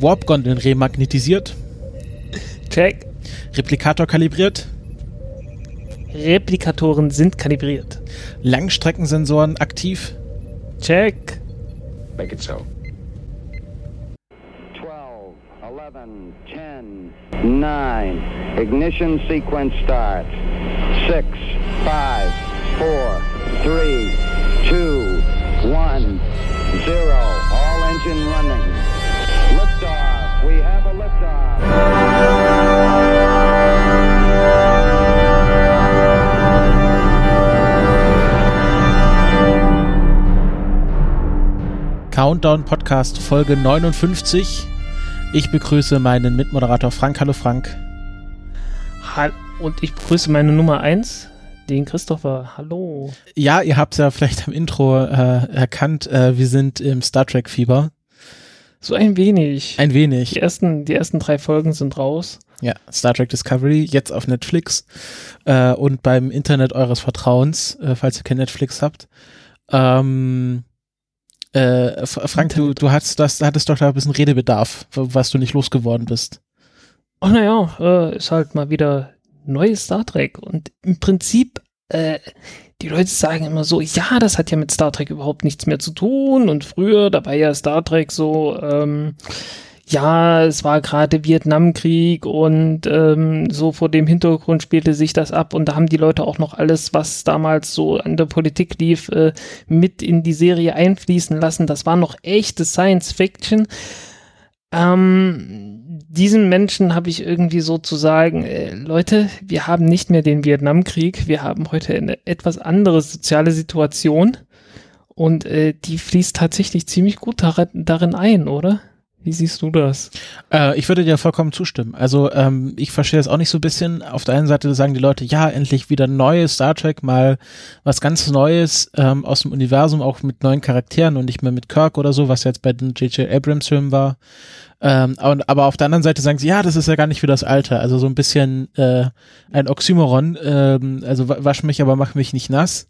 Warp-Gondeln remagnetisiert. Check. Replikator kalibriert. Replikatoren sind kalibriert. Langstreckensensoren aktiv. Check. Make it so. 12, 11, 10, 9. Ignition sequence starts. 6, 5, 4, 3, 2, 1, 0. All engine running. Liftoff. We have a liftoff. Countdown Podcast Folge 59. Ich begrüße meinen Mitmoderator Frank. Hallo Frank. Hall und ich begrüße meine Nummer 1, den Christopher. Hallo. Ja, ihr habt es ja vielleicht am Intro äh, erkannt. Äh, wir sind im Star Trek Fieber. So ein wenig. Ein wenig. Die ersten, die ersten drei Folgen sind raus. Ja, Star Trek Discovery, jetzt auf Netflix äh, und beim Internet eures Vertrauens, äh, falls ihr kein Netflix habt. Ähm, äh, Frank, du, du hattest, das, hattest doch da ein bisschen Redebedarf, was du nicht losgeworden bist. Oh naja, äh, ist halt mal wieder neues Star Trek. Und im Prinzip, äh, die Leute sagen immer so, ja, das hat ja mit Star Trek überhaupt nichts mehr zu tun. Und früher, da war ja Star Trek so, ähm, ja, es war gerade Vietnamkrieg und ähm, so vor dem Hintergrund spielte sich das ab und da haben die Leute auch noch alles, was damals so an der Politik lief, äh, mit in die Serie einfließen lassen. Das war noch echte Science Fiction. Ähm, diesen Menschen habe ich irgendwie so zu sagen, äh, Leute, wir haben nicht mehr den Vietnamkrieg, wir haben heute eine etwas andere soziale Situation und äh, die fließt tatsächlich ziemlich gut darin, darin ein, oder? Wie siehst du das? Äh, ich würde dir vollkommen zustimmen. Also ähm, ich verstehe das auch nicht so ein bisschen. Auf der einen Seite sagen die Leute, ja, endlich wieder neues Star Trek, mal was ganz Neues ähm, aus dem Universum, auch mit neuen Charakteren und nicht mehr mit Kirk oder so, was jetzt bei den J.J. Abrams Filmen war. Ähm, aber, aber auf der anderen Seite sagen sie, ja, das ist ja gar nicht wie das Alte. Also so ein bisschen äh, ein Oxymoron. Ähm, also wa- wasch mich, aber mach mich nicht nass.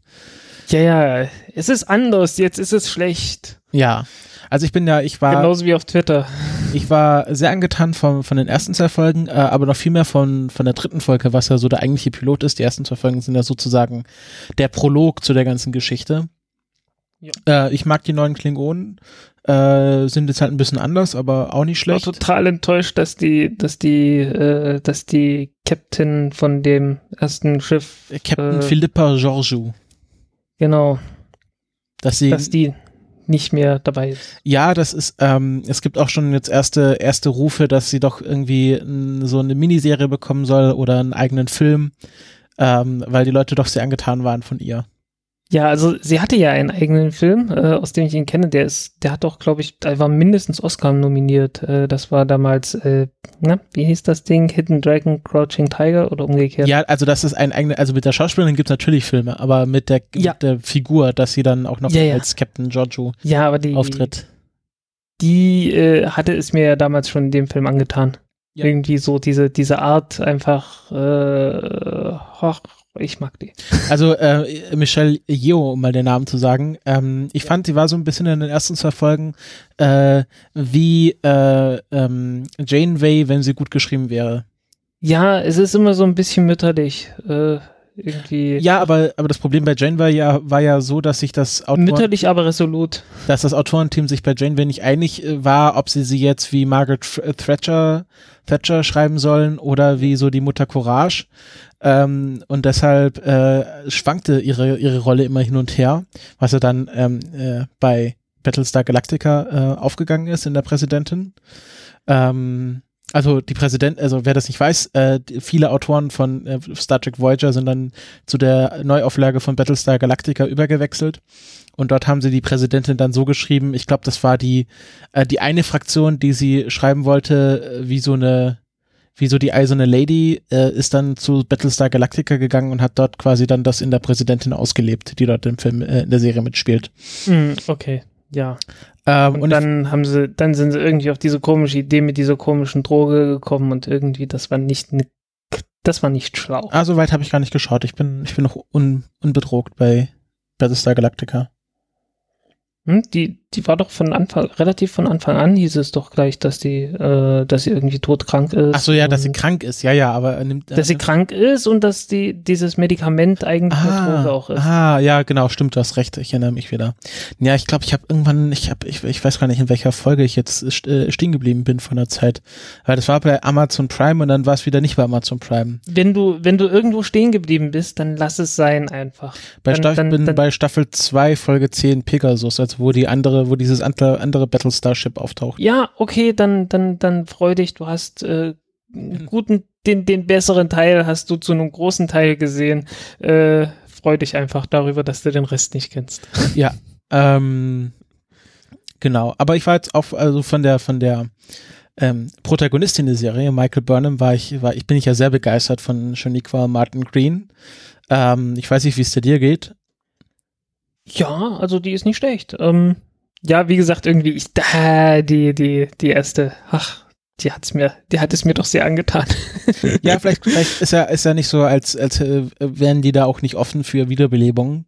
Ja, ja, es ist anders, jetzt ist es schlecht. Ja. Also ich bin ja, ich war. Genauso wie auf Twitter. Ich war sehr angetan von, von den ersten zwei Folgen, äh, aber noch viel mehr von, von der dritten Folge, was ja so der eigentliche Pilot ist. Die ersten zwei Folgen sind ja sozusagen der Prolog zu der ganzen Geschichte. Ja. Äh, ich mag die neuen Klingonen, äh, sind jetzt halt ein bisschen anders, aber auch nicht Ich war schlecht. total enttäuscht, dass die, dass die, äh, dass die Captain von dem ersten Schiff, Captain äh, Philippa Georgiou, genau, dass sie, dass die nicht mehr dabei ist. ja, das ist, ähm, es gibt auch schon jetzt erste, erste Rufe, dass sie doch irgendwie so eine Miniserie bekommen soll oder einen eigenen Film, ähm, weil die Leute doch sehr angetan waren von ihr. Ja, also sie hatte ja einen eigenen Film, äh, aus dem ich ihn kenne. Der ist, der hat doch, glaube ich, der war mindestens Oscar nominiert. Äh, das war damals, äh, na, wie hieß das Ding? Hidden Dragon, Crouching Tiger oder umgekehrt? Ja, also das ist ein eigener, also mit der Schauspielerin gibt es natürlich Filme, aber mit der, Ja. mit der Figur, dass sie dann auch noch Ja, ja. als Captain Giorgio Ja, aber die, auftritt. die äh, hatte es mir ja damals schon in dem Film angetan. Ja. Irgendwie so diese, diese Art einfach, äh, hoch, ich mag die. Also äh, Michelle Yeoh, um mal den Namen zu sagen. Ähm, ich fand, sie war so ein bisschen in den ersten zwei Folgen äh, wie äh, ähm, Janeway, wenn sie gut geschrieben wäre. Ja, es ist immer so ein bisschen mütterlich. Äh, irgendwie Ja, aber, aber das Problem bei Janeway ja, war ja so, dass sich das Autor, mütterlich, aber resolut. dass das Autorenteam sich bei Janeway nicht einig äh, war, ob sie sie jetzt wie Margaret Thatcher, Thatcher schreiben sollen oder wie so die Mutter Courage. Ähm, und deshalb äh, schwankte ihre, ihre Rolle immer hin und her, was ja dann ähm, äh, bei Battlestar Galactica äh, aufgegangen ist in der Präsidentin. Ähm, also die Präsident, also wer das nicht weiß, äh, viele Autoren von äh, Star Trek Voyager sind dann zu der Neuauflage von Battlestar Galactica übergewechselt. Und dort haben sie die Präsidentin dann so geschrieben, ich glaube, das war die, äh, die eine Fraktion, die sie schreiben wollte, äh, wie so eine, wie so die eiserne Lady, äh, ist dann zu Battlestar Galactica gegangen und hat dort quasi dann das in der Präsidentin ausgelebt, die dort im Film, äh, in der Serie mitspielt. Hm, okay, ja. Ähm, Und, und dann haben sie, dann sind sie irgendwie auf diese komische Idee mit dieser komischen Droge gekommen und irgendwie, das war nicht, ne, das war nicht schlau. ah, so weit habe ich gar nicht geschaut. Ich bin, ich bin noch un, unbedroht bei Battlestar Galactica. Hm? Die, die war doch von Anfang, relativ von Anfang an hieß es doch gleich, dass die, äh, dass sie irgendwie todkrank ist. Ach so, ja, dass sie krank ist. Ja, ja, aber er nimmt. dass sie krank ist und dass die dieses Medikament eigentlich eine Droge auch ist. Ah, ja, genau, stimmt, du hast recht, ich erinnere mich wieder. Ja, ich glaube, ich habe irgendwann, ich habe, ich, ich weiß gar nicht, in welcher Folge ich jetzt äh, stehen geblieben bin von der Zeit. Weil das war bei Amazon Prime und dann war es wieder nicht bei Amazon Prime. Wenn du, wenn du irgendwo stehen geblieben bist, dann lass es sein einfach. Bei Dann- Staffel, dann- bin dann- bei Staffel 2, Folge 10 Pegasus, also wo die andere, wo dieses andere, andere Battlestar-Ship auftaucht. Ja, okay, dann, dann, dann freu dich, du hast äh, einen guten, den, den besseren Teil hast du zu einem großen Teil gesehen. Äh, freu dich einfach darüber, dass du den Rest nicht kennst. Ja, ähm, genau. Aber ich war jetzt auch, also von der, von der ähm, Protagonistin der Serie, Michael Burnham, war ich, war, ich bin ich ja sehr begeistert von Shaniqua Martin Green. Ähm, ich weiß nicht, wie es dir geht. Ja, also die ist nicht schlecht. Ähm, ja, wie gesagt, irgendwie, ich, da, die, die, die erste, ach, die hat's mir, die hat es mir doch sehr angetan. Ja, vielleicht, vielleicht ist er, ist er nicht so, als, als äh, wären die da auch nicht offen für Wiederbelebungen.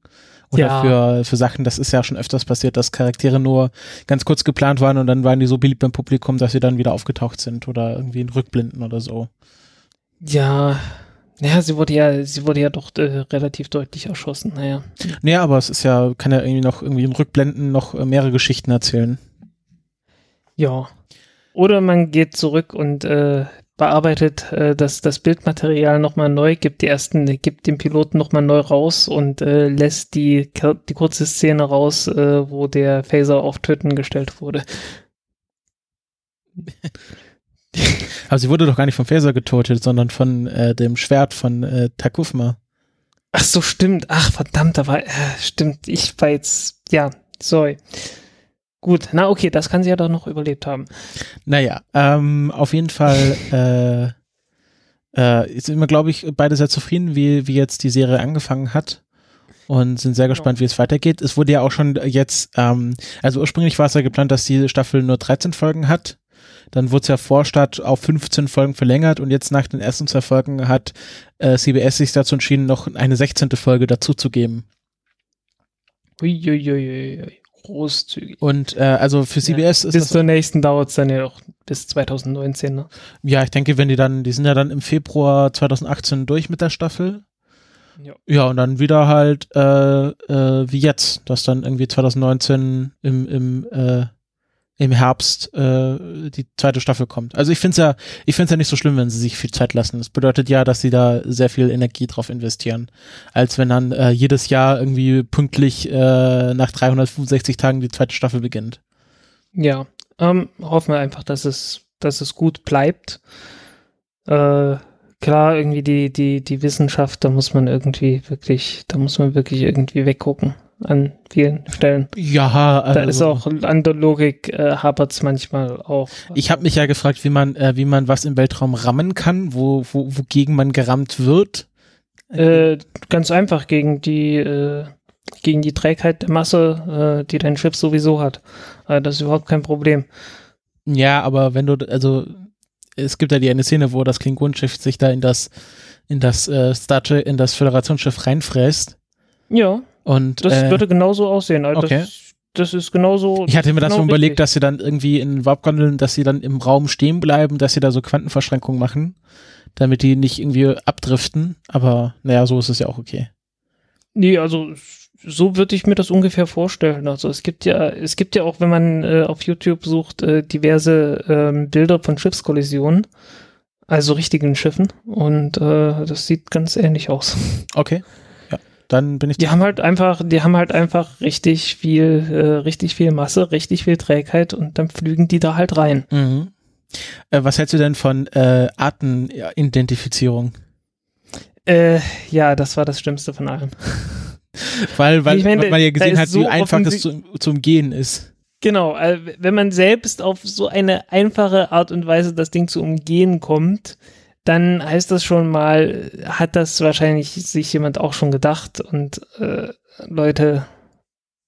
Oder Ja. für, für Sachen, das ist ja schon öfters passiert, dass Charaktere nur ganz kurz geplant waren und dann waren die so beliebt beim Publikum, dass sie dann wieder aufgetaucht sind oder irgendwie in Rückblinden oder so. Ja, naja, sie wurde ja, sie wurde ja doch äh, relativ deutlich erschossen. Naja. Nee, aber es ist ja, kann ja irgendwie noch irgendwie in Rückblenden noch äh, mehrere Geschichten erzählen. Ja. Oder man geht zurück und äh, bearbeitet äh, das, das Bildmaterial nochmal neu, gibt die ersten, gibt den Piloten nochmal neu raus und äh, lässt die, die kurze Szene raus, äh, wo der Phaser auf Töten gestellt wurde. Aber sie wurde doch gar nicht vom Phaser getötet, sondern von äh, dem Schwert von äh, Takufma. Ach so, stimmt. Ach, verdammt, da war, äh, stimmt. Ich war jetzt, ja, sorry. Gut, na okay, das kann sie ja doch noch überlebt haben. Naja, ähm, auf jeden Fall äh, äh, sind wir, glaube ich, beide sehr zufrieden, wie, wie jetzt die Serie angefangen hat und sind sehr gespannt, wie es weitergeht. Es wurde ja auch schon jetzt, ähm, also ursprünglich war es ja geplant, dass die Staffel nur 13 Folgen hat. Dann wurde es ja vor Start auf 15 Folgen verlängert und jetzt nach den ersten zwei Folgen hat äh, CBS sich dazu entschieden, noch eine 16. Folge dazuzugeben. Uiuiuiui, großzügig. Und äh, also für CBS ja, ist bis das zur nächsten dauert es dann ja auch bis 2019, ne? Ja, ich denke, wenn die dann, die sind ja dann im Februar 2018 durch mit der Staffel. Ja. Ja, und dann wieder halt äh, äh, wie jetzt, dass dann irgendwie 2019 im, im, äh, im Herbst äh, die zweite Staffel kommt. Also ich finde es ja, ich finde ja nicht so schlimm, wenn sie sich viel Zeit lassen. Das bedeutet ja, dass sie da sehr viel Energie drauf investieren, als wenn dann äh, jedes Jahr irgendwie pünktlich äh, nach 365 Tagen die zweite Staffel beginnt. Ja, ähm, hoffen wir einfach, dass es, dass es gut bleibt. Äh, klar, irgendwie die, die, die Wissenschaft, da muss man irgendwie wirklich, da muss man wirklich irgendwie weggucken an vielen Stellen. Ja, Da also, ist auch an der Logik äh, hapert es manchmal auch. Ich habe mich ja gefragt, wie man, äh, wie man was im Weltraum rammen kann, wo, wo, wogegen man gerammt wird. Äh, ganz einfach gegen die, äh, gegen die Trägheit der Masse, äh, die dein Schiff sowieso hat. Äh, das ist überhaupt kein Problem. Ja, aber wenn du, also es gibt ja die eine Szene, wo das Klingonenschiff sich da in das, in das äh, Star Trek, in das Föderationsschiff reinfräst. Ja, Und das äh, würde genauso aussehen. Also okay. das, das ist genauso. ich hatte mir das genau so überlegt, richtig. dass sie dann irgendwie in Warpgondeln, dass sie dann im Raum stehen bleiben, dass sie da so Quantenverschränkungen machen, damit die nicht irgendwie abdriften. Aber naja, so ist es ja auch okay. Nee, also so würde ich mir das ungefähr vorstellen. Also es gibt ja, es gibt ja auch, wenn man äh, auf YouTube sucht, äh, diverse ähm, Bilder von Schiffskollisionen, also richtigen Schiffen. Und äh, das sieht ganz ähnlich aus. Okay. Dann bin ich Die haben halt einfach, die haben halt einfach richtig viel, äh, richtig viel Masse, richtig viel Trägheit und dann flügen die da halt rein. Mhm. Äh, was hältst du denn von äh, Artenidentifizierung? Äh, ja, das war das Schlimmste von allem. Weil, weil, Ich meine, weil man ja da gesehen hat, so wie einfach offensi- zu, zu umgehen ist. Genau, äh, wenn man selbst auf so eine einfache Art und Weise das Ding zu umgehen kommt, dann heißt das schon mal, hat das wahrscheinlich sich jemand auch schon gedacht und äh, Leute,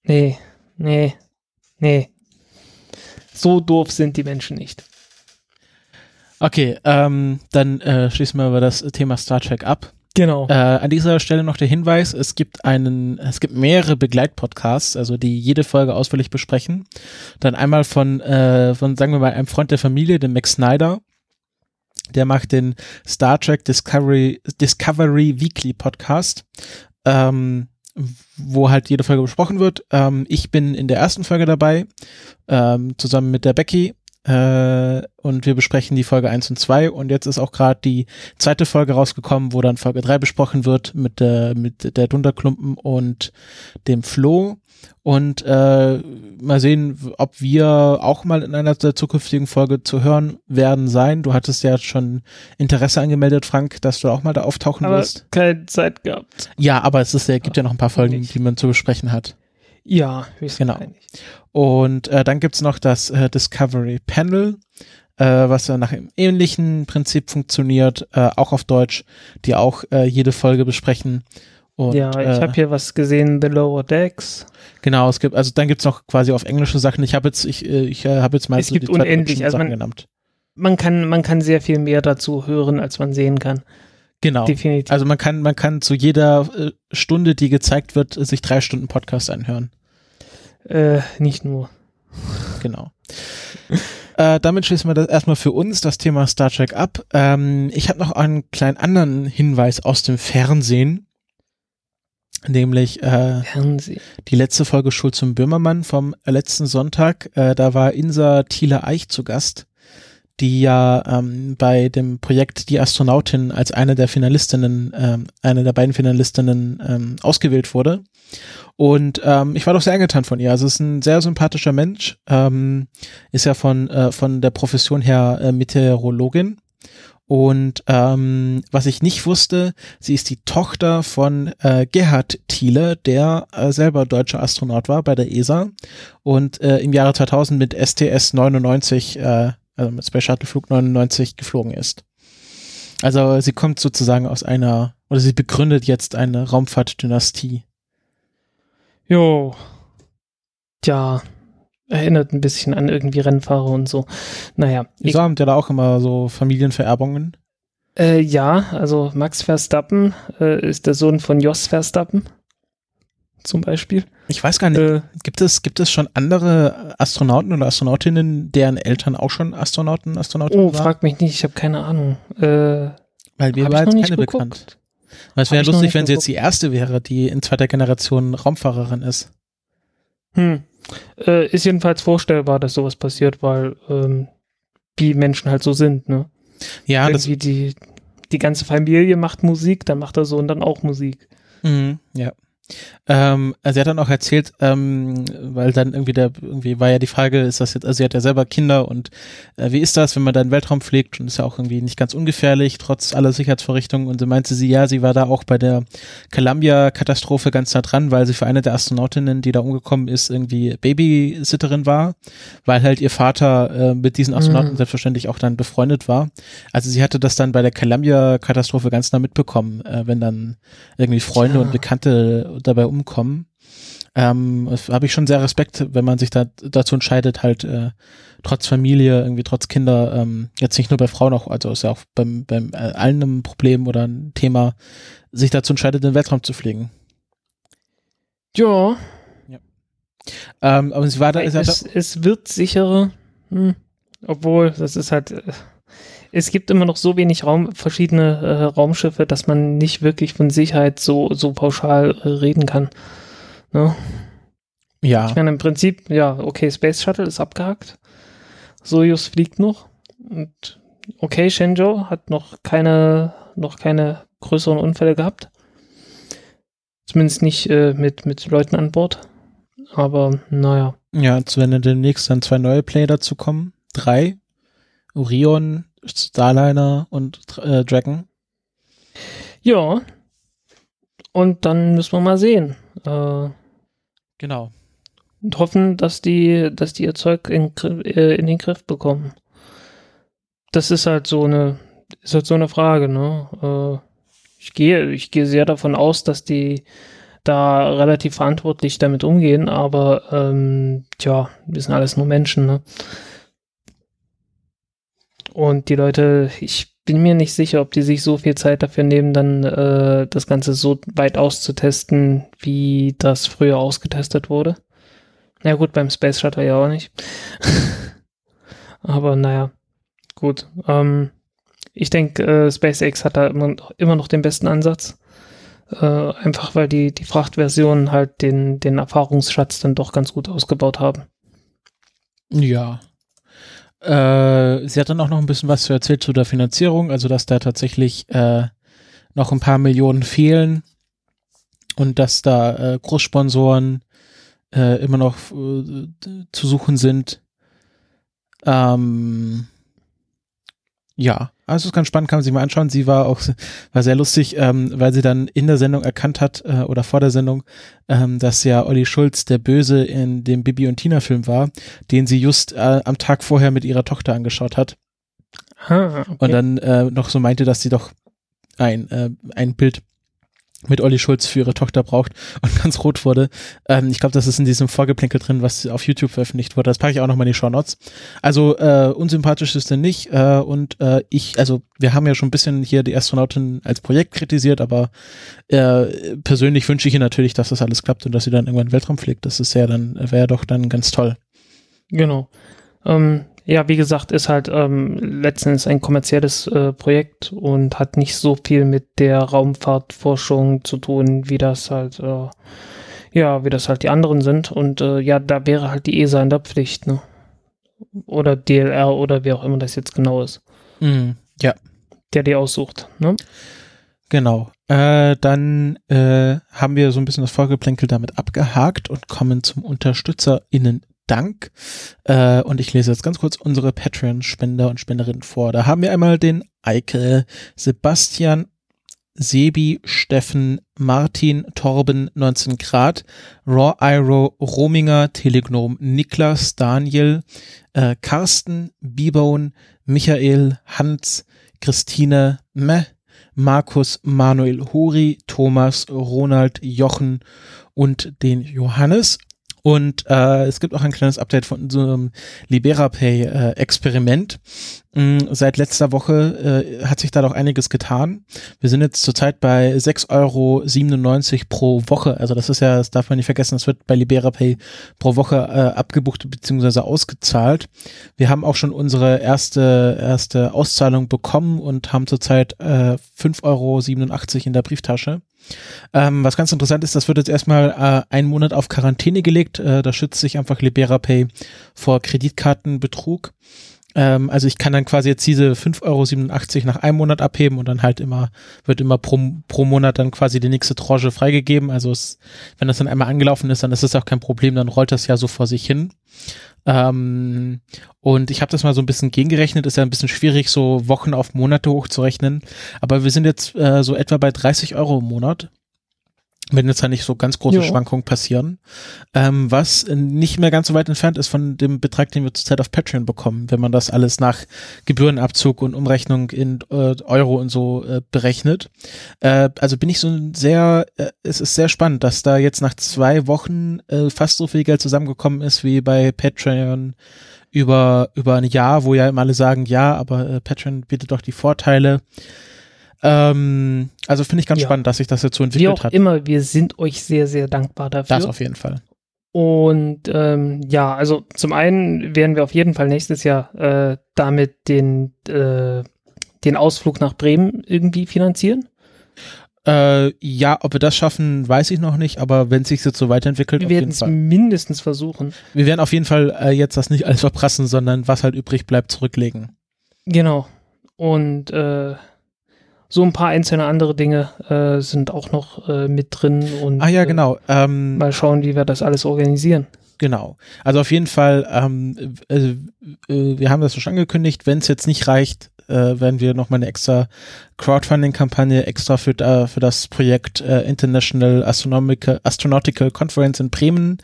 nee, nee, nee. So doof sind die Menschen nicht. Okay, ähm, dann äh, schließen wir über das Thema Star Trek ab. Genau. Äh, an dieser Stelle noch der Hinweis, es gibt einen, es gibt mehrere Begleitpodcasts, also die jede Folge ausführlich besprechen. Dann einmal von, äh, von, sagen wir mal, einem Freund der Familie, dem Max Snyder. Der macht den Star Trek Discovery, Discovery Weekly Podcast, ähm, wo halt jede Folge besprochen wird. Ähm, ich bin in der ersten Folge dabei, ähm, zusammen mit der Becky äh, und wir besprechen die Folge 1 und 2 und jetzt ist auch gerade die zweite Folge rausgekommen, wo dann Folge 3 besprochen wird mit der, mit der Dunderklumpen und dem Flo. Und äh, mal sehen, ob wir auch mal in einer der zukünftigen Folge zu hören werden sein. Du hattest ja schon Interesse angemeldet, Frank, dass du auch mal da auftauchen Aber wirst. keine Zeit gehabt. Ja, aber es ist, ja, gibt ja noch ein paar Folgen, die man zu besprechen hat. Ja, wir sind Genau. Und äh, dann gibt's noch das äh, Discovery Panel, äh, was ja nach einem ähnlichen Prinzip funktioniert, äh, auch auf Deutsch, die auch äh, jede Folge besprechen. Und, ja, ich äh, habe hier was gesehen, The Lower Decks. genau, es gibt, also dann gibt's noch quasi auf englische Sachen. Ich habe jetzt, ich, äh, ich äh, habe jetzt mal Es so gibt die unendlich, also Sachen man- genannt. Man kann, man kann sehr viel mehr dazu hören, als man sehen kann. Genau. Definitiv. Also man kann, man kann zu jeder äh, Stunde, die gezeigt wird, sich drei Stunden Podcast anhören. äh, nicht nur. Genau. äh, damit schließen wir das erstmal für uns das Thema Star Trek ab. Ähm, ich habe noch einen kleinen anderen Hinweis aus dem Fernsehen. Nämlich äh, Fernsehen. die letzte Folge Schuld zum Böhmermann vom letzten Sonntag. Äh, da war Insa Thiele Eich zu Gast, die ja ähm, bei dem Projekt Die Astronautin als eine der Finalistinnen, ähm, eine der beiden Finalistinnen ähm, ausgewählt wurde. Und ähm, ich war doch sehr angetan von ihr. Also es ist ein sehr sympathischer Mensch, ähm, ist ja von, äh, von der Profession her äh, Meteorologin. Und ähm, was ich nicht wusste, sie ist die Tochter von äh, Gerhard Thiele, der äh, selber deutscher Astronaut war bei der ESA und äh, im Jahre 2000 mit STS 99, äh, also mit Space Shuttle Flug 99 geflogen ist. Also sie kommt sozusagen aus einer, oder sie begründet jetzt eine Raumfahrtdynastie. Jo. Tja, erinnert ein bisschen an irgendwie Rennfahrer und so. Naja, Die haben ja da auch immer so Familienvererbungen. Äh, ja, also Max Verstappen äh, ist der Sohn von Jos Verstappen. Zum Beispiel. Ich weiß gar nicht, Äh, gibt es, gibt es schon andere Astronauten oder Astronautinnen, deren Eltern auch schon Astronauten, Astronautinnen oh, waren? frag mich nicht, ich habe keine Ahnung. Äh, Weil mir hab war ich noch jetzt nicht keine geguckt. bekannt. Weil es wäre lustig, wenn sie jetzt die erste wäre, die in zweiter Generation Raumfahrerin ist. Hm. Äh, ist jedenfalls vorstellbar, dass sowas passiert, weil ähm, wie Menschen halt so sind, ne? Ja, das, Irgendwie die, die ganze Familie macht Musik, dann macht der Sohn dann auch Musik. Mhm, ja. Ähm, also sie hat dann auch erzählt, ähm, weil dann irgendwie der, irgendwie war ja die Frage, ist das jetzt, also sie hat ja selber Kinder und äh, wie ist das, wenn man da in den Weltraum fliegt und ist ja auch irgendwie nicht ganz ungefährlich, trotz aller Sicherheitsvorrichtungen und so meinte sie, ja, sie war da auch bei der Columbia-Katastrophe ganz nah dran, weil sie für eine der Astronautinnen, die da umgekommen ist, irgendwie Babysitterin war, weil halt ihr Vater äh, mit diesen Astronauten Mhm. selbstverständlich auch dann befreundet war. Also sie hatte das dann bei der Columbia-Katastrophe ganz nah mitbekommen, äh, wenn dann irgendwie Freunde Tja. und Bekannte dabei umkommen. Ähm, habe ich schon sehr Respekt, wenn man sich da dazu entscheidet, halt äh, trotz Familie, irgendwie trotz Kinder, ähm, jetzt nicht nur bei Frauen auch, also ist ja auch beim, beim äh, allen ein Problem oder ein Thema, sich dazu entscheidet, in den Weltraum zu fliegen. Ja, Ähm, aber sie war da, ja da es, es wird sicherer. Hm. Obwohl, das ist halt. Es gibt immer noch so wenig Raum, verschiedene äh, Raumschiffe, dass man nicht wirklich von Sicherheit so, so pauschal äh, reden kann. Ne? ja, Ich meine, im Prinzip, ja, okay, Space Shuttle ist abgehakt. Soyuz fliegt noch. Und okay, Shenzhou hat noch keine, noch keine größeren Unfälle gehabt. Zumindest nicht äh, mit, mit Leuten an Bord. Aber naja. ja, jetzt werden dann demnächst dann zwei neue Player dazu kommen. Drei. Orion, Starliner und äh, Dragon. Ja. Und dann müssen wir mal sehen. Äh, Genau. und hoffen, dass die, dass die ihr Zeug in, äh, in den Griff bekommen. Das ist halt so eine, ist halt so eine Frage, ne? Äh, ich gehe, ich gehe sehr davon aus, dass die da relativ verantwortlich damit umgehen, aber ähm, tja, wir sind alles nur Menschen, ne? Und die Leute, ich bin mir nicht sicher, ob die sich so viel Zeit dafür nehmen, dann äh, das Ganze so weit auszutesten, wie das früher ausgetestet wurde. Na gut, beim Space Shuttle ja auch nicht. Aber naja, gut. Ähm, ich denke, äh, SpaceX hat da immer, immer noch den besten Ansatz. Äh, einfach weil die, die Frachtversionen halt den, den Erfahrungsschatz dann doch ganz gut ausgebaut haben. Ja. Äh, sie hat dann auch noch ein bisschen was zu erzählt zu der Finanzierung, also dass da tatsächlich äh, noch ein paar Millionen fehlen und dass da äh, Großsponsoren äh, immer noch äh, zu suchen sind. Ähm, ja, also ist ganz spannend, kann man sich mal anschauen. Sie war auch war sehr lustig, ähm, weil sie dann in der Sendung erkannt hat äh, oder vor der Sendung, ähm, dass ja Olli Schulz der Böse in dem Bibi und Tina Film war, den sie just äh, am Tag vorher mit ihrer Tochter angeschaut hat. Ah, okay. Und dann äh, noch so meinte, dass sie doch ein äh, ein Bild mit Olli Schulz für ihre Tochter braucht und ganz rot wurde. Ähm, ich glaube, das ist in diesem Vorgeplänkel drin, was auf YouTube veröffentlicht wurde. Das packe ich auch nochmal in die Show Notes. Also äh, unsympathisch ist er nicht äh, und äh, ich, also wir haben ja schon ein bisschen hier die Astronautin als Projekt kritisiert, aber äh, persönlich wünsche ich ihr natürlich, dass das alles klappt und dass sie dann irgendwann in den Weltraum fliegt. Das ist ja dann, wäre doch dann ganz toll. Genau. Ähm, ja, wie gesagt, ist halt ähm, letztens ein kommerzielles äh, Projekt und hat nicht so viel mit der Raumfahrtforschung zu tun, wie das halt, äh, ja, wie das halt die anderen sind. Und äh, ja, da wäre halt die ESA in der Pflicht, ne? Oder DLR oder wie auch immer das jetzt genau ist. Mm, ja. Der die aussucht, ne? Genau. Äh, dann äh, haben wir so ein bisschen das Vorgeplänkel damit abgehakt und kommen zum UnterstützerInnen Dank. Äh, und ich lese jetzt ganz kurz unsere Patreon-Spender und Spenderinnen vor. Da haben wir einmal den Eike, Sebastian, Sebi, Steffen, Martin, Torben, 19 Grad, Raw Iro, Rominger, Telegnom, Niklas, Daniel, äh, Carsten, Bibone, Michael, Hans, Christine, Meh, Markus, Manuel Huri, Thomas, Ronald, Jochen und den Johannes. Und äh, es gibt auch ein kleines Update von so einem LiberaPay-Experiment. Äh, Seit letzter Woche äh, hat sich da doch einiges getan. Wir sind jetzt zurzeit bei 6,97 Euro pro Woche. Also das ist ja, das darf man nicht vergessen, das wird bei LiberaPay pro Woche äh, abgebucht bzw. ausgezahlt. Wir haben auch schon unsere erste, erste Auszahlung bekommen und haben zurzeit äh, 5,87 Euro in der Brieftasche. Ähm, was ganz interessant ist, das wird jetzt erstmal äh, einen Monat auf Quarantäne gelegt. Äh, da schützt sich einfach LiberaPay vor Kreditkartenbetrug. Ähm, also ich kann dann quasi jetzt diese 5,87 Euro nach einem Monat abheben und dann halt immer, wird immer pro, pro Monat dann quasi die nächste Tranche freigegeben. Also es, wenn das dann einmal angelaufen ist, dann ist das auch kein Problem, dann rollt das ja so vor sich hin. Ähm, und ich habe das mal so ein bisschen gegengerechnet, ist ja ein bisschen schwierig, so Wochen auf Monate hochzurechnen. Aber wir sind jetzt äh, so etwa bei 30 Euro im Monat wenn jetzt da nicht so ganz große jo. Schwankungen passieren, ähm, was nicht mehr ganz so weit entfernt ist von dem Betrag, den wir zurzeit auf Patreon bekommen, wenn man das alles nach Gebührenabzug und Umrechnung in äh, Euro und so äh, berechnet. Äh, also bin ich so sehr, äh, es ist sehr spannend, dass da jetzt nach zwei Wochen äh, fast so viel Geld zusammengekommen ist wie bei Patreon über über ein Jahr, wo ja immer alle sagen, ja, aber äh, Patreon bietet doch die Vorteile. Ähm, also finde ich ganz ja. spannend, dass sich das jetzt so entwickelt Wie auch hat. immer, wir sind euch sehr, sehr dankbar dafür. Das auf jeden Fall. Und ähm, ja, also zum einen werden wir auf jeden Fall nächstes Jahr äh, damit den, äh, den Ausflug nach Bremen irgendwie finanzieren. Äh, ja, ob wir das schaffen, weiß ich noch nicht, aber wenn es sich jetzt so weiterentwickelt, wir werden es mindestens versuchen. Wir werden auf jeden Fall äh, jetzt das nicht alles verprassen, sondern was halt übrig bleibt, zurücklegen. Genau. Und äh, so ein paar einzelne andere Dinge äh, sind auch noch äh, mit drin und ah ja genau ähm, mal schauen wie wir das alles organisieren genau also auf jeden Fall ähm, äh, äh wir haben das schon angekündigt wenn es jetzt nicht reicht äh, werden wir noch mal eine extra Crowdfunding-Kampagne extra für, äh, für das Projekt äh, International Astronomical, Astronautical Conference in Bremen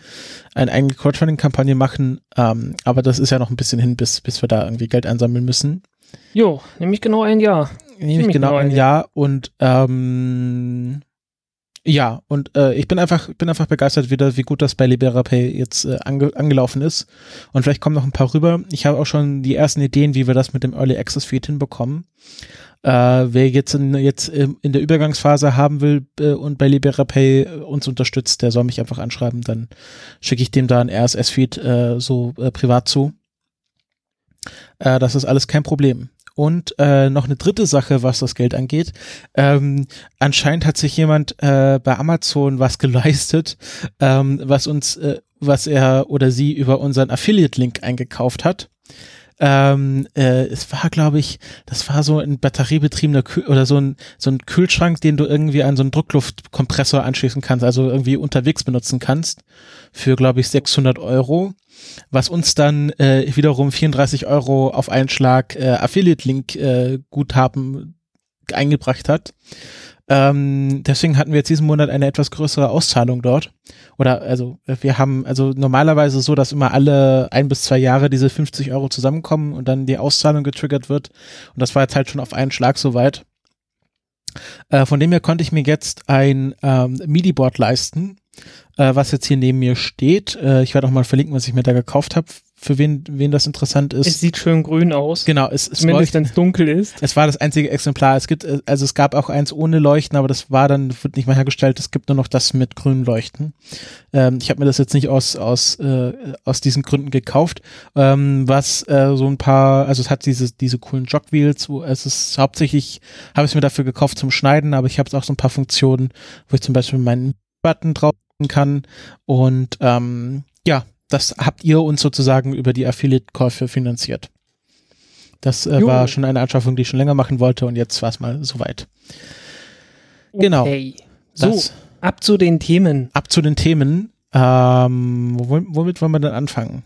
eine eigene Crowdfunding-Kampagne machen. Ähm, aber das ist ja noch ein bisschen hin, bis, bis wir da irgendwie Geld einsammeln müssen. Jo, nämlich genau ein Jahr. Nämlich genau, ein Jahr. Und ähm, Ja, und äh, ich bin einfach, bin einfach begeistert wieder, wie gut das bei LiberaPay jetzt äh, ange angelaufen ist. Und vielleicht kommen noch ein paar rüber. Ich habe auch schon die ersten Ideen, wie wir das mit dem Early Access Feed hinbekommen. Äh, wer jetzt in, jetzt in der Übergangsphase haben will äh, und bei LiberaPay äh, uns unterstützt, der soll mich einfach anschreiben, dann schicke ich dem da ein RSS-Feed äh, so äh, privat zu. Äh, das ist alles kein Problem. Und äh, noch eine dritte Sache, was das Geld angeht. Ähm, anscheinend hat sich jemand äh, bei Amazon was geleistet, ähm, was uns, äh, was er oder sie über unseren Affiliate-Link eingekauft hat. Ähm, äh, es war, glaube ich, das war so ein batteriebetriebener Kühl oder so ein, so ein Kühlschrank, den du irgendwie an so einen Druckluftkompressor anschließen kannst, also irgendwie unterwegs benutzen kannst, für, glaube ich, 600 Euro, was uns dann äh, wiederum 34 Euro auf einen Schlag äh, Affiliate-Link-Guthaben äh, eingebracht hat. Ähm, deswegen hatten wir jetzt diesen Monat eine etwas größere Auszahlung dort. Oder also wir haben also normalerweise so, dass immer alle ein bis zwei Jahre diese 50 Euro zusammenkommen und dann die Auszahlung getriggert wird. Und das war jetzt halt schon auf einen Schlag soweit. Äh, von dem her konnte ich mir jetzt ein ähm, MIDI-Board leisten, äh, was jetzt hier neben mir steht. Äh, ich werde auch mal verlinken, was ich mir da gekauft habe für wen, wen das interessant ist. Es sieht schön grün aus. Genau, es, es Zumindest wenn es dunkel ist. Es war das einzige Exemplar. Es gibt, äh, also es gab auch eins ohne Leuchten, aber das war dann, wird nicht mehr hergestellt. Es gibt nur noch das mit grünen Leuchten. Ähm, ich habe mir das jetzt nicht aus, aus, äh, aus diesen Gründen gekauft. Ähm, was äh, so ein paar, also es hat diese, diese coolen Jogwheels, wo es ist hauptsächlich, habe ich es mir dafür gekauft zum Schneiden, aber ich habe auch so ein paar Funktionen, wo ich zum Beispiel meinen Button drauf kann und ähm, ja, das habt ihr uns sozusagen über die Affiliate-Käufe finanziert. Das äh, war schon eine Anschaffung, die ich schon länger machen wollte und jetzt war es mal soweit. Genau. Okay. So, ab zu den Themen. Ab zu den Themen. Ähm, womit wollen wir denn anfangen?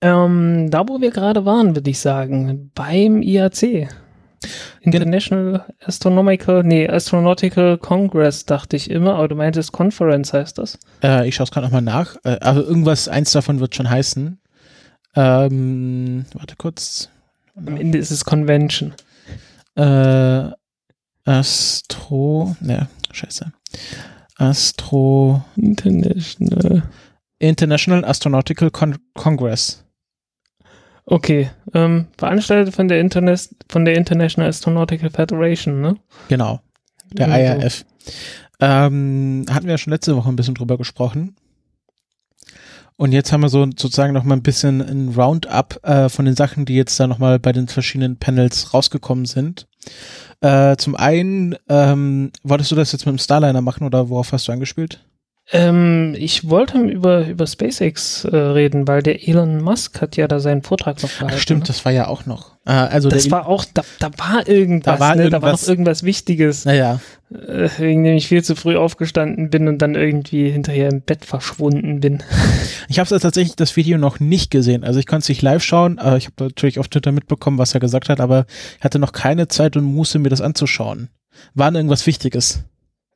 Ähm, da, wo wir gerade waren, würde ich sagen, beim IAC. International Astronomical, nee, Astronautical Congress dachte ich immer, aber du meintest Conference heißt das? Äh, ich schaue es gerade nochmal nach. Äh, also irgendwas, eins davon wird schon heißen. Ähm, warte kurz. Am Ende ist es Convention. Äh, Astro, ne, scheiße. Astro. International. International Astronautical Con Congress. Okay, ähm, veranstaltet von der, Internet, von der International Astronautical Federation, ne? Genau, der also. IRF. Ähm, hatten wir ja schon letzte Woche ein bisschen drüber gesprochen. Und jetzt haben wir so sozusagen noch mal ein bisschen ein Roundup äh, von den Sachen, die jetzt da noch mal bei den verschiedenen Panels rausgekommen sind. Äh, zum einen, ähm, wolltest du das jetzt mit dem Starliner machen oder worauf hast du angespielt? Ähm, ich wollte über, über SpaceX äh, reden, weil der Elon Musk hat ja da seinen Vortrag noch gehalten. Ach, stimmt, ne? das war ja auch noch. Äh, also das war auch, da, da war irgendwas, da war, ne? irgendwas, da war noch irgendwas Wichtiges. Naja. Äh, wegen dem ich viel zu früh aufgestanden bin und dann irgendwie hinterher im Bett verschwunden bin. Ich habe tatsächlich das Video noch nicht gesehen. Also ich konnte es nicht live schauen. Äh, ich habe natürlich auf Twitter mitbekommen, was er gesagt hat, aber ich hatte noch keine Zeit und Muße, mir das anzuschauen. War irgendwas Wichtiges?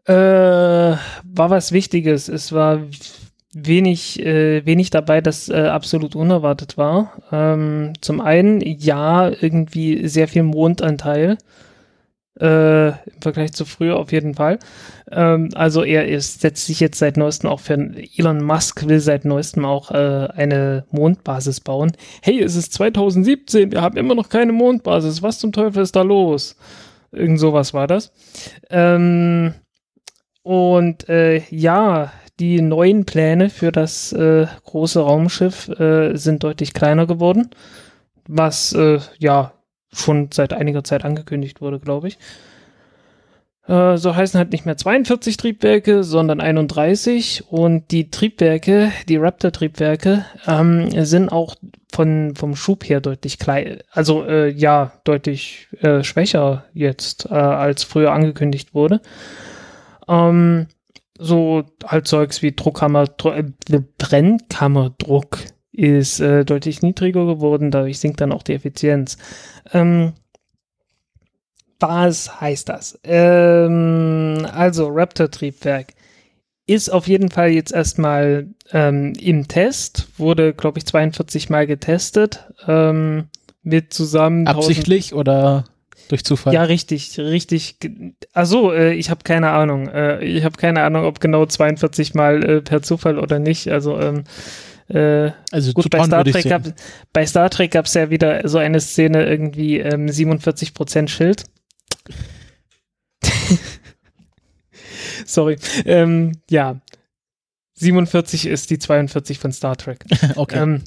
Äh, war was Wichtiges. Es war wenig, äh, wenig dabei, das äh, absolut unerwartet war. Ähm, zum einen, ja, irgendwie sehr viel Mondanteil. Äh, Im Vergleich zu früher auf jeden Fall. Ähm, also er ist, setzt sich jetzt seit neuestem auch für Elon Musk will seit neuestem auch äh, eine Mondbasis bauen. Hey, es ist 2017, wir haben immer noch keine Mondbasis. Was zum Teufel ist da los? Irgend sowas war das. Ähm, und äh, ja, die neuen Pläne für das äh, große Raumschiff äh, sind deutlich kleiner geworden, was äh, ja schon seit einiger Zeit angekündigt wurde, glaube ich. Äh, so heißen halt nicht mehr 42 Triebwerke, sondern 31 und die Triebwerke, die Raptor-Triebwerke, ähm, sind auch von, vom Schub her deutlich klein, also äh, ja, deutlich äh, schwächer jetzt, äh, als früher angekündigt wurde. Ähm, so halt Zeugs wie Druckhammer, Dr äh, Brennkammerdruck ist äh, deutlich niedriger geworden, dadurch sinkt dann auch die Effizienz. Ähm, was heißt das? Ähm, also Raptor-Triebwerk ist auf jeden Fall jetzt erstmal ähm, im Test, wurde glaube ich 42 Mal getestet, ähm, mit zusammen absichtlich oder durch Zufall. Ja, richtig, richtig. Also, äh, ich habe keine Ahnung. Äh, ich habe keine Ahnung, ob genau 42 Mal äh, per Zufall oder nicht. Also, ähm, äh, also gut, bei Star, Trek gab, bei Star Trek gab es ja wieder so eine Szene irgendwie ähm, 47% Schild. Sorry. Ähm, ja. 47 ist die 42 von Star Trek. okay. Ähm,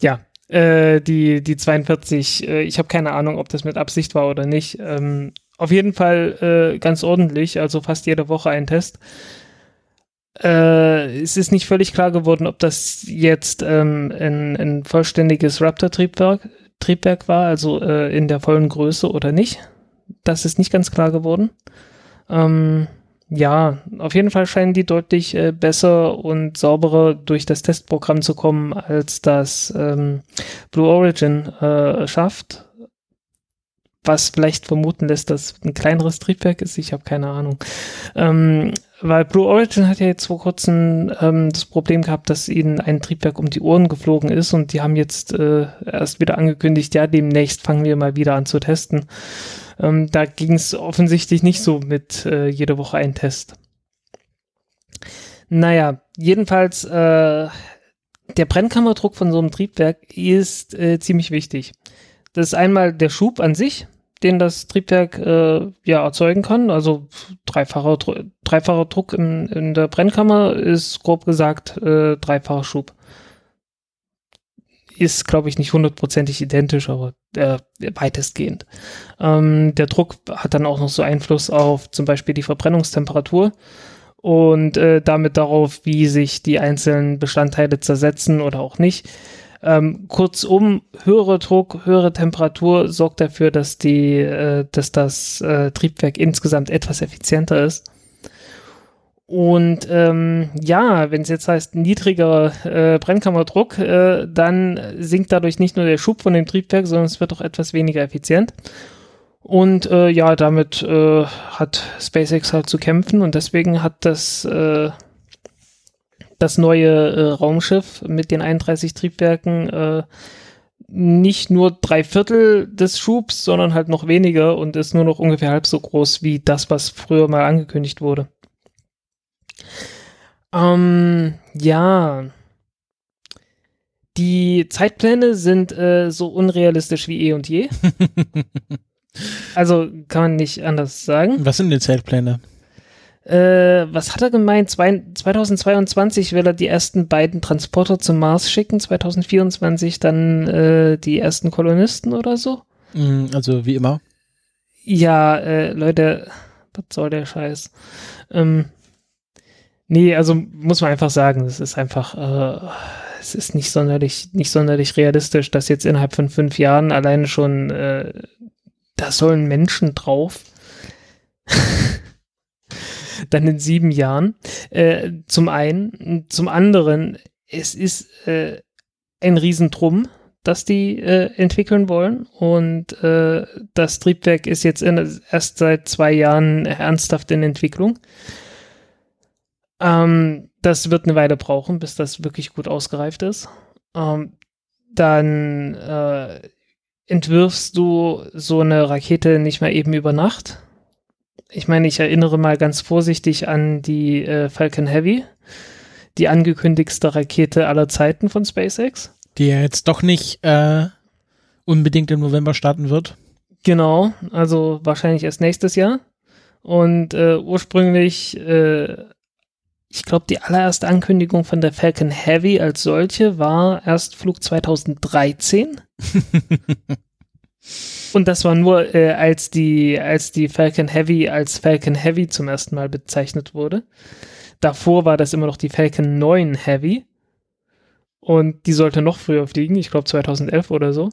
ja, äh, die, die 42, äh, ich habe keine Ahnung, ob das mit Absicht war oder nicht. Ähm, auf jeden Fall äh, ganz ordentlich, also fast jede Woche ein Test. Äh, es ist nicht völlig klar geworden, ob das jetzt ähm, ein, ein vollständiges Raptor-Triebwerk Triebwerk war, also äh, in der vollen Größe oder nicht. Das ist nicht ganz klar geworden. Ähm, ja, auf jeden Fall scheinen die deutlich äh, besser und sauberer durch das Testprogramm zu kommen, als das ähm, Blue Origin äh, schafft. Was vielleicht vermuten lässt, dass ein kleineres Triebwerk ist. Ich habe keine Ahnung. Ähm, weil Blue Origin hat ja jetzt vor kurzem ähm, das Problem gehabt, dass ihnen ein Triebwerk um die Ohren geflogen ist und die haben jetzt äh, erst wieder angekündigt, ja, demnächst fangen wir mal wieder an zu testen. Ähm, da ging es offensichtlich nicht so mit äh, jede Woche ein Test. Naja, jedenfalls, äh, der Brennkammerdruck von so einem Triebwerk ist äh, ziemlich wichtig. Das ist einmal der Schub an sich, den das Triebwerk äh, ja erzeugen kann. Also dreifacher, dreifacher Druck in, in der Brennkammer ist grob gesagt äh, dreifacher Schub. Ist, glaube ich, nicht hundertprozentig identisch, aber äh, weitestgehend. Ähm, der Druck hat dann auch noch so Einfluss auf zum Beispiel die Verbrennungstemperatur und äh, damit darauf, wie sich die einzelnen Bestandteile zersetzen oder auch nicht. Ähm, kurzum, höherer Druck, höhere Temperatur sorgt dafür, dass die, äh, dass das äh, Triebwerk insgesamt etwas effizienter ist. Und ähm, ja, wenn es jetzt heißt niedriger äh, Brennkammerdruck, äh, dann sinkt dadurch nicht nur der Schub von dem Triebwerk, sondern es wird auch etwas weniger effizient. Und äh, ja, damit äh, hat SpaceX halt zu kämpfen und deswegen hat das äh, das neue äh, Raumschiff mit den 31 Triebwerken äh, nicht nur drei Viertel des Schubs, sondern halt noch weniger und ist nur noch ungefähr halb so groß wie das, was früher mal angekündigt wurde. Ähm, ja. Die Zeitpläne sind äh, so unrealistisch wie eh und je. also kann man nicht anders sagen. Was sind die Zeitpläne? Äh, was hat er gemeint? Zwei, 2022 will er die ersten beiden Transporter zum Mars schicken, 2024 dann äh, die ersten Kolonisten oder so. Mm, Also wie immer. Ja, äh, Leute, was soll der Scheiß? Ähm, nee, also muss man einfach sagen, es ist einfach, äh, es ist nicht sonderlich, nicht sonderlich realistisch, dass jetzt innerhalb von fünf Jahren alleine schon, äh, da sollen Menschen drauf. Dann in sieben Jahren. Äh, zum einen. Zum anderen, es ist äh, ein Riesentrum, das die äh, entwickeln wollen. Und äh, das Triebwerk ist jetzt in, erst seit zwei Jahren ernsthaft in Entwicklung. Ähm, das wird eine Weile brauchen, bis das wirklich gut ausgereift ist. Ähm, dann äh, entwirfst du so eine Rakete nicht mehr eben über Nacht. Ich meine, ich erinnere mal ganz vorsichtig an die äh, Falcon Heavy, die angekündigste Rakete aller Zeiten von SpaceX. Die ja jetzt doch nicht äh, unbedingt im November starten wird. Genau, also wahrscheinlich erst nächstes Jahr. Und äh, ursprünglich, äh, ich glaube, die allererste Ankündigung von der Falcon Heavy als solche war erst Flug 2013. Und das war nur, äh, als die, als die Falcon Heavy als Falcon Heavy zum ersten Mal bezeichnet wurde. Davor war das immer noch die Falcon 9 Heavy. Und die sollte noch früher fliegen, ich glaube 2011 oder so.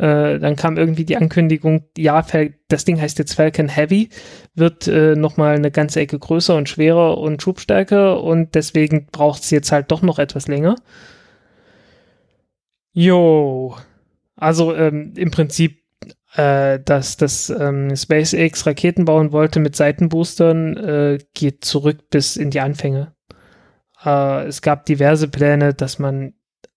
Äh, dann kam irgendwie die Ankündigung, ja, das Ding heißt jetzt Falcon Heavy, wird äh, nochmal eine ganze Ecke größer und schwerer und schubstärker und deswegen braucht es jetzt halt doch noch etwas länger. Jo. Also ähm, im Prinzip, äh, dass das ähm, SpaceX Raketen bauen wollte mit Seitenboostern, äh, geht zurück bis in die Anfänge. Äh, es gab diverse Pläne, dass man,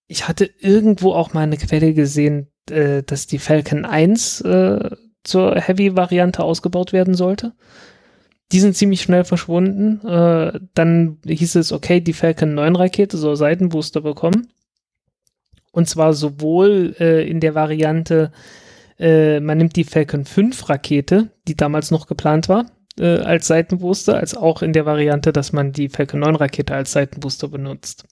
ich hatte irgendwo auch mal eine Quelle gesehen, äh, dass die Falcon 1 äh, zur Heavy-Variante ausgebaut werden sollte. Die sind ziemlich schnell verschwunden. Äh, dann hieß es, okay, die Falcon 9 Rakete soll Seitenbooster bekommen. Und zwar sowohl äh, in der Variante, äh, man nimmt die Falcon 5 Rakete, die damals noch geplant war, äh, als Seitenbooster, als auch in der Variante, dass man die Falcon 9 Rakete als Seitenbooster benutzt.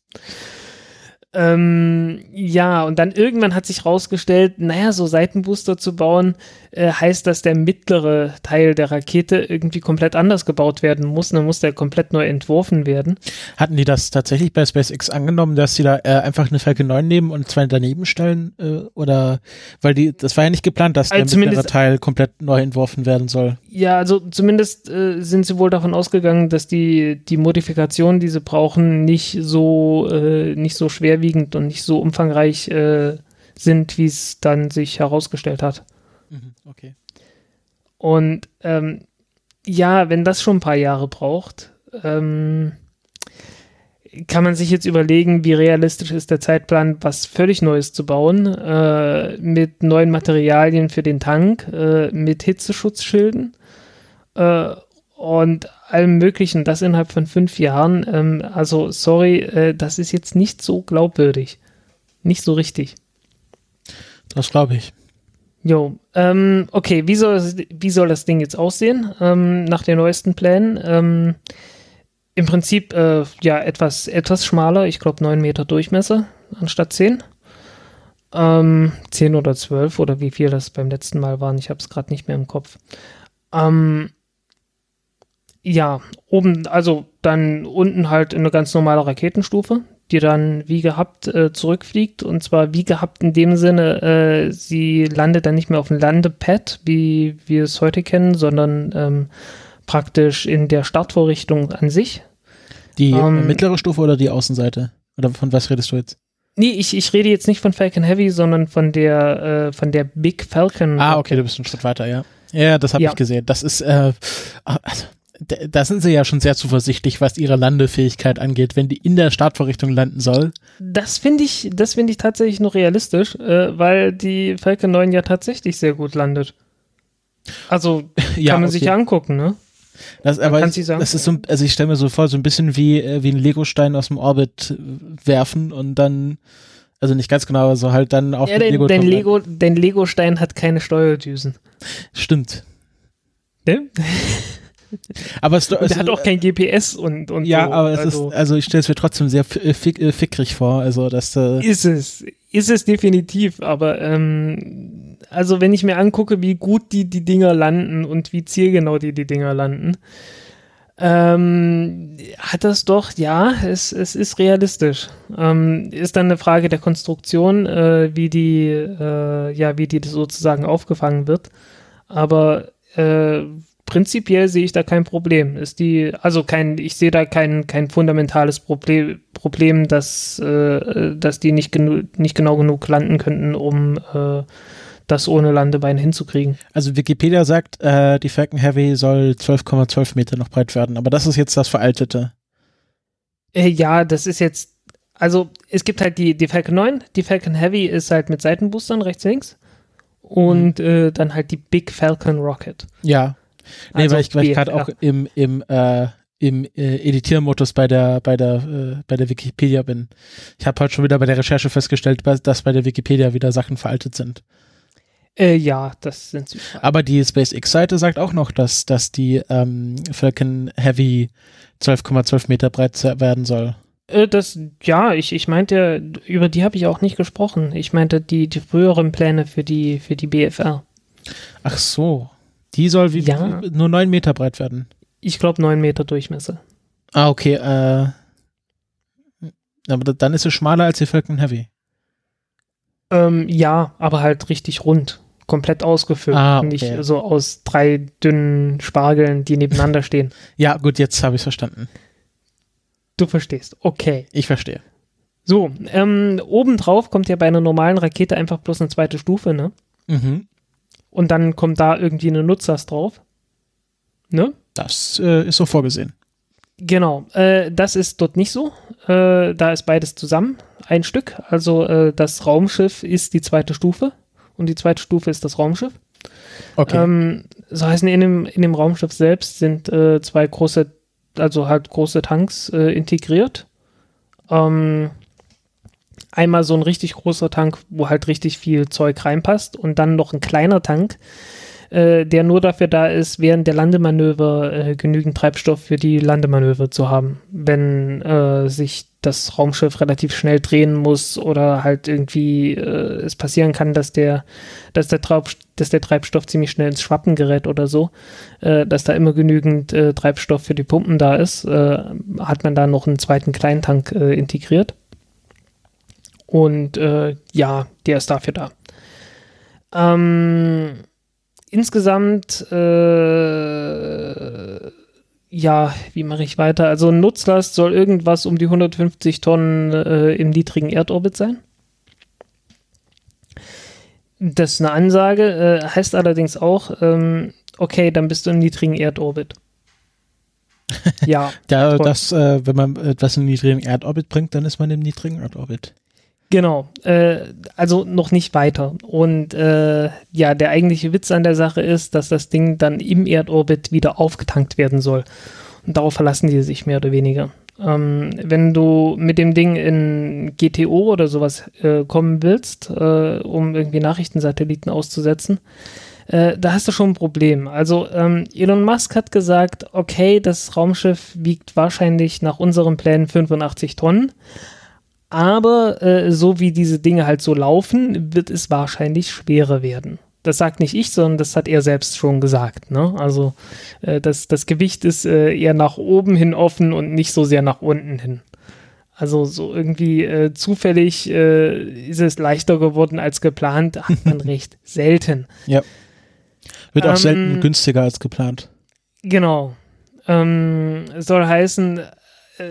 Ähm, ja, und dann irgendwann hat sich rausgestellt, naja, so Seitenbooster zu bauen, äh, heißt, dass der mittlere Teil der Rakete irgendwie komplett anders gebaut werden muss. Dann muss der komplett neu entworfen werden. Hatten die das tatsächlich bei SpaceX angenommen, dass sie da äh, einfach eine Falcon 9 nehmen und zwei daneben stellen? Äh, oder, weil die, das war ja nicht geplant, dass Also der mittlere Teil komplett neu entworfen werden soll. Ja, also zumindest äh, sind sie wohl davon ausgegangen, dass die, die Modifikationen, die sie brauchen, nicht so, äh, nicht so schwerwiegend und nicht so umfangreich äh, sind, wie es dann sich herausgestellt hat. Okay. Und ähm, ja, wenn das schon ein paar Jahre braucht, ähm, kann man sich jetzt überlegen, wie realistisch ist der Zeitplan, was völlig Neues zu bauen, äh, mit neuen Materialien für den Tank, äh, mit Hitzeschutzschilden äh, und allem Möglichen, das innerhalb von fünf Jahren. Ähm, also, sorry, äh, das ist jetzt nicht so glaubwürdig. Nicht so richtig. Das glaube ich. Jo, ähm, okay, wie soll, das, wie soll das Ding jetzt aussehen ähm, nach den neuesten Plänen? Ähm, Im Prinzip äh, ja etwas, etwas schmaler, ich glaube 9 Meter Durchmesser anstatt 10. Ähm, 10 oder 12 oder wie viel das beim letzten Mal waren, ich habe es gerade nicht mehr im Kopf. Ähm, ja, oben, also dann unten halt eine ganz normale Raketenstufe, die dann wie gehabt äh, zurückfliegt. Und zwar wie gehabt in dem Sinne, äh, sie landet dann nicht mehr auf dem Landepad, wie wir es heute kennen, sondern ähm, praktisch in der Startvorrichtung an sich. Die Ähm, mittlere Stufe oder die Außenseite? Oder von was redest du jetzt? Nee, ich, ich rede jetzt nicht von Falcon Heavy, sondern von der, äh, von der Big Falcon. Ah, okay, du bist einen Schritt weiter, ja. Ja, das habe Ja. ich gesehen. Das ist, äh, also, da sind sie ja schon sehr zuversichtlich, was ihre Landefähigkeit angeht, wenn die in der Startvorrichtung landen soll. Das finde ich, das finde ich tatsächlich noch realistisch, äh, weil die Falcon 9 ja tatsächlich sehr gut landet. Also Ja, kann man okay. sich ja angucken, ne? Das, aber kann sie sagen. das ist so, also ich stelle mir so vor, so ein bisschen wie, äh, wie ein Legostein aus dem Orbit äh, werfen und dann, also nicht ganz genau, aber so halt dann auf Ja, den Lego. dein Lego, dein Lego-Stein hat keine Steuerdüsen. Stimmt. Ne? Aber es, es hat auch kein GPS und, und ja, so. aber es also, ist, also ich stelle es mir trotzdem sehr äh, fick, äh, fickrig vor, also dass, äh, Ist es. Ist es definitiv, aber ähm, also wenn ich mir angucke, wie gut die die Dinger landen und wie zielgenau die die Dinger landen, ähm, hat das doch, ja, es, es ist realistisch. Ähm, ist dann eine Frage der Konstruktion, äh, wie die, äh, ja, wie die sozusagen aufgefangen wird. Aber äh, prinzipiell sehe ich da kein Problem. Ist die, also kein, ich sehe da kein, kein fundamentales Problem, Problem, dass, äh, dass die nicht, genu nicht genau genug landen könnten, um äh, das ohne Landebein hinzukriegen. also Wikipedia sagt, äh, die Falcon Heavy soll 12,12 Meter noch breit werden, aber das ist jetzt das Veraltete. Äh, ja, das ist jetzt, also es gibt halt die, die Falcon 9, die Falcon Heavy ist halt mit Seitenboostern rechts, links und äh, dann halt die Big Falcon Rocket. Ja. Nee, Also weil ich, weil ich gerade auch im, im, äh, im äh, Editiermodus bei der, bei der, äh, bei der Wikipedia bin. Ich habe heute schon wieder bei der Recherche festgestellt, dass bei der Wikipedia wieder Sachen veraltet sind. Äh, ja, das sind sie. Aber die SpaceX-Seite sagt auch noch, dass, dass die ähm, Falcon Heavy 12,12 Meter breit werden soll. Äh, das, ja, ich, ich meinte, über die habe ich auch nicht gesprochen. Ich meinte die, die früheren Pläne für die, für die BFR. Ach so. Die soll wie, Ja. nur 9 Meter breit werden. Ich glaube, 9 Meter Durchmesser. Ah, okay. Äh, aber da- dann ist es schmaler als die Falcon Heavy. Ähm, ja, aber halt richtig rund. Komplett ausgefüllt. Ah, okay. Nicht so aus drei dünnen Spargeln, die nebeneinander stehen. Ja, gut, jetzt habe ich verstanden. Du verstehst. Okay. Ich verstehe. So, ähm, obendrauf kommt ja bei einer normalen Rakete einfach bloß eine zweite Stufe, ne? Mhm. Und dann kommt da irgendwie eine Nutzers drauf. Ne? Das äh, ist so vorgesehen. Genau, äh, das ist dort nicht so. Äh, da ist beides zusammen, ein Stück. Also äh, das Raumschiff ist die zweite Stufe und die zweite Stufe ist das Raumschiff. Okay. Ähm, so heißen in dem, in dem Raumschiff selbst sind äh, zwei große, also halt große Tanks äh, integriert. Ähm, einmal so ein richtig großer Tank, wo halt richtig viel Zeug reinpasst und dann noch ein kleiner Tank, äh, der nur dafür da ist, während der Landemanöver äh, genügend Treibstoff für die Landemanöver zu haben. Wenn äh, sich das Raumschiff relativ schnell drehen muss oder halt irgendwie äh, es passieren kann, dass der, dass der, Traub, dass der Treibstoff ziemlich schnell ins Schwappen gerät oder so, äh, dass da immer genügend äh, Treibstoff für die Pumpen da ist, äh, hat man da noch einen zweiten Kleintank äh, integriert. Und äh, ja, der ist dafür da. Ähm, insgesamt äh, ja, wie mache ich weiter? Also Nutzlast soll irgendwas um die 150 Tonnen äh, im niedrigen Erdorbit sein. Das ist eine Ansage, äh, heißt allerdings auch, ähm, okay, dann bist du im niedrigen Erdorbit. ja. ja, das, äh, wenn man etwas im niedrigen Erdorbit bringt, dann ist man im niedrigen Erdorbit. Genau, äh, also noch nicht weiter. Und äh, ja, der eigentliche Witz an der Sache ist, dass das Ding dann im Erdorbit wieder aufgetankt werden soll. Und darauf verlassen die sich mehr oder weniger. Ähm, wenn du mit dem Ding in GTO oder sowas äh, kommen willst, äh, um irgendwie Nachrichtensatelliten auszusetzen, äh, da hast du schon ein Problem. Also ähm, Elon Musk hat gesagt, okay, das Raumschiff wiegt wahrscheinlich nach unseren Plänen 85 Tonnen aber äh, so wie diese Dinge halt so laufen, wird es wahrscheinlich schwerer werden. Das sagt nicht ich, sondern das hat er selbst schon gesagt. Ne? Also äh, das, das Gewicht ist äh, eher nach oben hin offen und nicht so sehr nach unten hin. Also so irgendwie äh, zufällig äh, ist es leichter geworden als geplant, hat man recht selten. Ja. Wird auch ähm, selten günstiger als geplant. Genau. Ähm, soll heißen, äh,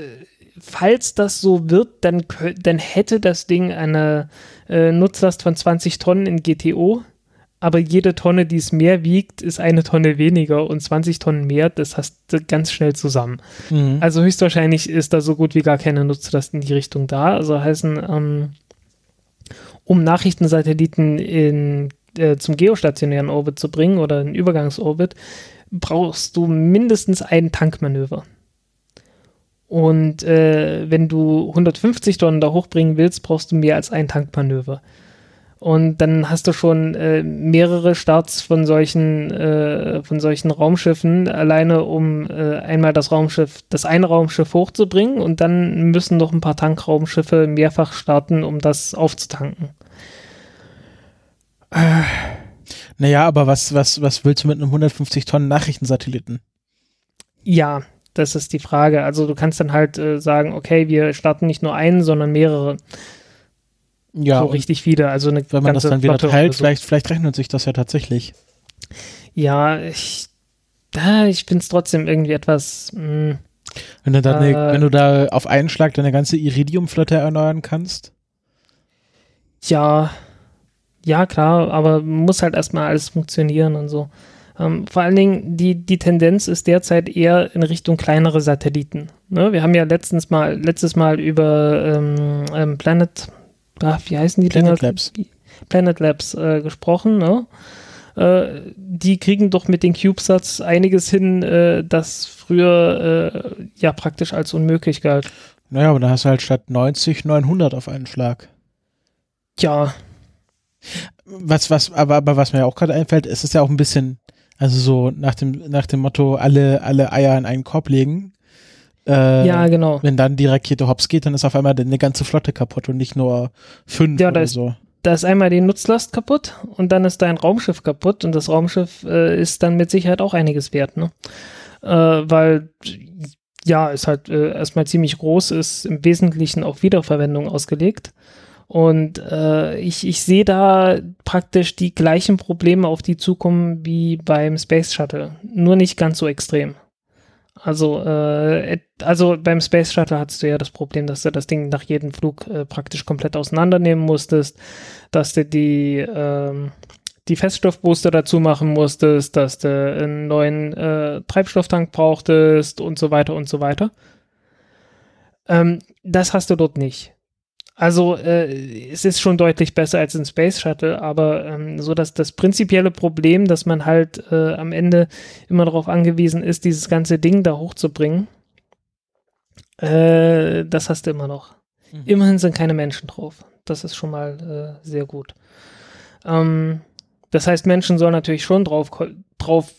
falls das so wird, dann, dann hätte das Ding eine äh, Nutzlast von 20 Tonnen in GTO, aber jede Tonne, die es mehr wiegt, ist eine Tonne weniger und 20 Tonnen mehr, das hast du ganz schnell zusammen. Mhm. Also höchstwahrscheinlich ist da so gut wie gar keine Nutzlast in die Richtung da. Also heißen, ähm, um Nachrichtensatelliten in, äh, zum geostationären Orbit zu bringen oder in Übergangsorbit, brauchst du mindestens ein Tankmanöver. Und äh, wenn du 150 Tonnen da hochbringen willst, brauchst du mehr als ein Tankmanöver. Und dann hast du schon äh, mehrere Starts von solchen, äh, von solchen Raumschiffen, alleine um äh, einmal das Raumschiff, das eine Raumschiff hochzubringen und dann müssen noch ein paar Tankraumschiffe mehrfach starten, um das aufzutanken. Äh, naja, aber was, was, was willst du mit einem 150 Tonnen Nachrichtensatelliten? Ja, das ist die Frage. Also du kannst dann halt äh, sagen, okay, wir starten nicht nur einen, sondern mehrere. Ja. So richtig viele. Also eine wenn man das dann wieder teilt, so. vielleicht, vielleicht rechnet sich das ja tatsächlich. Ja, ich, da, ich finde es trotzdem irgendwie etwas. Mh, hm, wenn du, da äh, wenn du da auf einen Schlag deine ganze Iridium-Flotte erneuern kannst? Ja, ja, klar, aber muss halt erstmal alles funktionieren und so. Ähm, vor allen Dingen, die, die Tendenz ist derzeit eher in Richtung kleinere Satelliten. Ne? Wir haben ja letztens mal, letztes Mal über ähm, ähm, Planet, ach, wie heißen die Planet Dinger? Labs. Planet Labs äh, gesprochen. Ne? Äh, die kriegen doch mit den CubeSats einiges hin, äh, das früher äh, ja praktisch als unmöglich galt. Naja, aber da hast du halt statt 90 900 auf einen Schlag. Ja. Was, was, aber, aber was mir auch gerade einfällt, ist es ja auch ein bisschen, also so nach dem, nach dem Motto, alle, alle Eier in einen Korb legen. Äh, ja, genau. Wenn dann die Rakete hops geht, dann ist auf einmal eine ganze Flotte kaputt und nicht nur fünf ja, oder ist, so. Da ist einmal die Nutzlast kaputt und dann ist dein Raumschiff kaputt und das Raumschiff äh, ist dann mit Sicherheit auch einiges wert, ne? Äh, weil ja, ist halt äh, erstmal ziemlich groß, ist im Wesentlichen auf Wiederverwendung ausgelegt. Und äh, ich, ich sehe da praktisch die gleichen Probleme auf die zukommen wie beim Space Shuttle, nur nicht ganz so extrem. Also, äh, also beim Space Shuttle hattest du ja das Problem, dass du das Ding nach jedem Flug äh, praktisch komplett auseinandernehmen musstest, dass du die, ähm, die Feststoffbooster dazu machen musstest, dass du einen neuen äh, Treibstofftank brauchtest und so weiter und so weiter. Ähm, das hast du dort nicht. Also äh, es ist schon deutlich besser als ein Space Shuttle, aber ähm, so dass das prinzipielle Problem, dass man halt äh, am Ende immer darauf angewiesen ist, dieses ganze Ding da hochzubringen, äh, das hast du immer noch. Mhm. Immerhin sind keine Menschen drauf. Das ist schon mal äh, sehr gut. Ähm, das heißt, Menschen sollen natürlich schon drauf, drauf,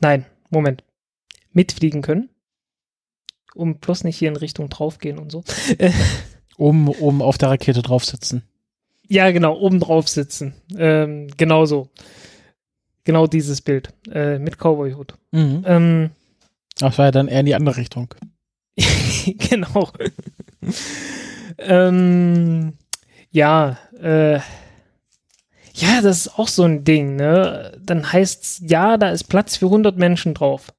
nein, Moment, mitfliegen können. Um bloß nicht hier in Richtung draufgehen und so. Oben, oben auf der Rakete drauf sitzen. Ja, genau, oben drauf sitzen. Ähm, genau so. Genau dieses Bild. Äh, mit Cowboy-Hut. Mhm. Ähm, Das war ja dann eher in die andere Richtung. genau. ähm, ja, äh, ja, das ist auch so ein Ding, ne? Dann heißt's, ja, da ist Platz für 100 Menschen drauf.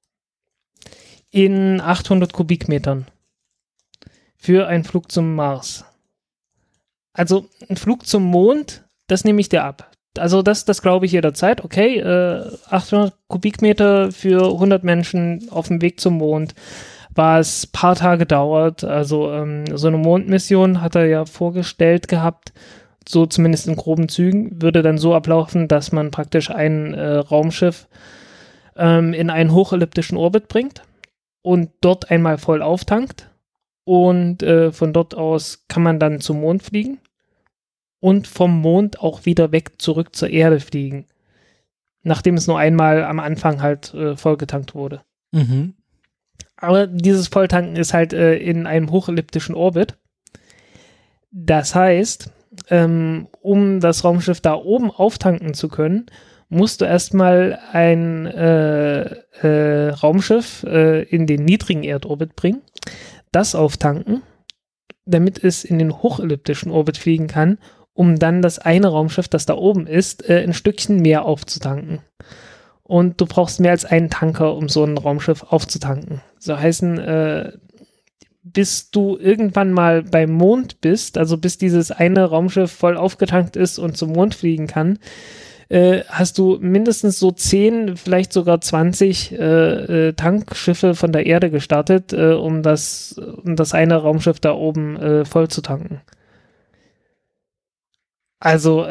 In 800 Kubikmetern. Für einen Flug zum Mars. Also, ein Flug zum Mond, das nehme ich dir ab. Also, das, das glaube ich jederzeit. Okay, äh, 800 Kubikmeter für 100 Menschen auf dem Weg zum Mond was paar Tage dauert. Also ähm, so eine Mondmission hat er ja vorgestellt gehabt, so zumindest in groben Zügen, würde dann so ablaufen, dass man praktisch ein äh, Raumschiff ähm, in einen hochelliptischen Orbit bringt und dort einmal voll auftankt und äh, von dort aus kann man dann zum Mond fliegen und vom Mond auch wieder weg zurück zur Erde fliegen, nachdem es nur einmal am Anfang halt äh, vollgetankt wurde. Mhm. Aber dieses Volltanken ist halt äh, in einem hochelliptischen Orbit. Das heißt, ähm, um das Raumschiff da oben auftanken zu können, musst du erstmal ein äh, äh, Raumschiff äh, in den niedrigen Erdorbit bringen, das auftanken, damit es in den hochelliptischen Orbit fliegen kann, um dann das eine Raumschiff, das da oben ist, äh, ein Stückchen mehr aufzutanken. Und du brauchst mehr als einen Tanker, um so ein Raumschiff aufzutanken. So heißen, äh, bis du irgendwann mal beim Mond bist, also bis dieses eine Raumschiff voll aufgetankt ist und zum Mond fliegen kann, äh, hast du mindestens so 10, vielleicht sogar 20 äh, äh, Tankschiffe von der Erde gestartet, äh, um, das, um das eine Raumschiff da oben äh, voll zu tanken. Also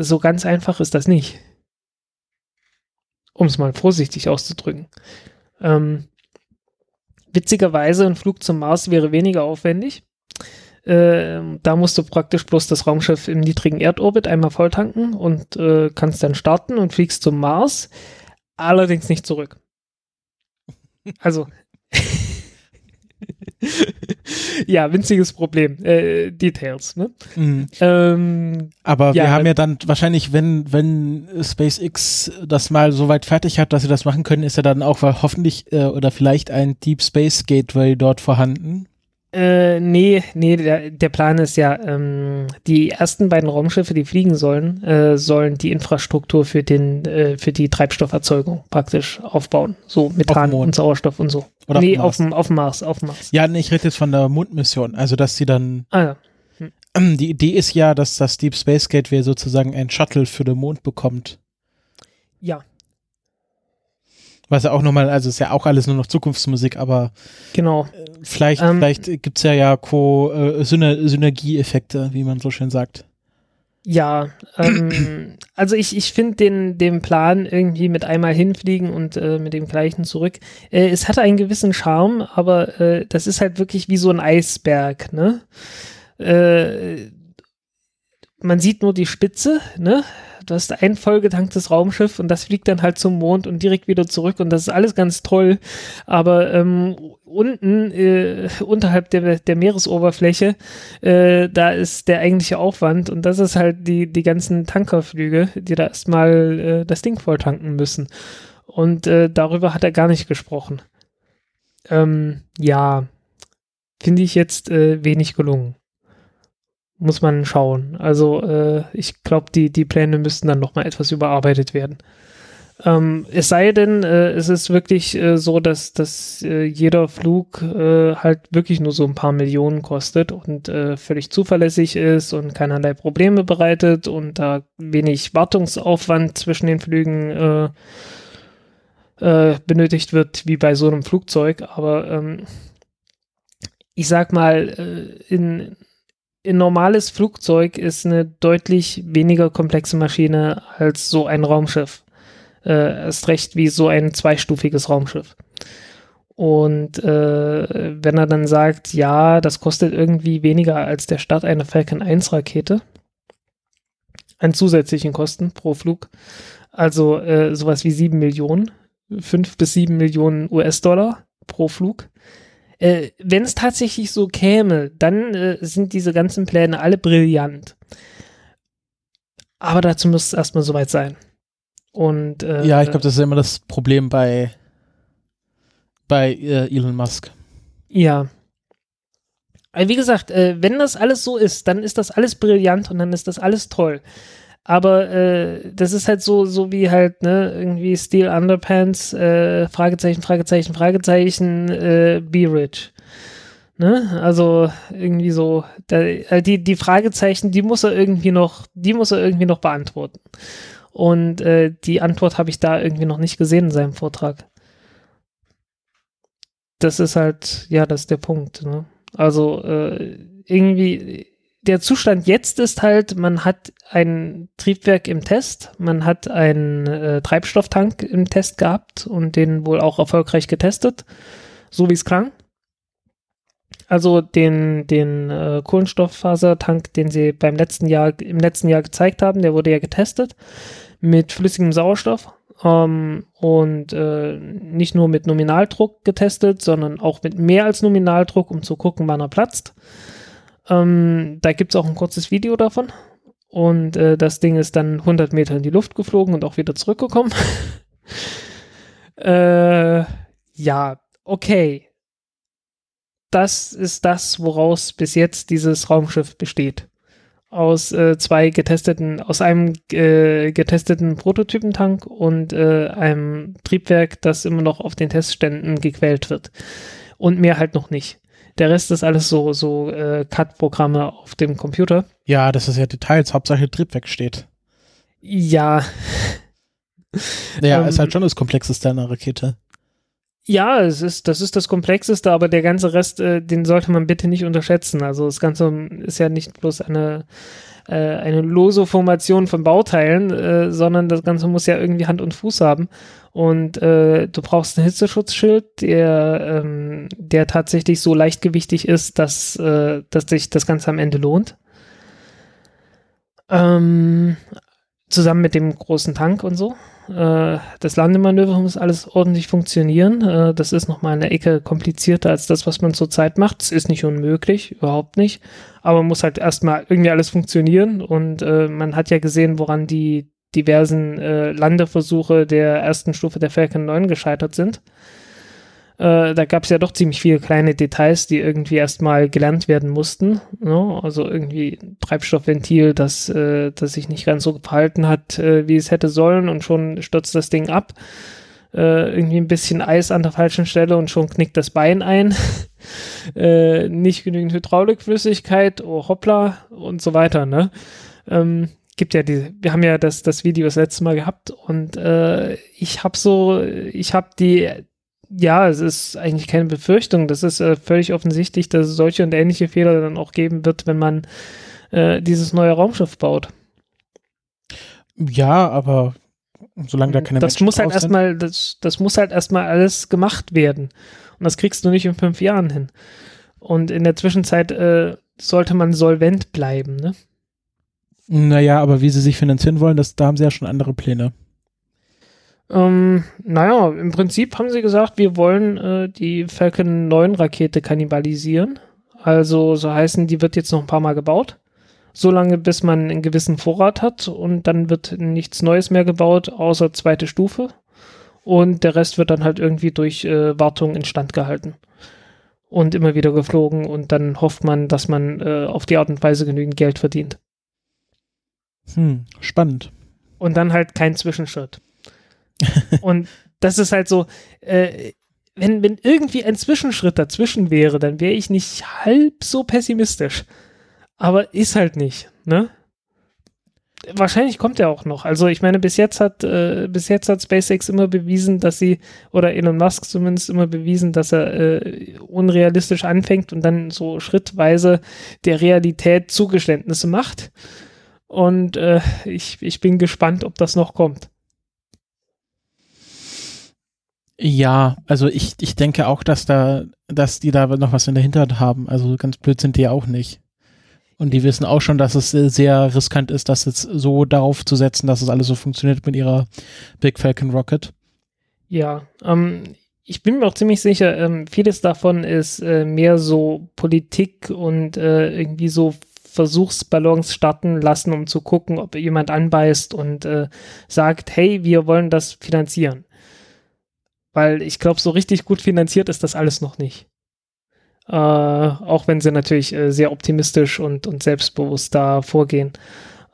so ganz einfach ist das nicht. Um es mal vorsichtig auszudrücken. Ähm, witzigerweise, ein Flug zum Mars wäre weniger aufwendig. Ähm, da musst du praktisch bloß das Raumschiff im niedrigen Erdorbit einmal volltanken und äh, kannst dann starten und fliegst zum Mars. Allerdings nicht zurück. Also. ja, winziges Problem. Äh, Details, ne? Mhm. Ähm, Aber Ja, wir haben ja dann wahrscheinlich, wenn, wenn SpaceX das mal so weit fertig hat, dass sie das machen können, ist ja dann auch hoffentlich äh, oder vielleicht ein Deep Space Gateway dort vorhanden. Äh, nee, nee, der, der Plan ist ja, ähm, die ersten beiden Raumschiffe, die fliegen sollen, äh, sollen die Infrastruktur für den, äh, für die Treibstofferzeugung praktisch aufbauen. So Methan Mond. und Sauerstoff und so. Oder auf nee, dem auf Mars. dem, auf dem Mars, auf dem Mars. Ja, nee, ich rede jetzt von der Mondmission. Also, dass sie dann, Ah ja. ähm, die Idee ist ja, dass das Deep Space Gateway sozusagen ein Shuttle für den Mond bekommt. Ja, Was ja auch nochmal, also ist ja auch alles nur noch Zukunftsmusik, aber genau. vielleicht, Ähm, vielleicht gibt's ja ja Co äh, Syner Synergieeffekte, wie man so schön sagt. Ja, ähm, also ich, ich finde den, den Plan irgendwie mit einmal hinfliegen und äh, mit dem gleichen zurück. Äh, es hatte einen gewissen Charme, aber äh, das ist halt wirklich wie so ein Eisberg, ne? Äh, man sieht nur die Spitze, ne? Du hast ein vollgetanktes Raumschiff und das fliegt dann halt zum Mond und direkt wieder zurück und das ist alles ganz toll. Aber ähm, unten, äh, unterhalb der, der Meeresoberfläche, äh, da ist der eigentliche Aufwand und das ist halt die, die ganzen Tankerflüge, die da erstmal äh, das Ding voll tanken müssen. Und äh, darüber hat er gar nicht gesprochen. Ähm, ja, finde ich jetzt äh, wenig gelungen. Muss man schauen. Also äh, ich glaube, die, die Pläne müssten dann noch mal etwas überarbeitet werden. Ähm, es sei denn, äh, es ist wirklich äh, so, dass, dass äh, jeder Flug äh, halt wirklich nur so ein paar Millionen kostet und äh, völlig zuverlässig ist und keinerlei Probleme bereitet und da wenig Wartungsaufwand zwischen den Flügen äh, äh, benötigt wird, wie bei so einem Flugzeug. Aber ähm, ich sag mal, äh, in, ein normales Flugzeug ist eine deutlich weniger komplexe Maschine als so ein Raumschiff. Äh, erst recht wie so ein zweistufiges Raumschiff. Und äh, wenn er dann sagt, ja, das kostet irgendwie weniger als der Start einer Falcon 1 Rakete, an zusätzlichen Kosten pro Flug, also äh, sowas wie 7 Millionen, 5 bis 7 Millionen US-Dollar pro Flug. Äh, wenn es tatsächlich so käme, dann äh, sind diese ganzen Pläne alle brillant. Aber dazu muss es erstmal soweit sein. Und, äh, ja, ich glaube, das ist immer das Problem bei, bei äh, Elon Musk. Ja. Also wie gesagt, äh, wenn das alles so ist, dann ist das alles brillant und dann ist das alles toll. Aber äh, das ist halt so, so wie halt, ne, irgendwie Steel Underpants, äh, Fragezeichen, Fragezeichen, Fragezeichen, äh, Be Rich. Ne? Also irgendwie so, da, äh, die, die Fragezeichen, die muss er irgendwie noch, die muss er irgendwie noch beantworten. Und äh, die Antwort habe ich da irgendwie noch nicht gesehen in seinem Vortrag. Das ist halt, ja, das ist der Punkt. Ne? Also äh, irgendwie, der Zustand jetzt ist halt, man hat ein Triebwerk im Test, man hat einen äh, Treibstofftank im Test gehabt und den wohl auch erfolgreich getestet, so wie es klang. Also den, den äh, Kohlenstofffasertank, den sie beim letzten Jahr, im letzten Jahr gezeigt haben, der wurde ja getestet mit flüssigem Sauerstoff ähm, und äh, nicht nur mit Nominaldruck getestet, sondern auch mit mehr als Nominaldruck, um zu gucken, wann er platzt. Ähm, da gibt es auch ein kurzes Video davon. Und äh, das Ding ist dann 100 Meter in die Luft geflogen und auch wieder zurückgekommen. äh, ja, okay. Das ist das, woraus bis jetzt dieses Raumschiff besteht. Aus äh, zwei getesteten, aus einem äh, getesteten Prototypentank und äh, einem Triebwerk, das immer noch auf den Testständen gequält wird. Und mehr halt noch nicht. Der Rest ist alles so, so äh, CAD-Programme auf dem Computer. Ja, das ist ja Details. Hauptsache Triebwerk steht. Ja. Ja, ähm, ist halt schon das Komplexeste einer Rakete. Ja, es ist, das ist das Komplexeste, aber der ganze Rest, äh, den sollte man bitte nicht unterschätzen. Also das Ganze ist ja nicht bloß eine, äh, eine lose Formation von Bauteilen, äh, sondern das Ganze muss ja irgendwie Hand und Fuß haben. Und äh, du brauchst ein Hitzeschutzschild, der, ähm, der tatsächlich so leichtgewichtig ist, dass, äh, dass sich das Ganze am Ende lohnt. Ähm, zusammen mit dem großen Tank und so. Äh, das Landemanöver muss alles ordentlich funktionieren. Äh, das ist nochmal eine Ecke komplizierter als das, was man zurzeit macht. Es ist nicht unmöglich, überhaupt nicht. Aber muss halt erstmal irgendwie alles funktionieren. Und äh, man hat ja gesehen, woran die diversen äh, Landeversuche der ersten Stufe der Falcon 9 gescheitert sind. Äh, da gab es ja doch ziemlich viele kleine Details, die irgendwie erstmal gelernt werden mussten. Ne? Also irgendwie Treibstoffventil, das, äh, das sich nicht ganz so verhalten hat, äh, wie es hätte sollen und schon stürzt das Ding ab. Äh, irgendwie ein bisschen Eis an der falschen Stelle und schon knickt das Bein ein. äh, nicht genügend Hydraulikflüssigkeit, oh hoppla und so weiter, ne? Ähm, gibt ja die, wir haben ja das, das Video das letzte Mal gehabt und äh, ich habe so, ich habe die, ja, es ist eigentlich keine Befürchtung, das ist äh, völlig offensichtlich, dass es solche und ähnliche Fehler dann auch geben wird, wenn man äh, dieses neue Raumschiff baut. Ja, aber solange da keine das Menschen muss halt erstmal, das, das muss halt erstmal alles gemacht werden. Und das kriegst du nicht in fünf Jahren hin. Und in der Zwischenzeit äh, sollte man solvent bleiben, ne? Naja, aber wie sie sich finanzieren wollen, das, da haben sie ja schon andere Pläne. Ähm, naja, im Prinzip haben sie gesagt, wir wollen äh, die Falcon 9 Rakete kannibalisieren. Also so heißen, die wird jetzt noch ein paar Mal gebaut. Solange bis man einen gewissen Vorrat hat und dann wird nichts Neues mehr gebaut, außer zweite Stufe. Und der Rest wird dann halt irgendwie durch äh, Wartung instand gehalten. Und immer wieder geflogen und dann hofft man, dass man äh, auf die Art und Weise genügend Geld verdient. Hm, spannend. Und dann halt kein Zwischenschritt. und das ist halt so, äh, wenn, wenn irgendwie ein Zwischenschritt dazwischen wäre, dann wäre ich nicht halb so pessimistisch. Aber ist halt nicht, ne? wahrscheinlich kommt er auch noch. Also ich meine, bis jetzt hat äh, bis jetzt hat SpaceX immer bewiesen, dass sie oder Elon Musk zumindest immer bewiesen, dass er äh, unrealistisch anfängt und dann so schrittweise der Realität Zugeständnisse macht. Und äh, ich, ich bin gespannt, ob das noch kommt. Ja, also ich, ich denke auch, dass da, dass die da noch was in der Hinterhand haben. Also ganz blöd sind die auch nicht. Und die wissen auch schon, dass es sehr riskant ist, das jetzt so darauf zu setzen, dass es alles so funktioniert mit ihrer Big Falcon Rocket. Ja, ähm, ich bin mir auch ziemlich sicher, ähm, vieles davon ist äh, mehr so Politik und äh, irgendwie so Versuchsballons starten lassen, um zu gucken, ob jemand anbeißt und äh, sagt, hey, wir wollen das finanzieren. Weil ich glaube, so richtig gut finanziert ist das alles noch nicht. Äh, auch wenn sie natürlich äh, sehr optimistisch und, und selbstbewusst da vorgehen.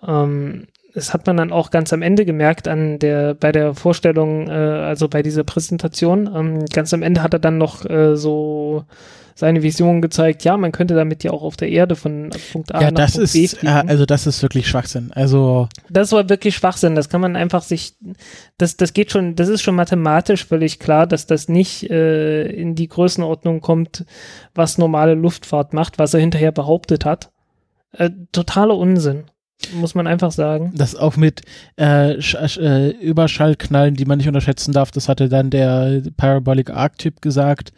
Ähm, das hat man dann auch ganz am Ende gemerkt an der bei der Vorstellung, äh, also bei dieser Präsentation. Ähm, ganz am Ende hat er dann noch äh, so seine Vision gezeigt, ja, man könnte damit ja auch auf der Erde von Punkt A ja, nach das Punkt ist, B äh, fliegen. also das ist wirklich Schwachsinn. Also Das war wirklich Schwachsinn. Das kann man einfach sich, das, das geht schon, das ist schon mathematisch völlig klar, dass das nicht äh, in die Größenordnung kommt, was normale Luftfahrt macht, was er hinterher behauptet hat. Äh, totaler Unsinn, muss man einfach sagen. das auch mit äh, Sch- äh, Überschallknallen, die man nicht unterschätzen darf, das hatte dann der Parabolic Arc-Typ gesagt.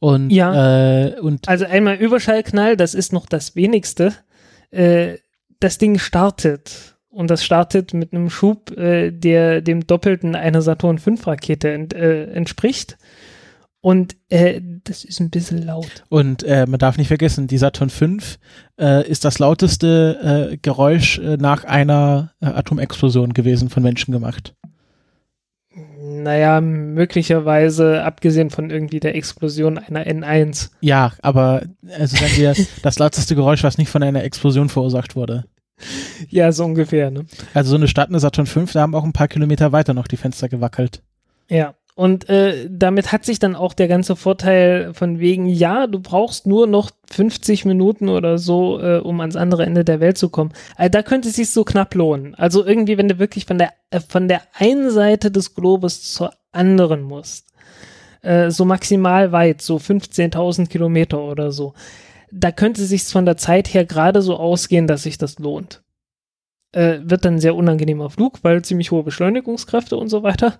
Und, Ja. äh, und Also einmal Überschallknall, das ist noch das wenigste. Äh, das Ding startet. Und das startet mit einem Schub, äh, der dem Doppelten einer Saturn V-Rakete ent, äh, entspricht. Und äh, das ist ein bisschen laut. Und äh, man darf nicht vergessen, die Saturn V äh, ist das lauteste äh, Geräusch äh, nach einer äh, Atomexplosion gewesen, von Menschen gemacht. Naja, möglicherweise, abgesehen von irgendwie der Explosion einer N1. Ja, aber also sagen wir, das lauteste Geräusch, was nicht von einer Explosion verursacht wurde. Ja, so ungefähr, ne? Also so eine Stadt, eine Saturn V, da haben auch ein paar Kilometer weiter noch die Fenster gewackelt. Ja. Und äh, damit hat sich dann auch der ganze Vorteil von wegen, ja, du brauchst nur noch 50 Minuten oder so, äh, um ans andere Ende der Welt zu kommen. Also da könnte es sich so knapp lohnen. Also irgendwie, wenn du wirklich von der, äh, von der einen Seite des Globus zur anderen musst, äh, so maximal weit, so 15.000 Kilometer oder so, da könnte es sich von der Zeit her gerade so ausgehen, dass sich das lohnt äh, wird dann sehr unangenehmer Flug, weil ziemlich hohe Beschleunigungskräfte und so weiter.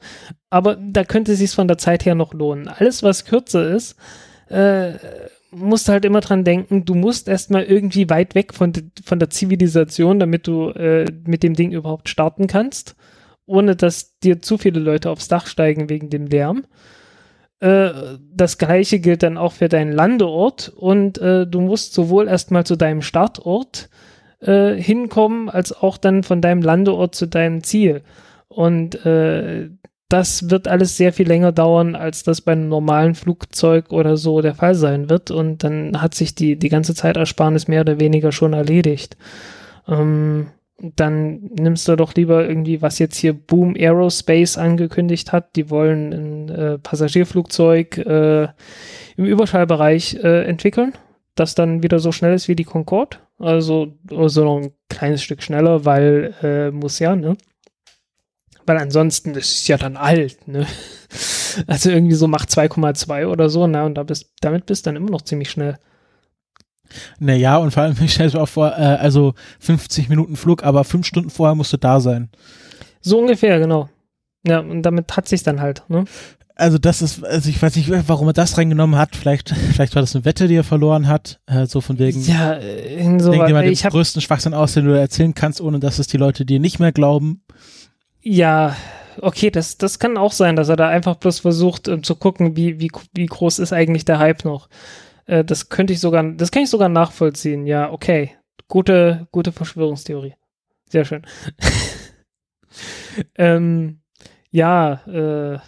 Aber da könnte sich von der Zeit her noch lohnen. Alles, was kürzer ist, äh, musst halt immer dran denken, du musst erstmal irgendwie weit weg von, de, von der Zivilisation, damit du äh, mit dem Ding überhaupt starten kannst, ohne dass dir zu viele Leute aufs Dach steigen wegen dem Lärm. Äh, das gleiche gilt dann auch für deinen Landeort und äh, du musst sowohl erstmal zu deinem Startort äh, hinkommen, als auch dann von deinem Landeort zu deinem Ziel. Und äh, das wird alles sehr viel länger dauern, als das bei einem normalen Flugzeug oder so der Fall sein wird. Und dann hat sich die, die ganze Zeitersparnis mehr oder weniger schon erledigt. Ähm, dann nimmst du doch lieber irgendwie, was jetzt hier Boom Aerospace angekündigt hat. Die wollen ein äh, Passagierflugzeug äh, im Überschallbereich äh, entwickeln, das dann wieder so schnell ist wie die Concorde. Also so noch ein kleines Stück schneller, weil äh, muss ja, ne? Weil ansonsten das ist ja dann alt, ne? Also irgendwie so macht 2,2 oder so, ne? Und da bist, damit bist du dann immer noch ziemlich schnell. Naja, und vor allem, ich stelle mir auch vor, äh, also 50 Minuten Flug, aber fünf Stunden vorher musst du da sein. So ungefähr, genau. Ja, und damit hat sich dann halt, ne? Also das ist, also ich weiß nicht, warum er das reingenommen hat. Vielleicht, vielleicht war das eine Wette, die er verloren hat. Äh, so von wegen, Ja, äh, insoweit, denk dir mal den größten Schwachsinn aus, den du erzählen kannst, ohne dass es die Leute dir nicht mehr glauben. ja, okay, das, das kann auch sein, dass er da einfach bloß versucht äh, zu gucken, wie, wie, wie groß ist eigentlich der Hype noch. Äh, das könnte ich sogar, das kann ich sogar nachvollziehen. Ja, okay. Gute, gute Verschwörungstheorie. Sehr schön. ähm, ja, äh,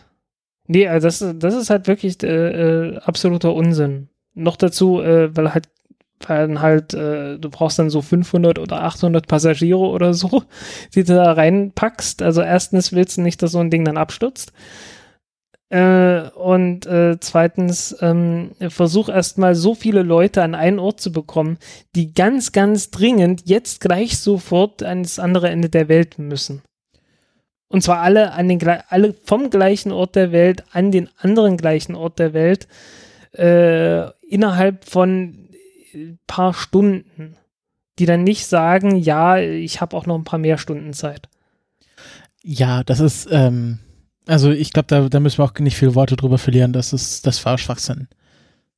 nee, also das, das ist halt wirklich äh, äh, absoluter Unsinn. Noch dazu, äh, weil halt, weil halt, äh, du brauchst dann so 500 oder 800 Passagiere oder so, die du da reinpackst. Also erstens willst du nicht, dass so ein Ding dann abstürzt. Äh, und äh, zweitens, ähm, versuch erstmal so viele Leute an einen Ort zu bekommen, die ganz, ganz dringend jetzt gleich sofort ans andere Ende der Welt müssen. Und zwar alle an den alle vom gleichen Ort der Welt an den anderen gleichen Ort der Welt äh, innerhalb von ein paar Stunden, die dann nicht sagen, ja, ich habe auch noch ein paar mehr Stunden Zeit. Ja, das ist, ähm, also ich glaube, da, da müssen wir auch nicht viele Worte drüber verlieren. Das ist, das war Schwachsinn.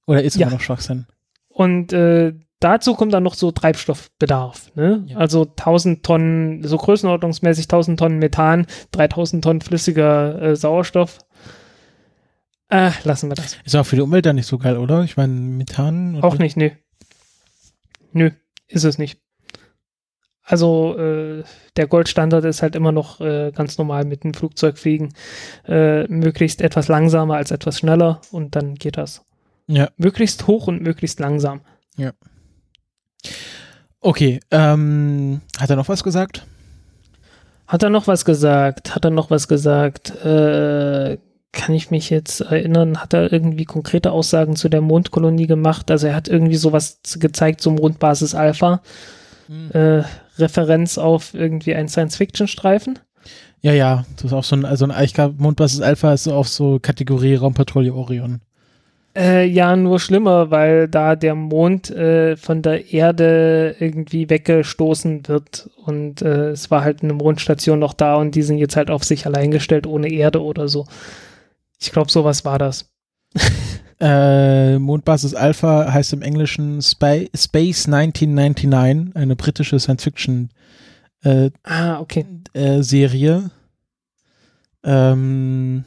Oder ist ja. immer noch Schwachsinn. Und äh, dazu kommt dann noch so Treibstoffbedarf. Ne? Ja. Also 1000 Tonnen, so größenordnungsmäßig 1000 Tonnen Methan, 3000 Tonnen flüssiger äh, Sauerstoff. Äh, lassen wir das. Ist auch für die Umwelt dann nicht so geil, oder? Ich meine, Methan. Auch nicht, nö. Nö, ist es nicht. Also äh, der Goldstandard ist halt immer noch äh, ganz normal mit dem Flugzeug fliegen. Äh, möglichst etwas langsamer als etwas schneller und dann geht das. Ja. Möglichst hoch und möglichst langsam. Ja. Okay, ähm, hat er noch was gesagt? Hat er noch was gesagt? Hat er noch was gesagt? Äh, kann ich mich jetzt erinnern, hat er irgendwie konkrete Aussagen zu der Mondkolonie gemacht? Also er hat irgendwie sowas gezeigt zum Mondbasis Alpha. Hm. Äh, Referenz auf irgendwie einen Science-Fiction-Streifen. Ja, ja, das ist auch so ein, also ein, ich glaube, Mondbasis Alpha ist so auf so Kategorie Raumpatrouille Orion. Äh, ja, nur schlimmer, weil da der Mond äh, von der Erde irgendwie weggestoßen wird und äh, es war halt eine Mondstation noch da und die sind jetzt halt auf sich allein gestellt ohne Erde oder so. Ich glaube, sowas war das. äh, Mondbasis Alpha heißt im Englischen Spy Space 1999, eine britische Science-Fiction äh, ah, okay. Äh, Serie. Ähm,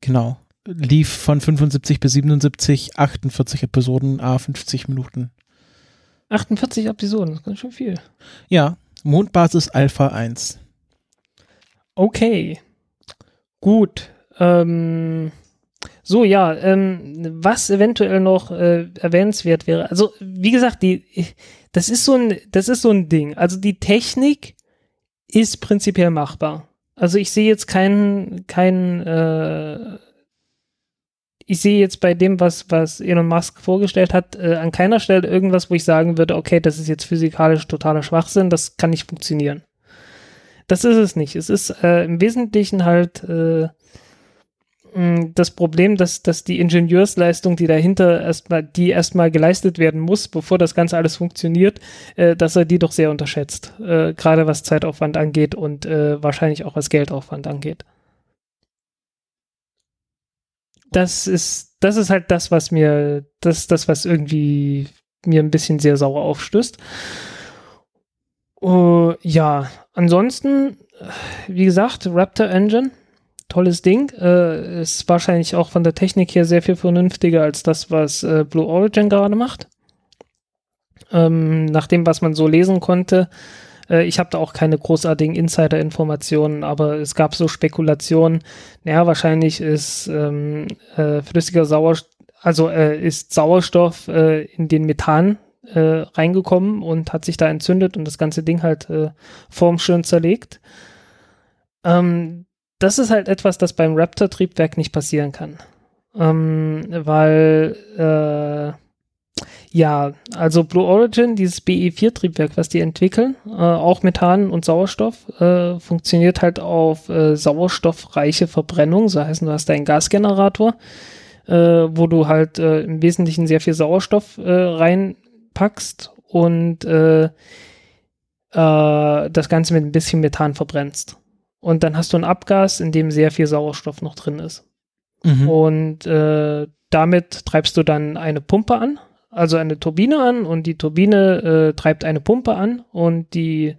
genau lief von 75 bis 77, 48 Episoden, a 50 Minuten. 48 Episoden, das ist ganz schön viel. Ja, Mondbasis Alpha 1. Okay. Gut. Ähm, so, ja, ähm, was eventuell noch äh, erwähnenswert wäre. Also, wie gesagt, die, das ist so ein, das ist so ein Ding. Also die Technik ist prinzipiell machbar. Also ich sehe jetzt keinen, keinen äh, ich sehe jetzt bei dem, was, was Elon Musk vorgestellt hat, äh, an keiner Stelle irgendwas, wo ich sagen würde, okay, das ist jetzt physikalisch totaler Schwachsinn, das kann nicht funktionieren. Das ist es nicht. Es ist äh, im Wesentlichen halt äh, das Problem, dass, dass die Ingenieursleistung, die dahinter erstmal, die erstmal geleistet werden muss, bevor das Ganze alles funktioniert, äh, dass er die doch sehr unterschätzt. Äh, Gerade was Zeitaufwand angeht und äh, wahrscheinlich auch was Geldaufwand angeht das ist, das ist halt das, was mir, das, das, was irgendwie mir ein bisschen sehr sauer aufstößt. Uh, ja, ansonsten, wie gesagt, Raptor Engine, tolles Ding. Äh, ist wahrscheinlich auch von der Technik her sehr viel vernünftiger als das, was äh, Blue Origin gerade macht. Ähm, nach dem, was man so lesen konnte, äh, ich habe da auch keine großartigen Insider-Informationen, aber es gab so Spekulationen. Naja, wahrscheinlich ist ähm, äh, flüssiger Sauerstoff, also äh, ist Sauerstoff äh, in den Methan äh, reingekommen und hat sich da entzündet und das ganze Ding halt äh, formschön zerlegt. Ähm, das ist halt etwas, das beim Raptor-Triebwerk nicht passieren kann. Ähm, weil äh, ja, also Blue Origin, dieses BE4-Triebwerk, was die entwickeln, äh, auch Methan und Sauerstoff, äh, funktioniert halt auf äh, sauerstoffreiche Verbrennung. So heißen, du hast einen Gasgenerator, äh, wo du halt äh, im Wesentlichen sehr viel Sauerstoff äh, reinpackst und das Ganze mit ein bisschen Methan verbrennst. Und dann hast du ein Abgas, in dem sehr viel Sauerstoff noch drin ist. Mhm. Und damit treibst du dann eine Pumpe an also eine Turbine an und die Turbine äh, treibt eine Pumpe an und die,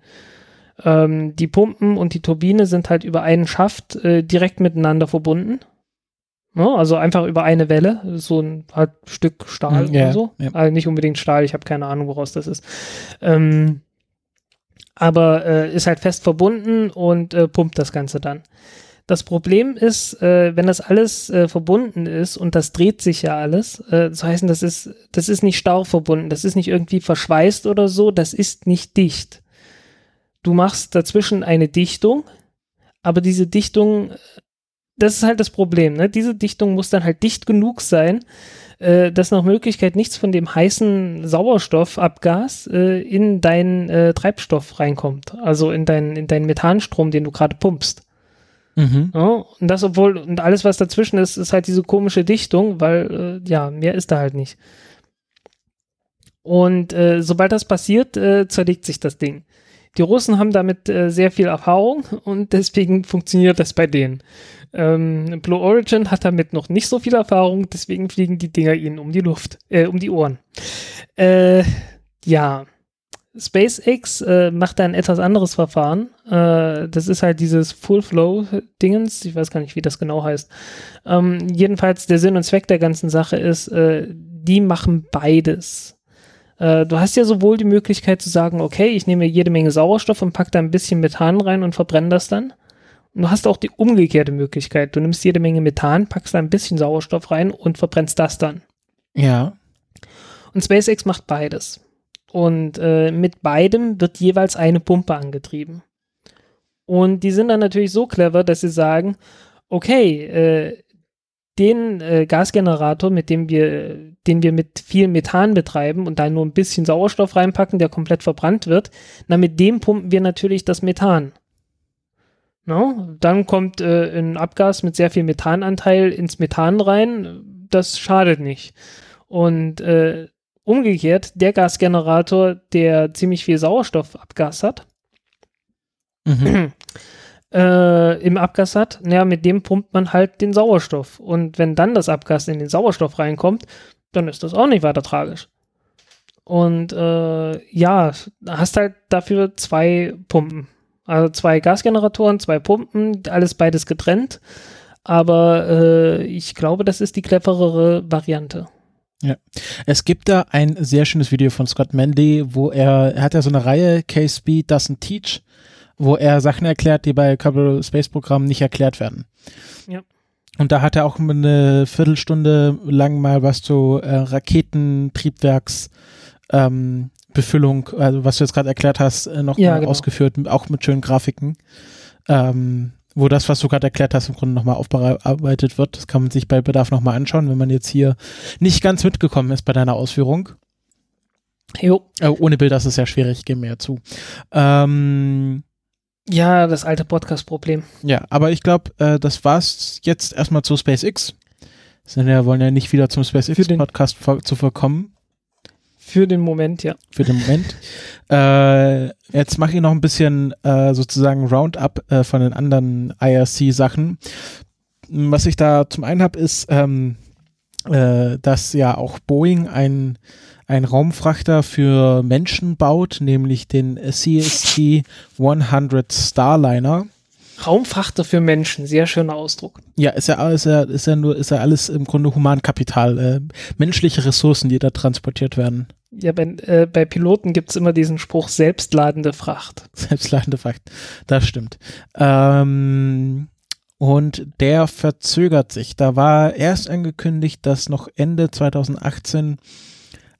ähm, die Pumpen und die Turbine sind halt über einen Schaft äh, direkt miteinander verbunden. Ja, ne? also einfach über eine Welle, so ein halt Stück Stahl yeah, oder so. Yeah. Also nicht unbedingt Stahl, ich habe keine Ahnung, woraus das ist. Ähm, aber äh, ist halt fest verbunden und äh, pumpt das Ganze dann. Das Problem ist, äh, wenn das alles äh, verbunden ist und das dreht sich ja alles, äh, das heißt, das ist, das ist nicht starr verbunden, das ist nicht irgendwie verschweißt oder so, das ist nicht dicht. Du machst dazwischen eine Dichtung, aber diese Dichtung das ist halt das Problem. Ne? Diese Dichtung muss dann halt dicht genug sein, äh, dass nach Möglichkeit nichts von dem heißen Sauerstoffabgas äh, in deinen äh, Treibstoff reinkommt. Also in deinen in deinen Methanstrom, den du gerade pumpst. Mhm. Ja, und das, obwohl, und alles, was dazwischen ist, ist halt diese komische Dichtung, weil, äh, ja, mehr ist da halt nicht. Und äh, sobald das passiert, äh, zerlegt sich das Ding. Die Russen haben damit äh, sehr viel Erfahrung und deswegen funktioniert das bei denen. Ähm, Blue Origin hat damit noch nicht so viel Erfahrung, deswegen fliegen die Dinger ihnen um die Luft, äh, um die Ohren. Äh, ja. SpaceX äh, macht da ein etwas anderes Verfahren. Äh, das ist halt dieses Full Flow Dingens. Ich weiß gar nicht, wie das genau heißt. Ähm, jedenfalls der Sinn und Zweck der ganzen Sache ist, äh, die machen beides. Äh, du hast ja sowohl die Möglichkeit zu sagen, okay, ich nehme jede Menge Sauerstoff und packe da ein bisschen Methan rein und verbrenne das dann. Und du hast auch die umgekehrte Möglichkeit. Du nimmst jede Menge Methan, packst da ein bisschen Sauerstoff rein und verbrennst das dann. Ja. Und SpaceX macht beides. Und äh, mit beidem wird jeweils eine Pumpe angetrieben. Und die sind dann natürlich so clever, dass sie sagen, okay, äh, den äh, Gasgenerator, mit dem wir, den wir mit viel Methan betreiben und da nur ein bisschen Sauerstoff reinpacken, der komplett verbrannt wird, na, mit dem pumpen wir natürlich das Methan. No? Dann kommt äh, ein Abgas mit sehr viel Methananteil ins Methan rein. Das schadet nicht. Und äh, umgekehrt, der Gasgenerator, der ziemlich viel Sauerstoffabgas hat, Mhm. äh, im Abgas hat, naja, mit dem pumpt man halt den Sauerstoff. Und wenn dann das Abgas in den Sauerstoff reinkommt, dann ist das auch nicht weiter tragisch. Und äh, ja, hast halt dafür zwei Pumpen. Also zwei Gasgeneratoren, zwei Pumpen, alles beides getrennt. Aber äh, ich glaube, das ist die cleverere Variante. Es gibt da ein sehr schönes Video von Scott Manley, wo er, er hat ja so eine Reihe, KSB Doesn't Teach, wo er Sachen erklärt, die bei Kerbal Space Programmen nicht erklärt werden. Ja. Und da hat er auch eine Viertelstunde lang mal was zu äh, Raketentriebwerks ähm, Befüllung, also was du jetzt gerade erklärt hast, äh, noch Ja, genau. ausgeführt, auch mit schönen Grafiken. Ähm, wo das, was du gerade erklärt hast, im Grunde nochmal aufbearbeitet wird. Das kann man sich bei Bedarf nochmal anschauen, wenn man jetzt hier nicht ganz mitgekommen ist bei deiner Ausführung. Jo. Äh, ohne Bilder ist es ja schwierig, geben wir ja zu. Ähm, Ja, das alte Podcast-Problem. ja, aber ich glaube, äh, das war's jetzt erstmal zu SpaceX. Sind ja, wollen ja nicht wieder zum SpaceX-Podcast zu verkommen, Für den Moment, ja. für den Moment. äh, jetzt mache ich noch ein bisschen äh, sozusagen Roundup äh, von den anderen IRC-Sachen. Was ich da zum einen habe, ist, ähm, äh, dass ja auch Boeing ein, ein Raumfrachter für Menschen baut, nämlich den CST 100 Starliner. Raumfrachter für Menschen, sehr schöner Ausdruck. Ja, ist ja, ist ja, ist ja nur, ist ja alles im Grunde Humankapital, äh, menschliche Ressourcen, die da transportiert werden. Ja, bei, äh, bei Piloten gibt's immer diesen Spruch selbstladende Fracht. Selbstladende Fakt. Das stimmt. Ähm, und der verzögert sich. Da war erst angekündigt, dass noch Ende 2018,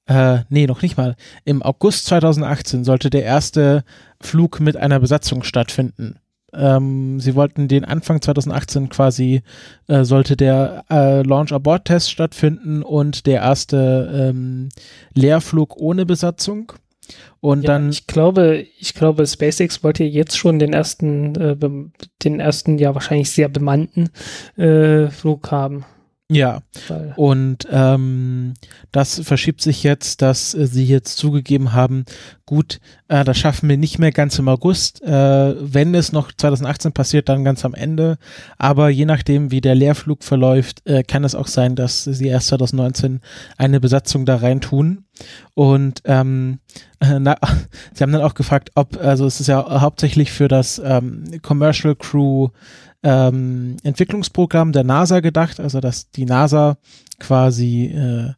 äh, nee, noch nicht mal, im August 2018 sollte der erste Flug mit einer Besatzung stattfinden. Ähm, sie wollten den Anfang 2018 quasi, äh, sollte der äh, Launch-Abort-Test stattfinden und der erste ähm, Leerflug ohne Besatzung. Und Ja, dann ich glaube, ich glaube, SpaceX wollte jetzt schon den ersten, äh, den ersten, ja wahrscheinlich sehr bemannten äh, Flug haben. Ja, Weil, und ähm, das verschiebt sich jetzt, dass äh, sie jetzt zugegeben haben, gut, äh, das schaffen wir nicht mehr ganz im August. Äh, wenn es noch 2018 passiert, dann ganz am Ende. Aber je nachdem, wie der Leerflug verläuft, äh, kann es auch sein, dass sie erst 2019 eine Besatzung da rein tun. Und ähm, äh, na, sie haben dann auch gefragt, ob, also es ist ja hauptsächlich für das ähm, Commercial Crew ähm, Entwicklungsprogramm der NASA gedacht, also dass die NASA quasi äh,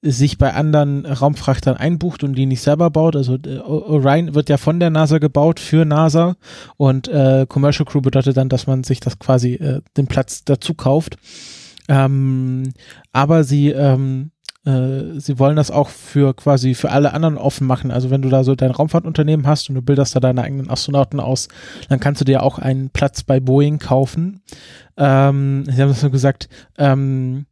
sich bei anderen Raumfrachtern einbucht und die nicht selber baut. Also äh, Orion wird ja von der NASA gebaut für NASA und äh, Commercial Crew bedeutet dann, dass man sich das quasi äh, den Platz dazu kauft. Ähm, aber sie ähm, äh, sie wollen das auch für quasi für alle anderen offen machen. Also wenn du da so dein Raumfahrtunternehmen hast und du bildest da deine eigenen Astronauten aus, dann kannst du dir auch einen Platz bei Boeing kaufen. Ähm, sie haben das so gesagt, ähm,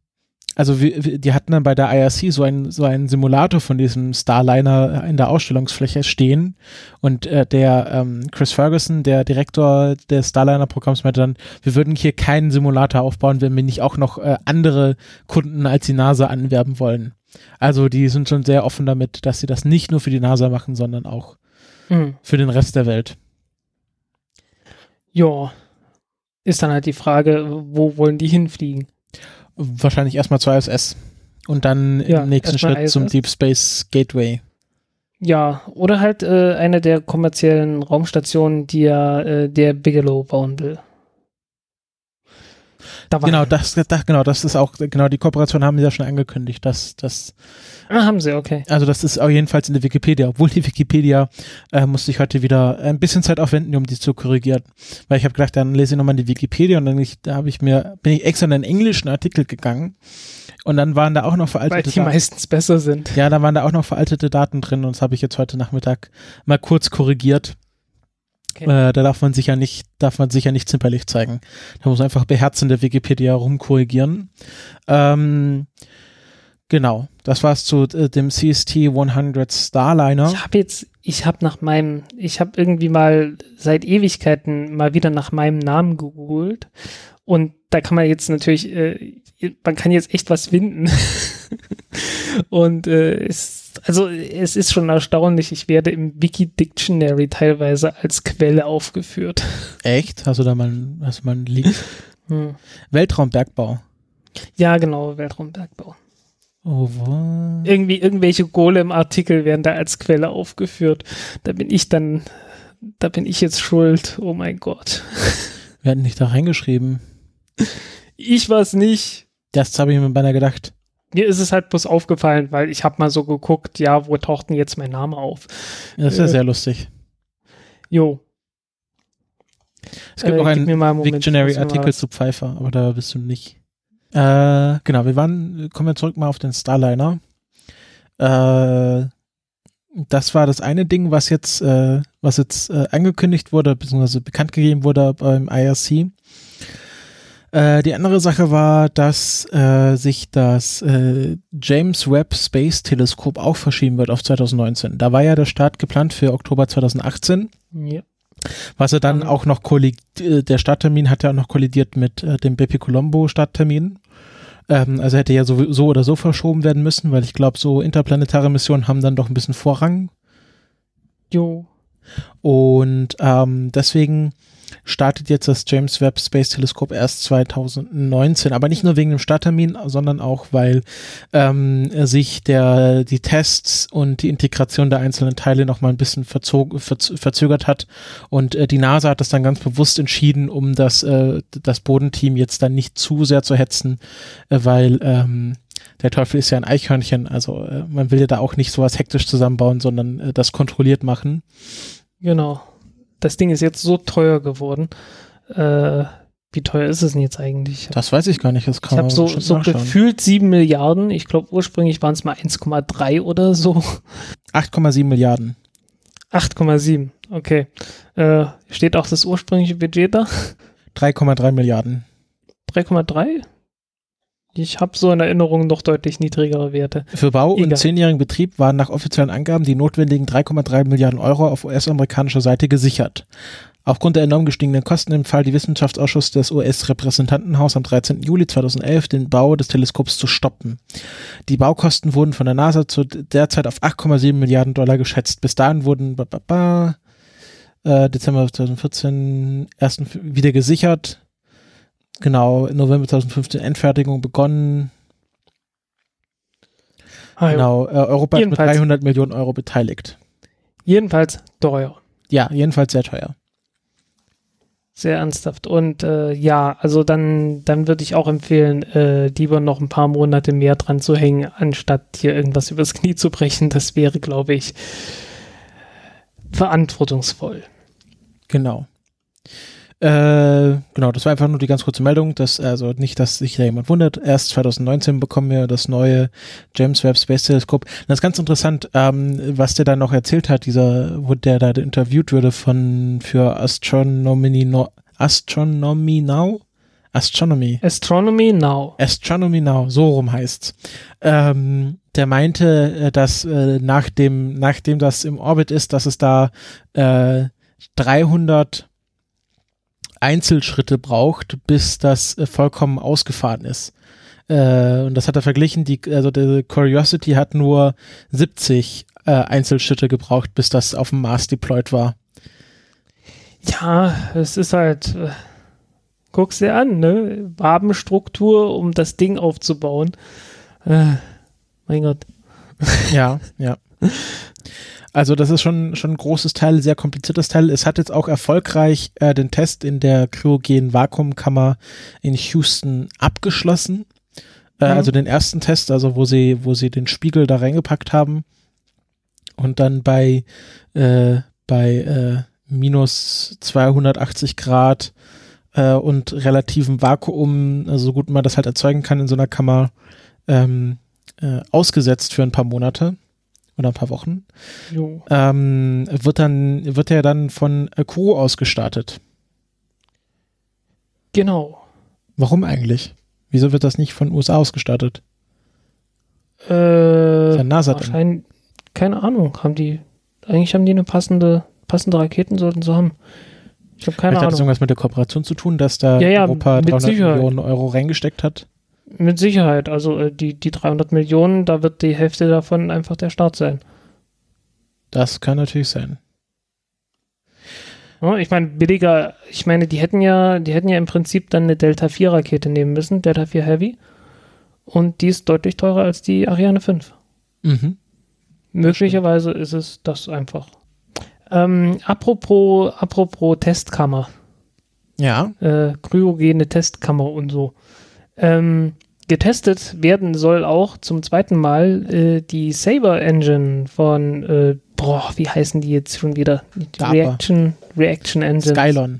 also wir, die hatten dann bei der IRC so einen so einen Simulator von diesem Starliner in der Ausstellungsfläche stehen und äh, der ähm, Chris Ferguson, der Direktor des Starliner-Programms, meinte dann, wir würden hier keinen Simulator aufbauen, wenn wir nicht auch noch äh, andere Kunden als die NASA anwerben wollen. Also die sind schon sehr offen damit, dass sie das nicht nur für die NASA machen, sondern auch Hm. für den Rest der Welt. Ja. Ist dann halt die Frage, wo wollen die hinfliegen? Wahrscheinlich erstmal zur ISS und dann Ja, im nächsten Schritt zum ISS. Deep Space Gateway. Ja, oder halt äh, eine der kommerziellen Raumstationen, die ja äh, der Bigelow bauen will. Da war Genau, das, das, genau, das ist auch, genau, die Kooperation haben sie ja schon angekündigt, dass, dass, Ah, haben sie, okay. also das ist auch jedenfalls in der Wikipedia, obwohl die Wikipedia äh, musste ich heute wieder ein bisschen Zeit aufwenden, um die zu korrigieren. Weil ich habe gedacht, dann lese ich nochmal die Wikipedia und dann ich, da habe ich mir, bin ich extra in einen englischen Artikel gegangen und dann waren da auch noch Weil veraltete die Daten. meistens besser sind. Ja, da waren da auch noch veraltete Daten drin und das habe ich jetzt heute Nachmittag mal kurz korrigiert. Okay. Äh, da darf man sich ja nicht, darf man sich ja nicht zimperlich zeigen. Da muss man einfach beherzt in der Wikipedia rumkorrigieren. Ähm, genau, das war's zu äh, dem CST 100 Starliner. Ich habe jetzt, ich habe nach meinem, ich habe irgendwie mal seit Ewigkeiten mal wieder nach meinem Namen gegoogelt und da kann man jetzt natürlich, äh, man kann jetzt echt was finden. und äh, es, also es ist schon erstaunlich, ich werde im Wiki Dictionary teilweise als Quelle aufgeführt. Echt? Hast du da mal, hast du mal einen Link? Hm. Weltraumbergbau. Ja, genau, Weltraumbergbau. Oh, wo? Irgendwie irgendwelche Golem-Artikel werden da als Quelle aufgeführt. Da bin ich dann, da bin ich jetzt schuld. Oh mein Gott. Wir hatten nicht da reingeschrieben. Ich war's nicht. Das habe ich mir beinahe gedacht. Mir ist es halt bloß aufgefallen, weil ich habe mal so geguckt, ja, wo taucht denn jetzt mein Name auf? Das ist ja Äh, sehr lustig. Jo. Es gibt äh, auch einen einen mal- zu Pfeiffer, aber da bist du nicht. Äh, genau, wir waren, kommen wir zurück mal auf den Starliner. Äh, das war das eine Ding, was jetzt, äh, was jetzt äh, angekündigt wurde, beziehungsweise bekannt gegeben wurde beim IRC. Äh, die andere Sache war, dass äh, sich das äh, James Webb Space Teleskop auch verschieben wird auf 2019. Da war ja der Start geplant für Oktober 2018. Ja. Was er dann Mhm. auch noch kollidiert, äh, der Starttermin hat ja auch noch kollidiert mit äh, dem Bepi Colombo Starttermin. Ähm, also hätte ja so, so oder so verschoben werden müssen, weil ich glaube, so interplanetare Missionen haben dann doch ein bisschen Vorrang. Jo. Und ähm, deswegen startet jetzt das James Webb Space Teleskop erst 2019, aber nicht nur wegen dem Starttermin, sondern auch, weil ähm, sich der, die Tests und die Integration der einzelnen Teile noch mal ein bisschen verzog, verz, verzögert hat und äh, die NASA hat das dann ganz bewusst entschieden, um das, äh, das Bodenteam jetzt dann nicht zu sehr zu hetzen, äh, weil ähm, der Teufel ist ja ein Eichhörnchen, also äh, man will ja da auch nicht sowas hektisch zusammenbauen, sondern äh, das kontrolliert machen. Genau. Das Ding ist jetzt so teuer geworden. Äh, wie teuer ist es denn jetzt eigentlich? Das weiß ich gar nicht, das kann ich habe so, so gefühlt 7 Milliarden. Ich glaube, ursprünglich waren es mal 1,3 oder so. 8,7 Milliarden. 8,7. Okay. Äh, steht auch das ursprüngliche Budget da? 3,3 Milliarden. 3,3? Ich habe so in Erinnerung noch deutlich niedrigere Werte. Für Bau und Egal. zehnjährigen Betrieb waren nach offiziellen Angaben die notwendigen 3,3 Milliarden Euro auf US-amerikanischer Seite gesichert. Aufgrund der enorm gestiegenen Kosten empfahl die Wissenschaftsausschuss des US-Repräsentantenhaus am 13. Juli 2011 den Bau des Teleskops zu stoppen. Die Baukosten wurden von der NASA zu derzeit auf 8,7 Milliarden Dollar geschätzt. Bis dahin wurden ba, ba, ba, äh, Dezember 2014 erst wieder gesichert. Genau, November 2015 Endfertigung begonnen. Ah. Genau, äh, Europa ist mit Jedenfalls- 300 Millionen Euro beteiligt. Jedenfalls teuer. Ja, jedenfalls sehr teuer. Sehr ernsthaft. Und äh, ja, also dann, dann würde ich auch empfehlen, äh, lieber noch ein paar Monate mehr dran zu hängen, anstatt hier irgendwas übers Knie zu brechen. Das wäre, glaube ich, verantwortungsvoll. Genau. Äh, genau, das war einfach nur die ganz kurze Meldung, dass, also nicht, dass sich da jemand wundert. Erst 2019 bekommen wir das neue James Webb Space Teleskop. Das ist ganz interessant, ähm, was der da noch erzählt hat, dieser, wo der da interviewt wurde von, für Astronomy, no, Astronomy Now? Astronomy. Astronomy Now. Astronomy Now, so rum heißt's. Ähm, der meinte, äh, dass äh, nach dem, nachdem das im Orbit ist, dass es da äh, 300 Einzelschritte braucht, bis das äh, vollkommen ausgefahren ist. Äh, und das hat er verglichen, die, also die Curiosity hat nur 70 äh, Einzelschritte gebraucht, bis das auf dem Mars deployed war. Ja, es ist halt, äh, guck's dir an, ne? Wabenstruktur, um das Ding aufzubauen. Äh, mein Gott. Ja, ja. Also das ist schon, schon ein großes Teil, sehr kompliziertes Teil. Es hat jetzt auch erfolgreich äh, den Test in der kryogenen Vakuumkammer in Houston abgeschlossen. Äh, mhm. Also den ersten Test, also wo sie, wo sie den Spiegel da reingepackt haben und dann bei, äh, bei äh, minus 280 Grad äh, und relativem Vakuum, also so gut man das halt erzeugen kann in so einer Kammer, ähm, äh, ausgesetzt für ein paar Monate oder ein paar Wochen, ähm, wird dann, wird er dann von Crew ausgestartet. Genau. Warum eigentlich? Wieso wird das nicht von USA ausgestartet? Äh, ja NASA wahrscheinlich, keine Ahnung, haben die, eigentlich haben die eine passende, passende Raketen sollten sie haben. Ich habe keine Vielleicht Ahnung. Hat das irgendwas mit der Kooperation zu tun, dass da ja, ja, Europa 300 Sicherheit. Millionen Euro reingesteckt hat? Mit Sicherheit. Also äh, die, die 300 Millionen, da wird die Hälfte davon einfach der Start sein. Das kann natürlich sein. Ja, ich meine, billiger, ich meine, die hätten ja, die hätten ja im Prinzip dann eine Delta 4 Rakete nehmen müssen, Delta 4 Heavy. Und die ist deutlich teurer als die Ariane 5. Mhm. Möglicherweise ist es das einfach. Ähm, apropos, apropos Testkammer. Ja. Äh, kryogene Testkammer und so. Ähm, getestet werden soll auch zum zweiten Mal äh, die Saber Engine von, äh, boah, wie heißen die jetzt schon wieder? Reaction, Reaction Engine. Skylon.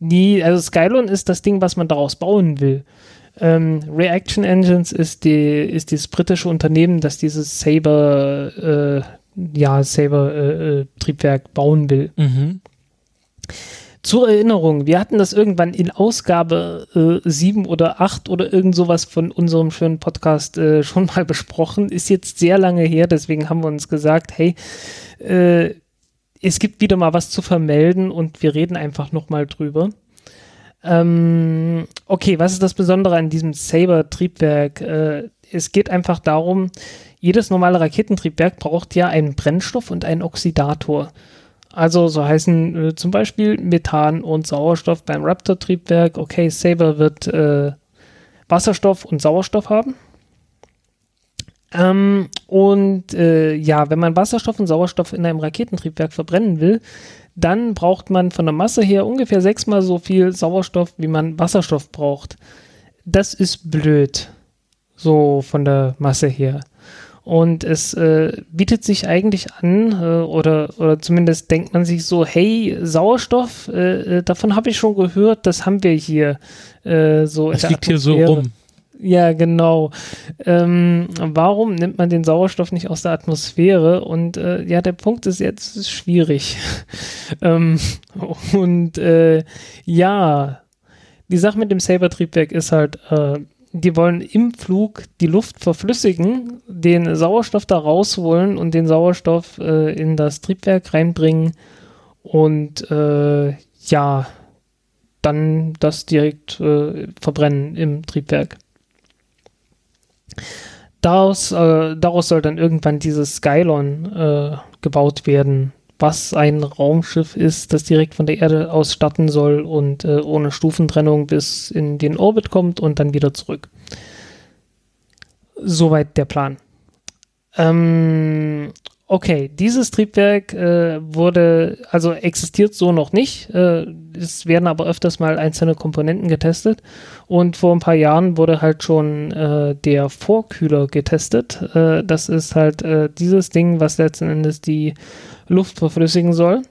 Die, also Skylon ist das Ding, was man daraus bauen will. Ähm, Reaction Engines ist, die, ist das britische Unternehmen, das dieses Saber, äh, ja, Saber-Triebwerk äh, äh, bauen will. Mhm. Zur Erinnerung, wir hatten das irgendwann in Ausgabe äh, 7 oder 8 oder irgend sowas von unserem schönen Podcast äh, schon mal besprochen. Ist jetzt sehr lange her, deswegen haben wir uns gesagt, hey, äh, es gibt wieder mal was zu vermelden und wir reden einfach nochmal drüber. Ähm, okay, was ist das Besondere an diesem Saber-Triebwerk? Äh, es geht einfach darum, jedes normale Raketentriebwerk braucht ja einen Brennstoff und einen Oxidator. Also so heißen äh, zum Beispiel Methan und Sauerstoff beim Raptor-Triebwerk. Okay, Saber wird äh, Wasserstoff und Sauerstoff haben. Ähm, und äh, ja, wenn man Wasserstoff und Sauerstoff in einem Raketentriebwerk verbrennen will, dann braucht man von der Masse her ungefähr sechsmal so viel Sauerstoff, wie man Wasserstoff braucht. Das ist blöd. So von der Masse her. Und es äh, bietet sich eigentlich an, äh, oder, oder zumindest denkt man sich so, hey, Sauerstoff, äh, äh davon habe ich schon gehört, das haben wir hier. Äh, so es liegt hier so rum. Ja, genau. Ähm, warum nimmt man den Sauerstoff nicht aus der Atmosphäre? Und äh, ja, der Punkt ist jetzt ist schwierig. ähm, und ja, die Sache mit dem Saber-Triebwerk ist halt, die wollen im Flug die Luft verflüssigen, den Sauerstoff da rausholen und den Sauerstoff äh, in das Triebwerk reinbringen und äh, ja, dann das direkt äh, verbrennen im Triebwerk. Daraus, äh, daraus soll dann irgendwann dieses Skylon äh, gebaut werden, was ein Raumschiff ist, das direkt von der Erde aus starten soll und äh, ohne Stufentrennung bis in den Orbit kommt und dann wieder zurück. Soweit der Plan. Ähm, okay, dieses Triebwerk äh, wurde, also existiert so noch nicht. Äh, es werden aber öfters mal einzelne Komponenten getestet. Und vor ein paar Jahren wurde halt schon äh, der Vorkühler getestet. Äh, das ist halt äh, dieses Ding, was letzten Endes die Luft verflüssigen soll.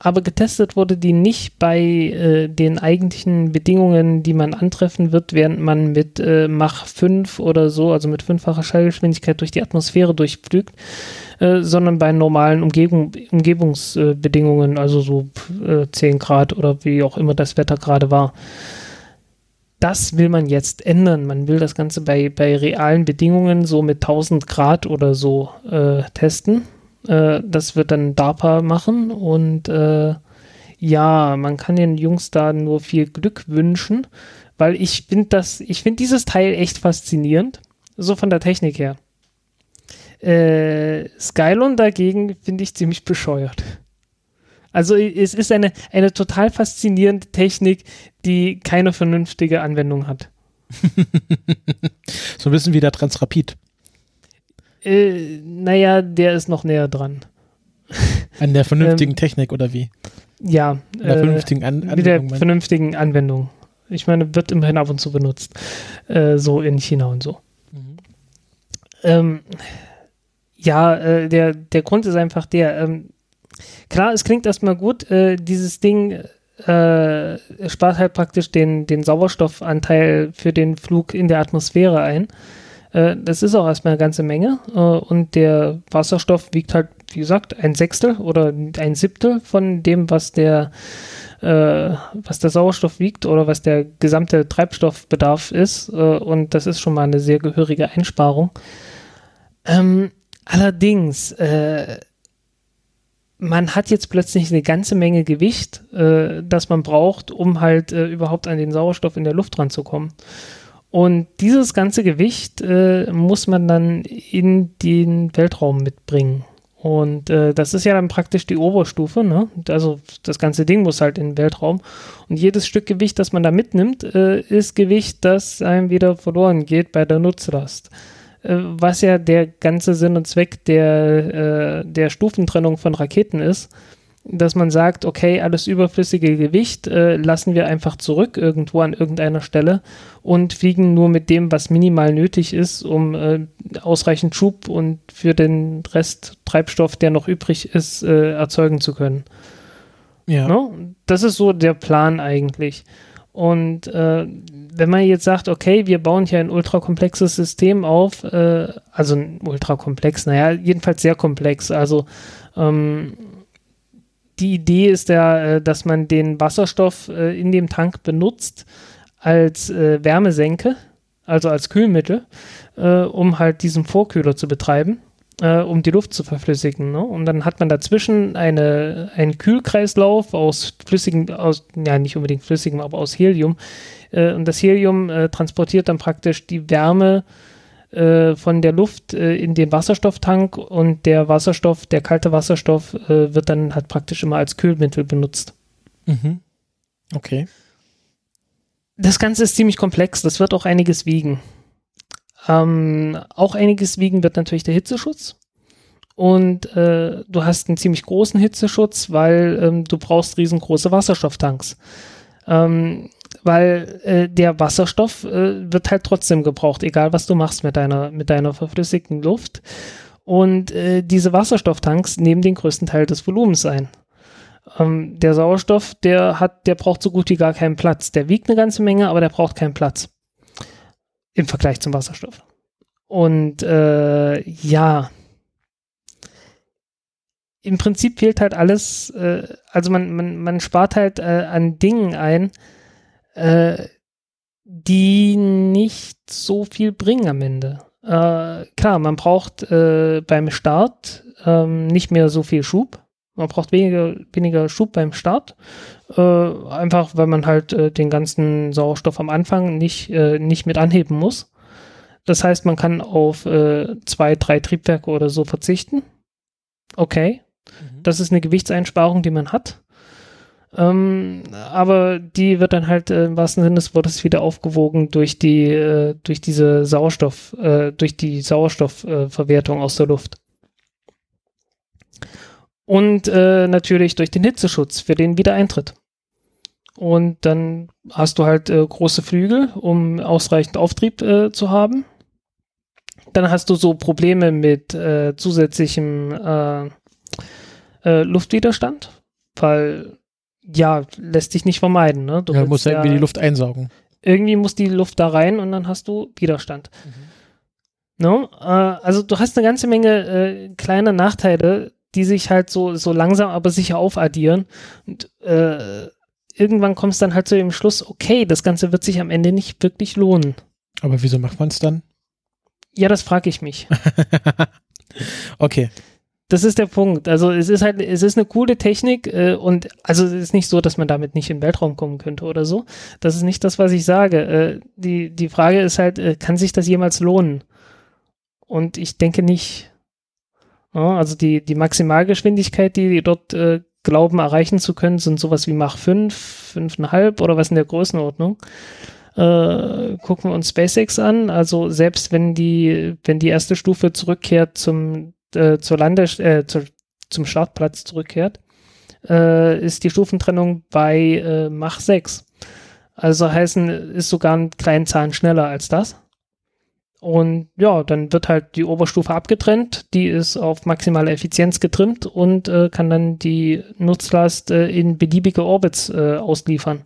aber getestet wurde die nicht bei äh, den eigentlichen Bedingungen, die man antreffen wird, während man mit äh, Mach 5 oder so, also mit fünffacher Schallgeschwindigkeit durch die Atmosphäre durchflügt, äh, sondern bei normalen Umgebung, Umgebungsbedingungen, also so äh, 10 Grad oder wie auch immer das Wetter gerade war. Das will man jetzt ändern. Man will das Ganze bei, bei realen Bedingungen so mit 1000 Grad oder so äh, testen äh, das wird dann DARPA machen und äh, ja, man kann den Jungs da nur viel Glück wünschen, weil ich finde das, ich finde dieses Teil echt faszinierend, so von der Technik her. Äh, Skylon dagegen finde ich ziemlich bescheuert. Also es ist eine, eine total faszinierende Technik, die keine vernünftige Anwendung hat. so ein bisschen wie der Transrapid. Äh, naja, der ist noch näher dran. An der vernünftigen ähm, Technik oder wie? Ja. An der äh, vernünftigen An Anwendung. Mit der vernünftigen Anwendung. Ich meine, wird immerhin ab und zu benutzt. Äh, so in China und so. Mhm. Ähm, ja, äh, der, der Grund ist einfach der, ähm, klar, es klingt erstmal gut, äh, dieses Ding äh, spart halt praktisch den, den Sauerstoffanteil für den Flug in der Atmosphäre ein. Äh, das ist auch erstmal eine ganze Menge. Äh, und der Wasserstoff wiegt halt, wie gesagt, ein Sechstel oder ein Siebtel von dem, was der, äh, was der Sauerstoff wiegt oder was der gesamte Treibstoffbedarf ist. Und das ist schon mal eine sehr gehörige Einsparung. Ähm, allerdings, man hat jetzt plötzlich eine ganze Menge Gewicht, äh, das man braucht, um halt überhaupt an den Sauerstoff in der Luft ranzukommen. Und dieses ganze Gewicht äh, muss man dann in den Weltraum mitbringen. Und äh, das ist ja dann praktisch die Oberstufe, ne? Also das ganze Ding muss halt in den Weltraum. Und jedes Stück Gewicht, das man da mitnimmt, äh, ist Gewicht, das einem wieder verloren geht bei der Nutzlast. Äh, was ja der ganze Sinn und Zweck der, äh, der Stufentrennung von Raketen ist dass man sagt, okay, alles überflüssige Gewicht äh, lassen wir einfach zurück irgendwo an irgendeiner Stelle und fliegen nur mit dem, was minimal nötig ist, um äh, ausreichend Schub und für den Rest Treibstoff, der noch übrig ist, äh, erzeugen zu können. Ja. No? Ne? Das ist so der Plan eigentlich. Und äh, wenn man jetzt sagt, okay, wir bauen hier ein ultrakomplexes System auf, äh, also ultrakomplex, naja, jedenfalls sehr komplex, also ähm, die Idee ist ja, äh, dass man den Wasserstoff äh, in dem Tank benutzt als äh, Wärmesenke, also als Kühlmittel, um halt diesen Vorkühler zu betreiben, um die Luft zu verflüssigen. Ne? Und dann hat man dazwischen eine, einen Kühlkreislauf aus flüssigem, aus, ja nicht unbedingt flüssigem, aber aus Helium. und das Helium transportiert dann praktisch die Wärme äh, von der Luft äh, in den Wasserstofftank und der Wasserstoff, der kalte Wasserstoff, äh, wird dann halt praktisch immer als Kühlmittel benutzt. Mhm. Okay. Das Ganze ist ziemlich komplex, das wird auch einiges wiegen. Ähm, auch einiges wiegen wird natürlich der Hitzeschutz. Und äh, du hast einen ziemlich großen Hitzeschutz, weil ähm, du brauchst riesengroße Wasserstofftanks. Ähm, weil äh, der Wasserstoff äh, wird halt trotzdem gebraucht, egal was du machst mit deiner, mit deiner verflüssigten Luft. Und äh, diese Wasserstofftanks nehmen den größten Teil des Volumens ein. Ähm, der Sauerstoff, der hat, der braucht so gut wie gar keinen Platz. Der wiegt eine ganze Menge, aber der braucht keinen Platz. Im Vergleich zum Wasserstoff. Und äh, ja, im Prinzip fehlt halt alles, äh, also man, man, man spart halt äh, an Dingen ein, äh, die nicht so viel bringen am Ende. Äh, klar, man braucht äh, beim Start ähm, nicht mehr so viel Schub. Man braucht weniger, weniger Schub beim Start. Äh, einfach, weil man halt den ganzen Sauerstoff am Anfang nicht, nicht mit anheben muss. Das heißt, man kann auf zwei, drei Triebwerke oder so verzichten. Okay. Mhm. Das ist eine Gewichtseinsparung, die man hat. Ähm, aber die wird dann halt äh, im wahrsten Sinne des Wortes wieder aufgewogen durch die, äh, durch diese Sauerstoff, äh, durch die Sauerstoffverwertung aus der Luft. Und äh, natürlich durch den Hitzeschutz für den Wiedereintritt. Und dann hast du halt äh, große Flügel, um ausreichend Auftrieb äh, zu haben. Dann hast du so Probleme mit zusätzlichem Luftwiderstand weil ja, lässt sich nicht vermeiden. Ne? Du ja, musst ja irgendwie die Luft einsaugen. Irgendwie muss die Luft da rein und dann hast du Widerstand. Mhm. No? Äh, also du hast eine ganze Menge äh, kleine Nachteile, die sich halt so, so langsam aber sicher aufaddieren. Und äh, irgendwann kommst du dann halt zu dem Schluss, okay, das Ganze wird sich am Ende nicht wirklich lohnen. Aber wieso macht man es dann? Ja, das frage ich mich. okay. Das ist der Punkt. Also es ist halt, es ist eine coole Technik äh, und also es ist nicht so, dass man damit nicht in den Weltraum kommen könnte oder so. Das ist nicht das, was ich sage. Äh, die, die Frage ist halt, äh, kann sich das jemals lohnen? Und ich denke nicht. Ja, also die, die Maximalgeschwindigkeit, die die dort äh, glauben erreichen zu können, sind sowas wie Mach 5, 5,5 oder was in der Größenordnung. Äh, gucken wir uns SpaceX an. Also selbst wenn die, wenn die erste Stufe zurückkehrt zum äh, zur Lande, äh, zu, zum Startplatz zurückkehrt, äh, ist die Stufentrennung bei äh, Mach 6. Also heißen, ist sogar einen kleinen Zahn schneller als das. Und ja, dann wird halt die Oberstufe abgetrennt, die ist auf maximale Effizienz getrimmt und äh, kann dann die Nutzlast äh, in beliebige Orbits äh, ausliefern.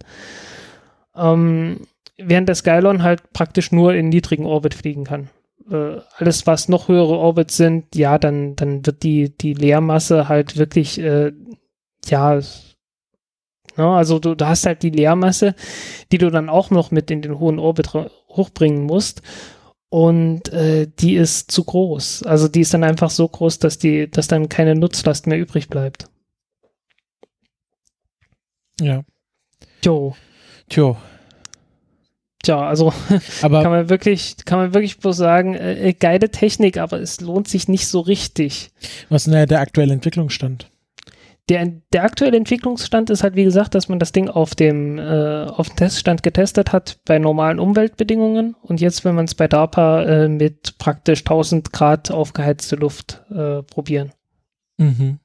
Ähm, während der Skylon halt praktisch nur in niedrigen Orbit fliegen kann äh, alles, was noch höhere Orbits sind, ja, dann, dann wird die, die Leermasse halt wirklich, äh, ja, ne, also du, du hast halt die Leermasse, die du dann auch noch mit in den hohen Orbit hochbringen musst. Und äh, die ist zu groß. Also die ist dann einfach so groß, dass die, dass dann keine Nutzlast mehr übrig bleibt. Ja. Jo. Tjo. Tja, also aber kann man wirklich, kann man wirklich bloß sagen, äh, äh, geile Technik, aber es lohnt sich nicht so richtig. Was ist denn der aktuelle Entwicklungsstand? Der, der aktuelle Entwicklungsstand ist halt, wie gesagt, dass man das Ding auf dem, äh, auf dem Teststand getestet hat bei normalen Umweltbedingungen und jetzt will man es bei DARPA äh, mit praktisch 1000 Grad aufgeheizte Luft äh, probieren. Mhm.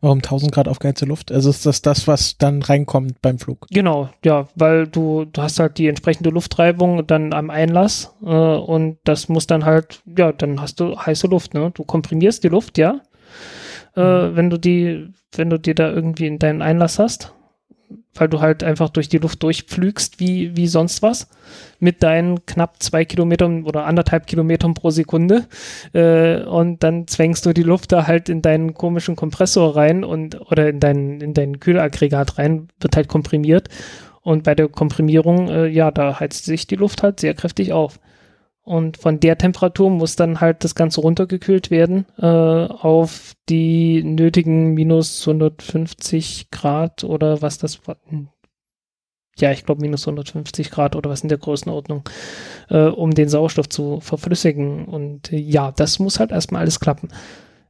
Warum 1000 Grad aufgeheizte Luft? Also ist das das, was dann reinkommt beim Flug? Genau, ja, weil du, du hast halt die entsprechende Luftreibung dann am Einlass äh, und das muss dann halt, ja, dann hast du heiße Luft, ne? Du komprimierst die Luft, ja, äh, mhm. wenn du die, wenn du die da irgendwie in deinen Einlass hast weil du halt einfach durch die Luft durchpflügst wie, wie sonst was mit deinen knapp zwei Kilometern oder anderthalb Kilometern pro Sekunde äh, und dann zwängst du die Luft da halt in deinen komischen Kompressor rein und oder in dein, in dein Kühlaggregat rein, wird halt komprimiert und bei der Komprimierung, äh, ja, da heizt sich die Luft halt sehr kräftig auf. Und von der Temperatur muss dann halt das Ganze runtergekühlt werden äh, auf die nötigen minus 150 Grad oder was das war. Ja, ich glaube minus 150 Grad oder was in der Größenordnung, äh, um den Sauerstoff zu verflüssigen. Und äh, ja, das muss halt erstmal alles klappen.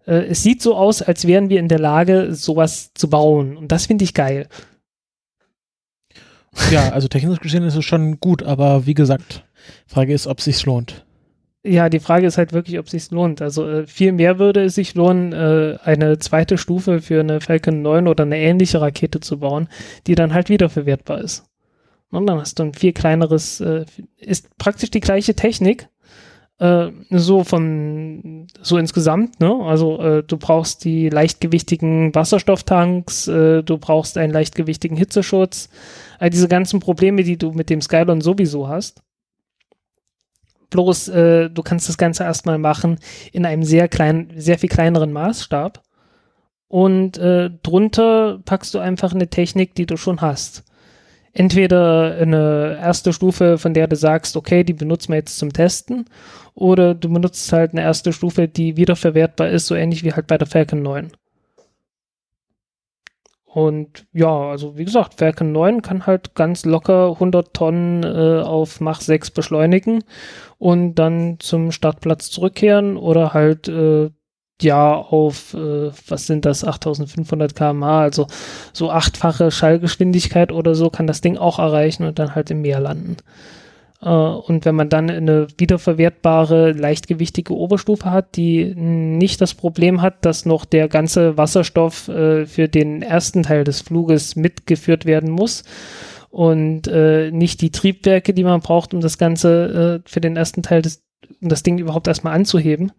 Äh, es sieht so aus, als wären wir in der Lage, sowas zu bauen. Und das finde ich geil. Ja, also technisch gesehen ist es schon gut, aber wie gesagt, Frage ist, ob es sich lohnt. Ja, die Frage ist halt wirklich, ob es sich lohnt. Also äh, viel mehr würde es sich lohnen, äh, eine zweite Stufe für eine Falcon 9 oder eine ähnliche Rakete zu bauen, die dann halt wiederverwertbar ist. Und dann hast du ein viel kleineres, äh, ist praktisch die gleiche Technik, so von, so insgesamt, ne? Also äh, du brauchst die leichtgewichtigen Wasserstofftanks, äh, du brauchst einen leichtgewichtigen Hitzeschutz, all diese ganzen Probleme, die du mit dem Skylon sowieso hast. Bloß äh, du kannst das Ganze erstmal machen in einem sehr kleinen, sehr viel kleineren Maßstab. Und äh, drunter packst du einfach eine Technik, die du schon hast. Entweder eine erste Stufe, von der du sagst, okay, die benutzen wir jetzt zum Testen, oder du benutzt halt eine erste Stufe, die wiederverwertbar ist, so ähnlich wie halt bei der Falcon 9. Und ja, also wie gesagt, Falcon 9 kann halt ganz locker 100 Tonnen äh, auf Mach 6 beschleunigen und dann zum Startplatz zurückkehren oder halt äh, ja auf, äh, was sind das, 8500 kmh, also so achtfache Schallgeschwindigkeit oder so kann das Ding auch erreichen und dann halt im Meer landen. Äh, und wenn man dann eine wiederverwertbare, leichtgewichtige Oberstufe hat, die nicht das Problem hat, dass noch der ganze Wasserstoff äh, für den ersten Teil des Fluges mitgeführt werden muss und äh, nicht die Triebwerke, die man braucht, um das Ganze äh, für den ersten Teil des, um das Ding überhaupt erstmal anzuheben,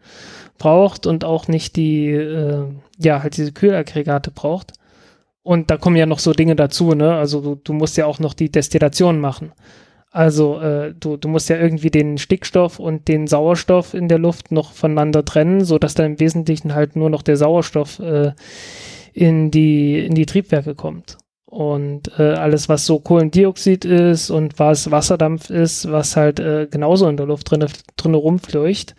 braucht und auch nicht die, äh, ja, halt diese Kühlaggregate braucht, Und da kommen ja noch so Dinge dazu, ne? Also du, du musst ja auch noch die Destillation machen. Also äh, du, du musst ja irgendwie den Stickstoff und den Sauerstoff in der Luft noch voneinander trennen, sodass dann im Wesentlichen halt nur noch der Sauerstoff äh, in, die, in die Triebwerke kommt. Und äh, alles, was so Kohlendioxid ist und was Wasserdampf ist, was halt äh, genauso in der Luft drinne, drinne rumfleucht,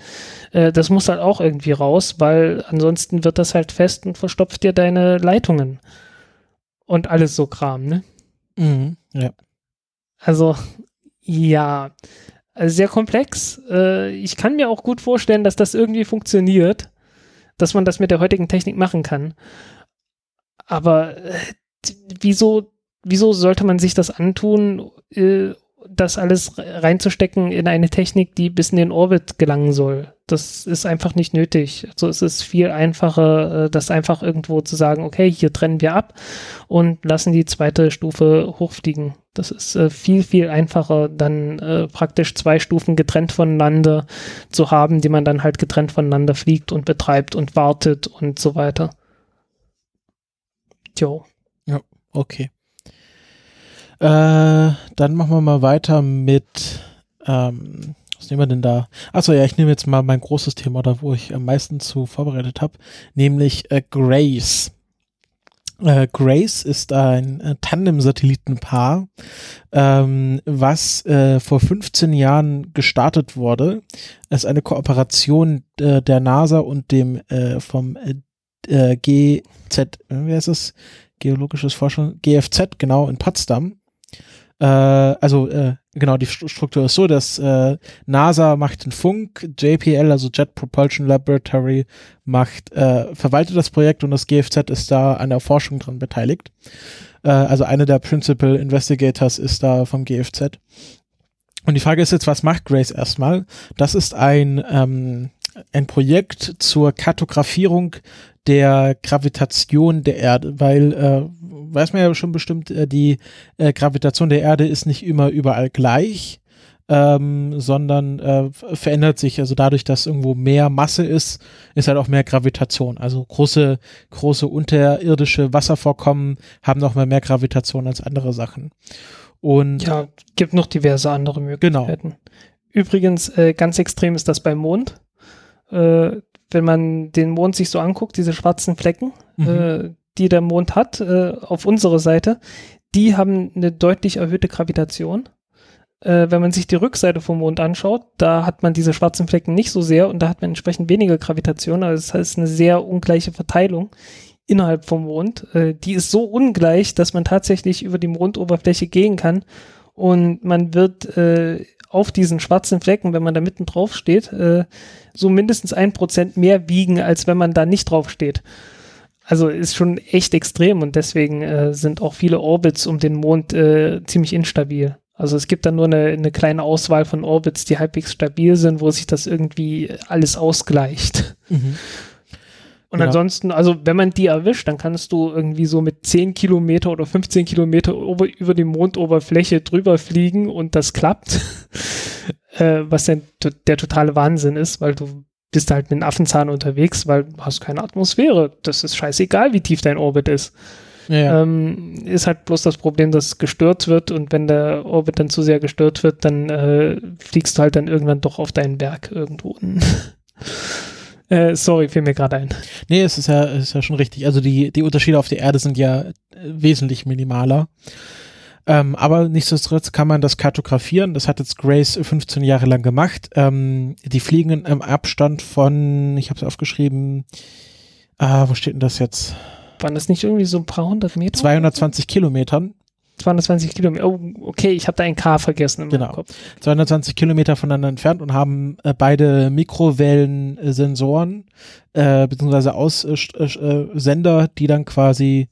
äh, das muss halt auch irgendwie raus, weil ansonsten wird das halt fest und verstopft dir deine Leitungen. Und alles so Kram, ne? Mhm, ja. Also, ja, also sehr komplex. Äh, ich kann mir auch gut vorstellen, dass das irgendwie funktioniert, dass man das mit der heutigen Technik machen kann. Aber äh, wieso, wieso sollte man sich das antun, äh, das alles reinzustecken in eine Technik, die bis in den Orbit gelangen soll? Das ist einfach nicht nötig. Also es ist viel einfacher, äh, das einfach irgendwo zu sagen, okay, hier trennen wir ab und lassen die zweite Stufe hochfliegen. Das ist äh, viel, viel einfacher, dann praktisch zwei Stufen getrennt voneinander zu haben, die man dann halt getrennt voneinander fliegt und betreibt und wartet und so weiter. Jo. Okay. Äh, dann machen wir mal weiter mit, ähm, was nehmen wir denn da? Achso, ja, ich nehme jetzt mal mein großes Thema, da wo ich am meisten zu vorbereitet habe, nämlich äh, Grace. Äh, Grace ist ein äh, Tandem-Satellitenpaar, ähm, was äh, vor 15 Jahren gestartet wurde. Es ist eine Kooperation äh, der NASA und dem äh, vom äh, GZ, wie heißt es? Geologisches Forschung, GFZ, genau, in Potsdam. Äh, also, äh, genau, die Struktur ist so, dass äh, NASA macht den Funk, JPL, also Jet Propulsion Laboratory, macht, äh, verwaltet das Projekt und das GFZ ist da an der Forschung dran beteiligt. Äh, also einer der Principal Investigators ist da vom GFZ. Und die Frage ist jetzt, was macht Grace erstmal? Das ist ein, ähm, ein Projekt zur Kartografierung der Gravitation der Erde, weil äh, weiß man ja schon bestimmt, äh, die äh, Gravitation der Erde ist nicht immer überall gleich, ähm, sondern äh, verändert sich. Also dadurch, dass irgendwo mehr Masse ist, ist halt auch mehr Gravitation. Also große, große unterirdische Wasservorkommen haben noch mal mehr Gravitation als andere Sachen. Und ja, gibt noch diverse andere Möglichkeiten. Genau. Übrigens, äh, ganz extrem ist das beim Mond. Äh, wenn man den Mond sich so anguckt, diese schwarzen Flecken, mhm. äh, die der Mond hat, äh, auf unserer Seite, die haben eine deutlich erhöhte Gravitation. Äh, wenn man sich die Rückseite vom Mond anschaut, da hat man diese schwarzen Flecken nicht so sehr und da hat man entsprechend weniger Gravitation. Also das heißt eine sehr ungleiche Verteilung innerhalb vom Mond. Äh, die ist so ungleich, dass man tatsächlich über die Mondoberfläche gehen kann und man wird äh, auf diesen schwarzen Flecken, wenn man da mitten drauf steht, äh, so mindestens ein Prozent mehr wiegen, als wenn man da nicht drauf steht. Also ist schon echt extrem und deswegen äh, sind auch viele Orbits um den Mond äh, ziemlich instabil. Also es gibt dann nur eine, eine kleine Auswahl von Orbits, die halbwegs stabil sind, wo sich das irgendwie alles ausgleicht. Mhm. Und genau. ansonsten, also wenn man die erwischt, dann kannst du irgendwie so mit 10 Kilometer oder 15 Kilometer über, über die Mondoberfläche drüber fliegen und das klappt. äh, was denn der totale Wahnsinn ist, weil du bist halt mit einem Affenzahn unterwegs, weil du hast keine Atmosphäre. Das ist scheißegal, wie tief dein Orbit ist. Ja. Ähm, ist halt bloß das Problem, dass gestört wird und wenn der Orbit dann zu sehr gestört wird, dann äh, fliegst du halt dann irgendwann doch auf deinen Berg irgendwo. äh, sorry, fiel mir gerade ein. Nee, es ist ja, es ist ja schon richtig. Also die, die Unterschiede auf der Erde sind ja äh, wesentlich minimaler. Ähm, aber nichtsdestotrotz kann man das kartografieren. Das hat jetzt Grace 15 Jahre lang gemacht. Ähm, die fliegen im Abstand von, ich habe es aufgeschrieben, ah, wo steht denn das jetzt? Waren das nicht irgendwie so ein paar hundert Meter? 220 Kilometern. 220 Kilometer. Oh, okay, ich habe da ein K vergessen im genau. Kopf. 220 Kilometer voneinander entfernt und haben äh, beide Mikrowellensensoren äh, beziehungsweise Aussender, äh, die dann quasi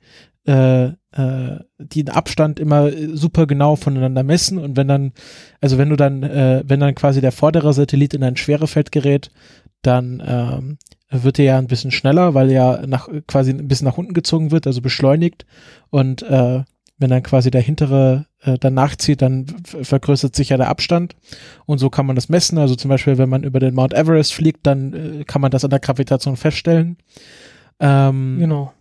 äh, äh, den Abstand immer äh, super genau voneinander messen und wenn dann, also wenn du dann, äh, wenn dann quasi der vordere Satellit in ein Schwerefeld gerät, dann ähm, wird er ja ein bisschen schneller, weil er nach quasi ein bisschen nach unten gezogen wird, also beschleunigt und äh, wenn dann quasi der hintere äh, dann nachzieht, dann vergrößert sich ja der Abstand und so kann man das messen. Also zum Beispiel, wenn man über den Mount Everest fliegt, dann äh, kann man das an der Gravitation feststellen. Ähm, genau.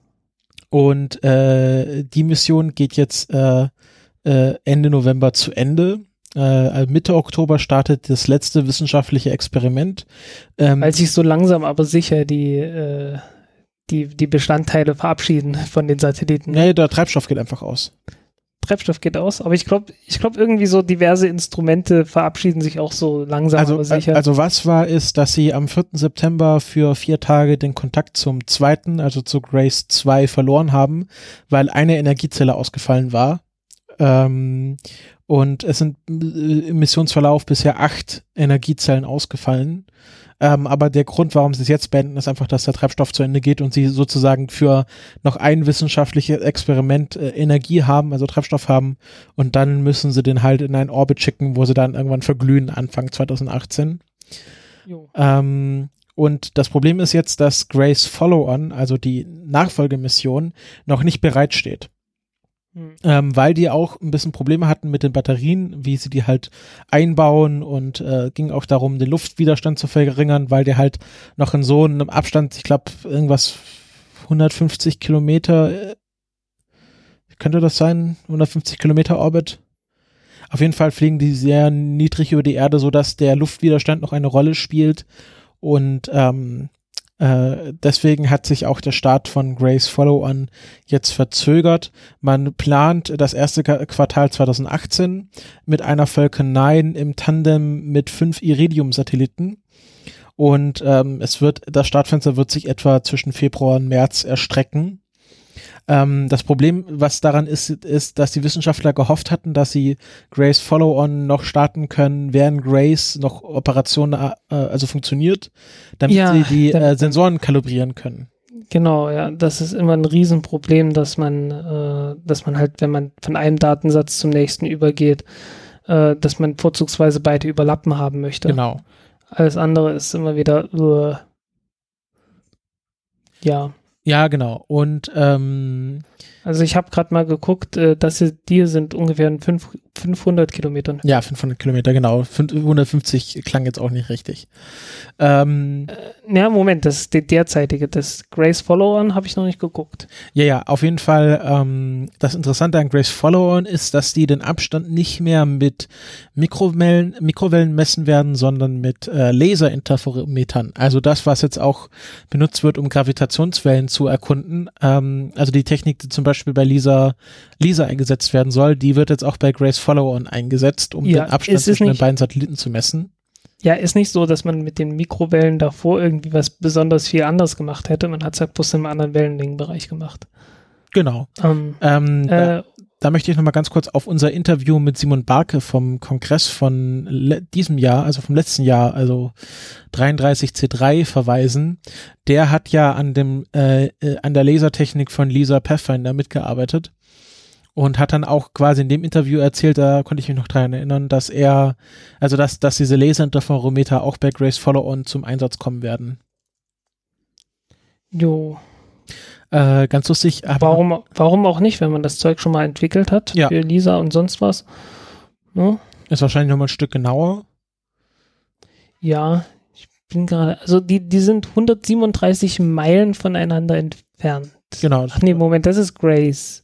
Und äh, die Mission geht jetzt äh, äh, Ende November zu Ende. Äh, Mitte Oktober startet das letzte wissenschaftliche Experiment. Ähm, Weil sich so langsam aber sicher die, äh, die, die Bestandteile verabschieden von den Satelliten. Nee, der Treibstoff geht einfach aus. Treibstoff geht aus, aber ich glaube, ich glaube irgendwie so diverse Instrumente verabschieden sich auch so langsam also, aber sicher. Also was war ist, dass sie am 4. September für vier Tage den Kontakt zum zweiten, also zu Grace 2 verloren haben, weil eine Energiezelle ausgefallen war. Ähm, und es sind äh, im Missionsverlauf bisher acht Energiezellen ausgefallen. Ähm, aber der Grund, warum sie es jetzt beenden, ist einfach, dass der Treibstoff zu Ende geht und sie sozusagen für noch ein wissenschaftliches Experiment äh, Energie haben, also Treibstoff haben. Und dann müssen sie den halt in einen Orbit schicken, wo sie dann irgendwann verglühen, Anfang 2018. Ähm, und das Problem ist jetzt, dass Grace Follow-on, also die Nachfolgemission, noch nicht bereitsteht. Mhm. Ähm, weil die auch ein bisschen Probleme hatten mit den Batterien, wie sie die halt einbauen und äh, ging auch darum, den Luftwiderstand zu verringern, weil der halt noch in so einem Abstand, ich glaube, irgendwas 150 Kilometer, äh, könnte das sein? 150 Kilometer Orbit? Auf jeden Fall fliegen die sehr niedrig über die Erde, so dass der Luftwiderstand noch eine Rolle spielt und ähm, äh, deswegen hat sich auch der Start von Grace Follow-On jetzt verzögert. Man plant das erste Quartal 2018 mit einer Falcon 9 im Tandem mit fünf Iridium-Satelliten. Und ähm, es wird, das Startfenster wird sich etwa zwischen Februar und März erstrecken. Ähm, das Problem, was daran ist, ist, dass die Wissenschaftler gehofft hatten, dass sie Grace Follow-on noch starten können, während Grace noch Operationen äh, also funktioniert, damit ja, sie die äh, Sensoren kalibrieren können. Genau, ja, das ist immer ein Riesenproblem, dass man, äh, dass man halt, wenn man von einem Datensatz zum nächsten übergeht, äh, dass man vorzugsweise beide überlappen haben möchte. Genau. Alles andere ist immer wieder, uh, ja. Ja, genau. Und ähm, also ich habe gerade mal geguckt, äh, dass die sind ungefähr in fünf, 500 Kilometern. Ja, 500 Kilometer, genau. 150 klang jetzt auch nicht richtig. Ähm, äh, ja, Moment, das ist die derzeitige. Das Grace Follow-On habe ich noch nicht geguckt. Ja, ja, auf jeden Fall. Ähm, das Interessante an Grace Follow-On ist, dass die den Abstand nicht mehr mit Mikrowellen, Mikrowellen messen werden, sondern mit äh, Laserinterferometern. Also das, was jetzt auch benutzt wird, um Gravitationswellen zu erkunden. Ähm, also die Technik, die zum Beispiel bei Lisa, Lisa eingesetzt werden soll, die wird jetzt auch bei Grace Follow-on eingesetzt, um ja, den Abstand zwischen den beiden Satelliten zu messen. Ja, ist nicht so, dass man mit den Mikrowellen davor irgendwie was besonders viel anders gemacht hätte. Man hat es halt bloß im anderen Wellenlängenbereich gemacht. Genau. Um, ähm, äh, da, möchte ich nochmal ganz kurz auf unser Interview mit Simon Barke vom Kongress von diesem Jahr, also vom letzten Jahr, also 33C3 verweisen. Der hat ja an dem äh, äh, an der Lasertechnik von Lisa Pathfinder mitgearbeitet und hat dann auch quasi in dem Interview erzählt, da konnte ich mich noch dran erinnern, dass er, also dass, dass diese Laserinterferometer auch bei Grace Follow-On zum Einsatz kommen werden. Jo. Äh, ganz lustig. warum, warum auch nicht, wenn man das Zeug schon mal entwickelt hat ja. für Lisa und sonst was? Ne? Ist wahrscheinlich nochmal ein Stück genauer. Ja, ich bin gerade, also die, die sind 137 Meilen voneinander entfernt. Genau. Ach nee, Moment, das ist Grace.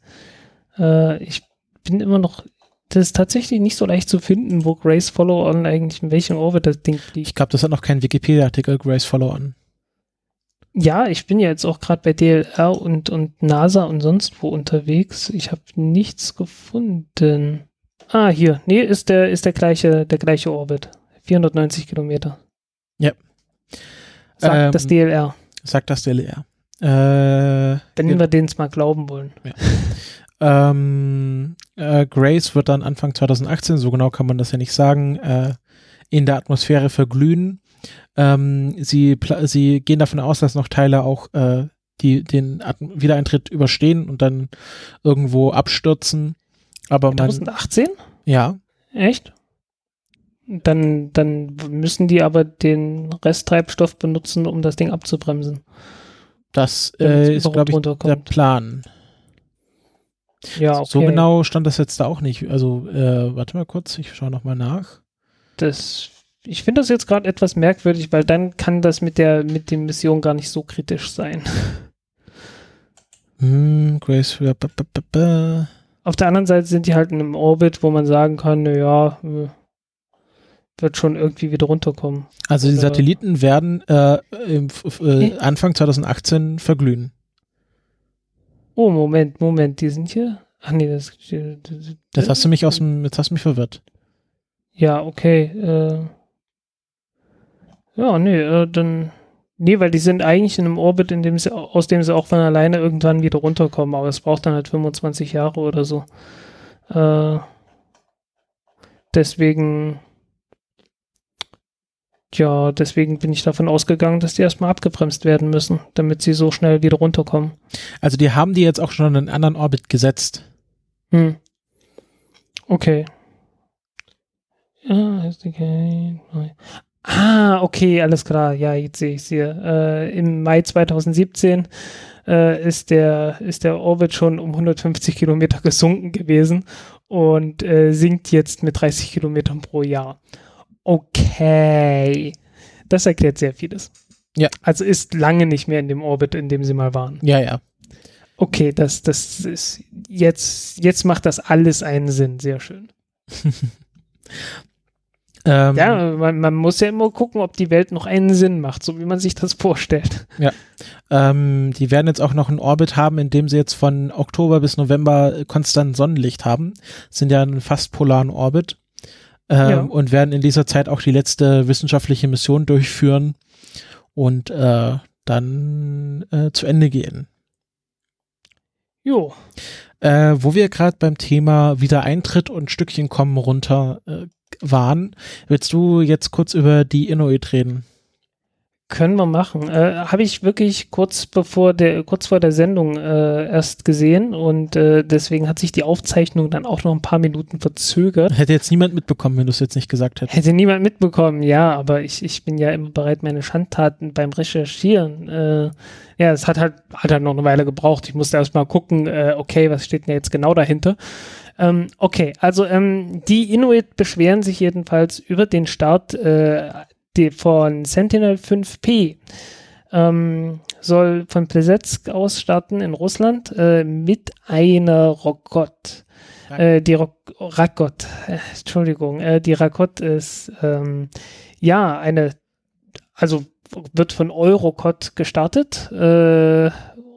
Äh, ich bin immer noch, das ist tatsächlich nicht so leicht zu finden, wo Grace Follow-On eigentlich in welchem Orbit das Ding fliegt. Ich glaube, das hat noch keinen Wikipedia-Artikel, Grace Follow-On. Ja, ich bin ja jetzt auch gerade bei DLR und, und NASA und sonst wo unterwegs. Ich habe nichts gefunden. Ah, hier. Nee, ist der, ist der gleiche, der gleiche Orbit. 490 Kilometer. Ja. Sagt ähm, das DLR. Sagt das DLR. Äh, Wenn wir denen es mal glauben wollen. Ja. Ähm, äh, Grace wird dann Anfang 2018, so genau kann man das ja nicht sagen, äh, in der Atmosphäre verglühen. Ähm, sie, sie gehen davon aus, dass noch Teile auch äh, die, den Atm Wiedereintritt überstehen und dann irgendwo abstürzen. Aber 2018? Man, ja. Echt? Dann, dann müssen die aber den Resttreibstoff benutzen, um das Ding abzubremsen. Das äh, ist, glaube ich, der Plan. Ja, okay. So genau stand das jetzt da auch nicht. Also, äh, warte mal kurz, ich schaue nochmal nach. Das, ich finde das jetzt gerade etwas merkwürdig, weil dann kann das mit der, mit der Mission gar nicht so kritisch sein. Hm, Grace, ba, ba, ba, ba. Auf der anderen Seite sind die halt in einem Orbit, wo man sagen kann, naja, äh, wird schon irgendwie wieder runterkommen. Also die Satelliten werden äh, im, äh, Anfang 2018 verglühen. Oh, Moment, Moment, die sind hier? Ach nee, das, das, Das hast du mich aus dem, jetzt hast du mich verwirrt. Ja, okay. Äh, ja, nee, äh, dann. Nee, weil die sind eigentlich in einem Orbit, in dem sie, aus dem sie auch von alleine irgendwann wieder runterkommen, aber es braucht dann halt 25 Jahre oder so. Äh, deswegen. Ja, deswegen bin ich davon ausgegangen, dass die erstmal abgebremst werden müssen, damit sie so schnell wieder runterkommen. Also die haben die jetzt auch schon in einen anderen Orbit gesetzt. Hm. Okay. Ja, ist okay. Ah, okay, alles klar. Ja, jetzt sehe ich es hier. Äh, Im Mai 2017 äh, ist, der, ist der Orbit schon um 150 Kilometer gesunken gewesen und äh, sinkt jetzt mit 30 Kilometern pro Jahr. Okay. Das erklärt sehr vieles. Ja. Also ist lange nicht mehr in dem Orbit, in dem sie mal waren. Ja, ja. Okay, das, das ist jetzt, jetzt macht das alles einen Sinn. Sehr schön. Ähm, Ja, man, man muss ja immer gucken, ob die Welt noch einen Sinn macht, so wie man sich das vorstellt. ähm, die werden jetzt auch noch einen Orbit haben, in dem sie jetzt von Oktober bis November konstant Sonnenlicht haben. Sind ja ein fast polaren Orbit. Ähm, Ja. Und werden in dieser Zeit auch die letzte wissenschaftliche Mission durchführen und äh, dann äh, zu Ende gehen. Jo, Äh, wo wir gerade beim Thema Wiedereintritt und Stückchen kommen runter äh, waren, willst du jetzt kurz über die Inuit reden? können wir machen. Äh, Habe ich wirklich kurz bevor der, kurz vor der Sendung äh, erst gesehen und äh, deswegen hat sich die Aufzeichnung dann auch noch ein paar Minuten verzögert. Hätte jetzt niemand mitbekommen, wenn du es jetzt nicht gesagt hättest. Hätte niemand mitbekommen, ja, aber ich, ich bin ja immer bereit, meine Schandtaten beim Recherchieren. Äh, ja, es hat halt, hat halt noch eine Weile gebraucht. Ich musste erst mal gucken, äh, okay, was steht denn jetzt genau dahinter? Ähm, okay, also ähm, die Inuit beschweren sich jedenfalls über den Start äh, von Sentinel 5P. Ähm, soll von Plesetsk aus starten in Russland äh, mit einer Rokot. Äh, die Ro Rakot, äh, Entschuldigung, äh, die Rakot ist ähm, ja eine, also wird von Eurocot gestartet äh,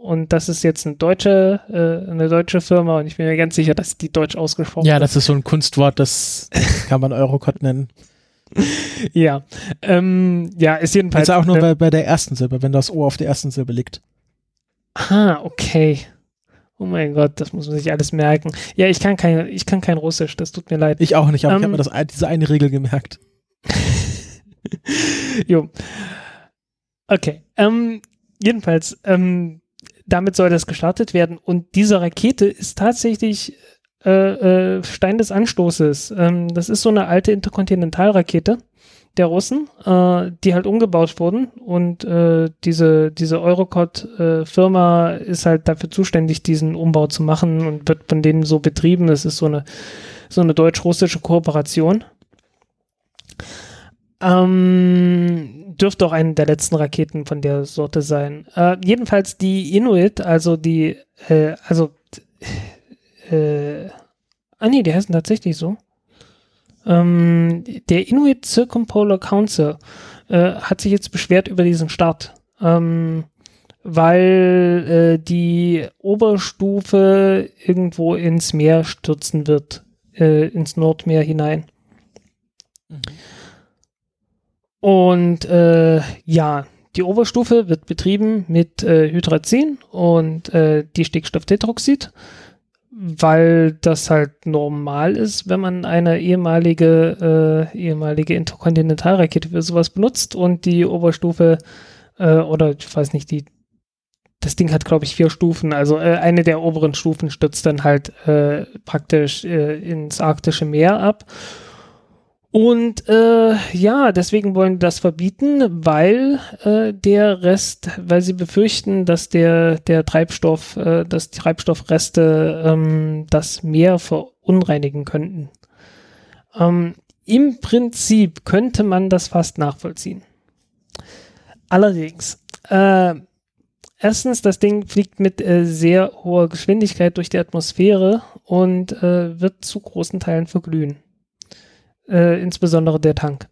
und das ist jetzt eine deutsche, äh, eine deutsche Firma und ich bin mir ganz sicher, dass die deutsch ausgesprochen Ja, das ist so ein Kunstwort, das kann man Eurocod nennen. Ja, ähm, ja, ist jedenfalls. Also auch nur äh, bei, bei der ersten Silbe, wenn das O auf der ersten Silbe liegt. Ah, okay. Oh mein Gott, das muss man sich alles merken. Ja, ich kann kein, ich kann kein Russisch, das tut mir leid. Ich auch nicht, aber ich Ähm, habe mir das, diese eine Regel gemerkt. jo. Okay. Ähm, jedenfalls, ähm, damit soll das gestartet werden und diese Rakete ist tatsächlich äh, äh, Stein des Anstoßes. Ähm, das ist so eine alte Interkontinentalrakete der Russen, äh, die halt umgebaut wurden und äh, diese, diese Eurocod-Firma ist halt dafür zuständig, diesen Umbau zu machen und wird von denen so betrieben. Das ist so eine, so eine deutsch-russische Kooperation. Ähm, dürfte auch eine der letzten Raketen von der Sorte sein. Äh, jedenfalls die Inuit, also die, äh, also, äh, ah nee, die heißen tatsächlich so. Ähm, der Inuit Circumpolar Council äh, hat sich jetzt beschwert über diesen Start, ähm, weil äh, die Oberstufe irgendwo ins Meer stürzen wird, äh, ins Nordmeer hinein. Und äh, ja, die Oberstufe wird betrieben mit äh, Hydrazin und äh, die Stickstofftetroxid, weil das halt normal ist, wenn man eine ehemalige, äh, ehemalige Interkontinentalrakete für sowas benutzt und die Oberstufe äh, oder ich weiß nicht, die das Ding hat, glaube ich, vier Stufen. Also äh, eine der oberen Stufen stürzt dann halt äh, praktisch äh, ins arktische Meer ab. Und äh, ja, deswegen wollen das verbieten, weil äh, der Rest, weil sie befürchten, dass der, der Treibstoff, äh, dass die Treibstoffreste ähm, das Meer verunreinigen könnten. Ähm, Im Prinzip könnte man das fast nachvollziehen. Allerdings, äh, erstens, das Ding fliegt mit äh, sehr hoher Geschwindigkeit durch die Atmosphäre und äh, wird zu großen Teilen verglühen. Äh, insbesondere der Tank.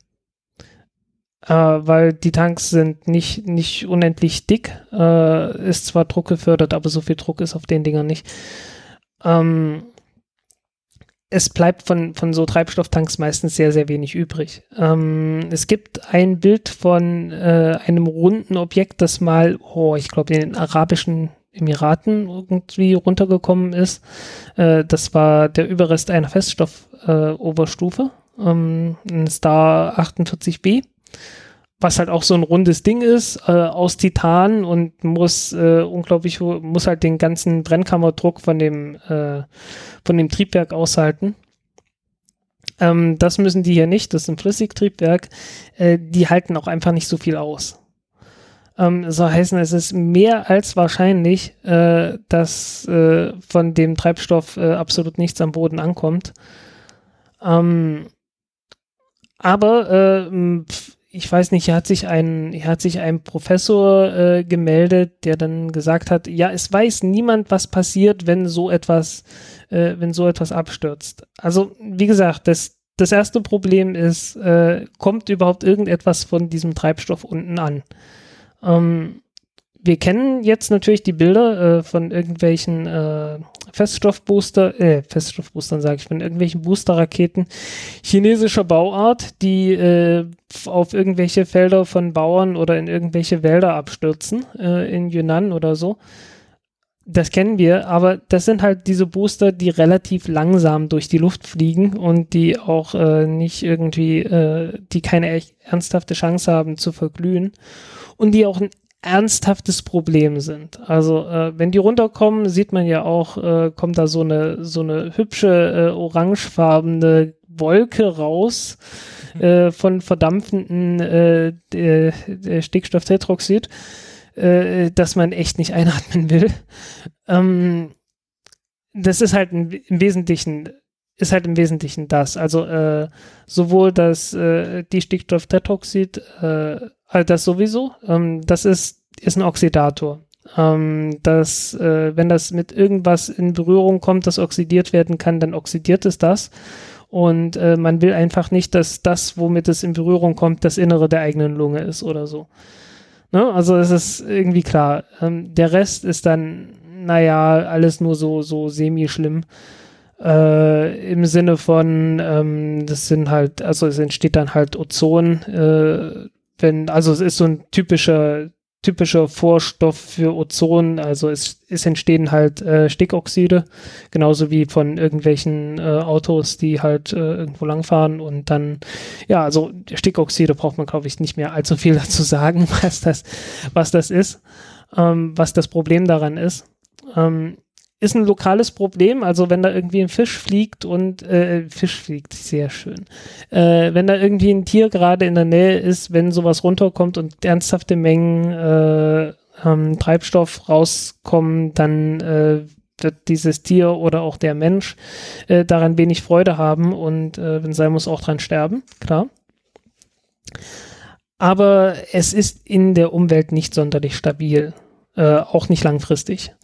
Äh, weil die Tanks sind nicht, nicht unendlich dick, äh, ist zwar Druck gefördert, aber so viel Druck ist auf den Dingern nicht. Ähm, es bleibt von, von so Treibstofftanks meistens sehr, sehr wenig übrig. Ähm, es gibt ein Bild von äh, einem runden Objekt, das mal, oh, ich glaube, in den arabischen Emiraten irgendwie runtergekommen ist. Äh, das war der Überrest einer Feststoffoberstufe, äh, ähm, ein Star 48b was halt auch so ein rundes Ding ist, äh, aus Titan und muss äh, unglaublich, muss halt den ganzen Brennkammerdruck von dem, äh, von dem Triebwerk aushalten. Ähm, das müssen die hier nicht, das ist ein Flüssigtriebwerk. Äh, die halten auch einfach nicht so viel aus. Ähm, so heißen, es ist mehr als wahrscheinlich, äh, dass äh, von dem Treibstoff äh, absolut nichts am Boden ankommt. Ähm, aber äh, ich weiß nicht, hier hat sich ein, hier hat sich ein Professor äh, gemeldet, der dann gesagt hat, ja, es weiß niemand, was passiert, wenn so etwas, äh, wenn so etwas abstürzt. Also, wie gesagt, das, das erste Problem ist, äh, kommt überhaupt irgendetwas von diesem Treibstoff unten an? Ähm, wir kennen jetzt natürlich die Bilder äh, von irgendwelchen äh, Feststoffbooster, äh, Feststoffboostern sage ich, von irgendwelchen Boosterraketen chinesischer Bauart, die äh, auf irgendwelche Felder von Bauern oder in irgendwelche Wälder abstürzen, äh, in Yunnan oder so. Das kennen wir, aber das sind halt diese Booster, die relativ langsam durch die Luft fliegen und die auch äh, nicht irgendwie, äh, die keine echt ernsthafte Chance haben zu verglühen und die auch ernsthaftes Problem sind. Also äh, wenn die runterkommen, sieht man ja auch, äh, kommt da so eine so eine hübsche äh, orangefarbene Wolke raus äh, von verdampfenden äh, der, der Stickstofftetroxid, äh, dass man echt nicht einatmen will. Ähm, das ist halt im, im Wesentlichen ist halt im Wesentlichen das. Also äh, sowohl das äh, die Stickstofftetroxid äh, das sowieso. Ähm, das ist, ist ein Oxidator. Ähm, das, äh, wenn das mit irgendwas in Berührung kommt, das oxidiert werden kann, dann oxidiert es das. Und äh, man will einfach nicht, dass das, womit es in Berührung kommt, das Innere der eigenen Lunge ist oder so. Ne? Also es ist irgendwie klar. Ähm, der Rest ist dann, naja, alles nur so, so semi-schlimm. Äh, Im Sinne von, ähm, das sind halt, also es entsteht dann halt Ozon, äh, wenn, also es ist so ein typischer, typischer Vorstoff für Ozon, also es, es entstehen halt äh, Stickoxide, genauso wie von irgendwelchen äh, Autos, die halt äh, irgendwo langfahren und dann, ja, also Stickoxide braucht man, glaube ich, nicht mehr allzu viel dazu sagen, was das, was das ist, ähm, was das Problem daran ist. Ähm, ist ein lokales Problem. Also wenn da irgendwie ein Fisch fliegt und äh, Fisch fliegt, sehr schön. Äh, wenn da irgendwie ein Tier gerade in der Nähe ist, wenn sowas runterkommt und ernsthafte Mengen äh, ähm, Treibstoff rauskommen, dann äh, wird dieses Tier oder auch der Mensch äh, daran wenig Freude haben und äh, wenn sein muss auch dran sterben, klar. Aber es ist in der Umwelt nicht sonderlich stabil, äh, auch nicht langfristig.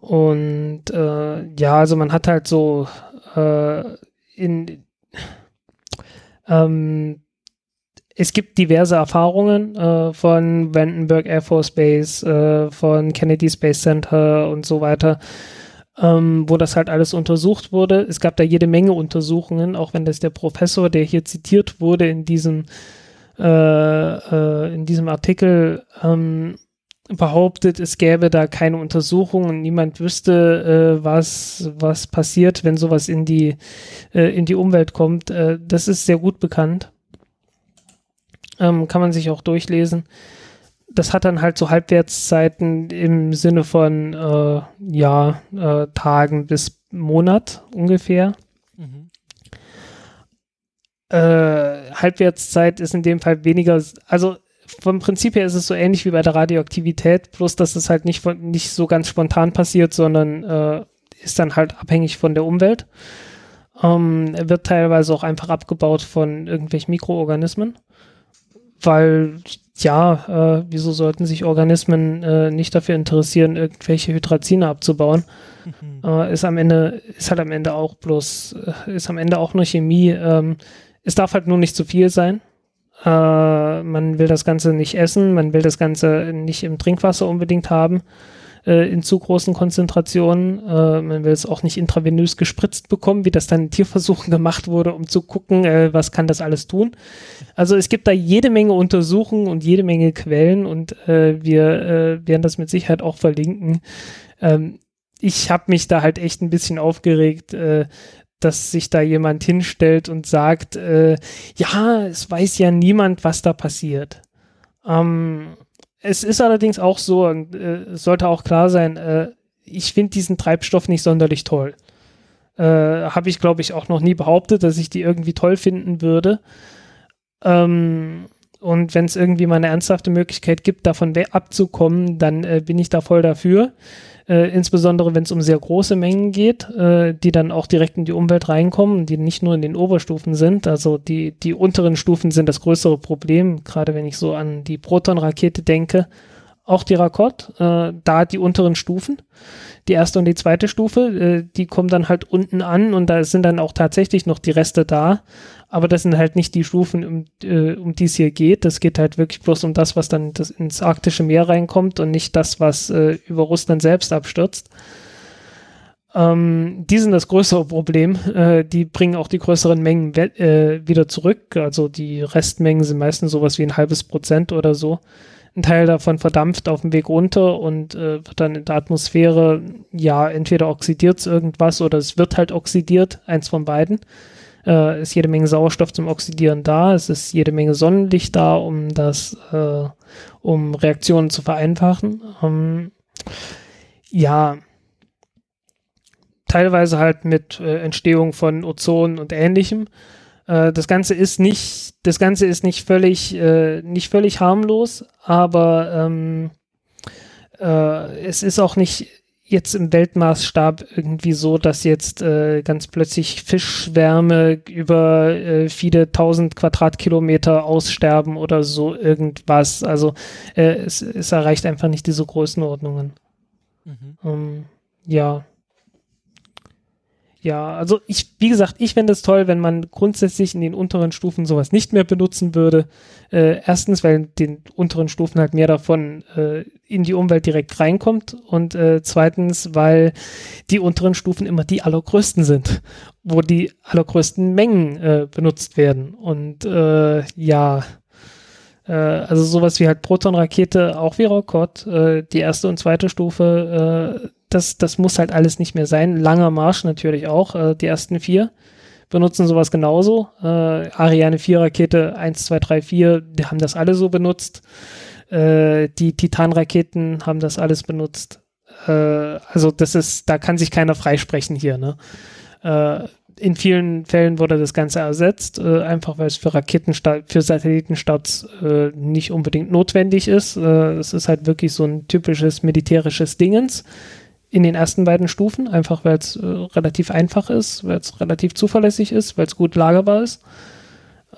Und äh, ja, also man hat halt so äh, in ähm, es gibt diverse Erfahrungen äh, von Vandenberg Air Force Base, äh, von Kennedy Space Center und so weiter, ähm, wo das halt alles untersucht wurde. Es gab da jede Menge Untersuchungen, auch wenn das der Professor, der hier zitiert wurde in diesem äh, äh in diesem Artikel, ähm, behauptet, es gäbe da keine Untersuchung und niemand wüsste, äh, was, was passiert, wenn sowas in die, äh, in die Umwelt kommt. Äh, das ist sehr gut bekannt. Ähm, kann man sich auch durchlesen. Das hat dann halt so Halbwertszeiten im Sinne von äh, ja, äh, Tagen bis Monat ungefähr. Mhm. Äh, Halbwertszeit ist in dem Fall weniger, also vom Prinzip her ist es so ähnlich wie bei der Radioaktivität, bloß dass es halt nicht, von, nicht so ganz spontan passiert, sondern äh, ist dann halt abhängig von der Umwelt. Ähm, wird teilweise auch einfach abgebaut von irgendwelchen Mikroorganismen. weil ja, äh, wieso sollten sich Organismen äh, nicht dafür interessieren, irgendwelche Hydrazine abzubauen? Mhm. Äh, ist am Ende, ist halt am Ende auch bloß, äh, ist am Ende auch nur Chemie. Ähm, es darf halt nur nicht zu viel sein. Äh, man will das Ganze nicht essen, man will das Ganze nicht im Trinkwasser unbedingt haben äh, in zu großen Konzentrationen. Äh, man will es auch nicht intravenös gespritzt bekommen, wie das dann in Tierversuchen gemacht wurde, um zu gucken, äh, was kann das alles tun. Also es gibt da jede Menge Untersuchungen und jede Menge Quellen und wir werden das mit Sicherheit auch verlinken. Ähm, ich habe mich da halt echt ein bisschen aufgeregt, äh, dass sich da jemand hinstellt und sagt, äh, ja, es weiß ja niemand, was da passiert. Ähm, es ist allerdings auch so, äh, sollte auch klar sein, äh, ich finde diesen Treibstoff nicht sonderlich toll. Äh, Habe ich, glaube ich, auch noch nie behauptet, dass ich die irgendwie toll finden würde. Ähm, und wenn es irgendwie mal eine ernsthafte Möglichkeit gibt, davon abzukommen, dann äh, bin ich da voll dafür äh, insbesondere wenn es um sehr große Mengen geht, äh, die dann auch direkt in die Umwelt reinkommen, die nicht nur in den Oberstufen sind. Also die, die unteren Stufen sind das größere Problem, gerade wenn ich so an die Proton-Rakete denke. Auch die Rakot, äh, da die unteren Stufen, die erste und die zweite Stufe, äh, die kommen dann halt unten an und da sind dann auch tatsächlich noch die Reste da aber das sind halt nicht die Stufen, um, äh, um die es hier geht. Das geht halt wirklich bloß um das, was dann das ins arktische Meer reinkommt und nicht das, was äh, über Russland selbst abstürzt. Ähm, die sind das größere Problem. Äh, die bringen auch die größeren Mengen äh, wieder zurück. Also die Restmengen sind meistens sowas wie ein halbes Prozent oder so. Ein Teil davon verdampft auf dem Weg runter und äh, wird dann in der Atmosphäre, ja, entweder oxidiert es irgendwas oder es wird halt oxidiert, eins von beiden äh, ist jede Menge Sauerstoff zum Oxidieren da, es ist jede Menge Sonnenlicht da, um das, äh, um Reaktionen zu vereinfachen. Ähm, ja, teilweise halt mit äh, Entstehung von Ozon und ähnlichem. Äh, das Ganze ist nicht, das Ganze ist nicht völlig, äh, nicht völlig harmlos, aber ähm, äh, es ist auch nicht jetzt im Weltmaßstab irgendwie so, dass jetzt äh, ganz plötzlich Fischschwärme über äh, viele tausend Quadratkilometer aussterben oder so irgendwas. Also äh, es, es erreicht einfach nicht diese Größenordnungen. Mhm. Ähm, ja. Ja, also ich, wie gesagt, ich fände es toll, wenn man grundsätzlich in den unteren Stufen sowas nicht mehr benutzen würde. Äh, erstens, weil in den unteren Stufen halt mehr davon äh, in die Umwelt direkt reinkommt und äh, zweitens, weil die unteren Stufen immer die allergrößten sind, wo die allergrößten Mengen äh, benutzt werden. Und äh, ja, äh, also sowas wie halt Proton-Rakete, auch wie Rockot, die erste und zweite Stufe, das, das muss halt alles nicht mehr sein. Langer Marsch natürlich auch. Äh, die ersten vier benutzen sowas genauso. Äh, Ariane 4 Rakete 1, 2, 3, 4, die haben das alle so benutzt. Äh, die Titan-Raketen haben das alles benutzt. Äh, also das ist, da kann sich keiner freisprechen hier. Ne? Äh, in vielen Fällen wurde das Ganze ersetzt, äh, einfach weil es für Raketenstart, für Satellitenstarts äh, nicht unbedingt notwendig ist. Es ist halt wirklich so ein typisches militärisches Dingens in den ersten beiden Stufen, einfach weil es äh, relativ einfach ist, weil es relativ zuverlässig ist, weil es gut lagerbar ist.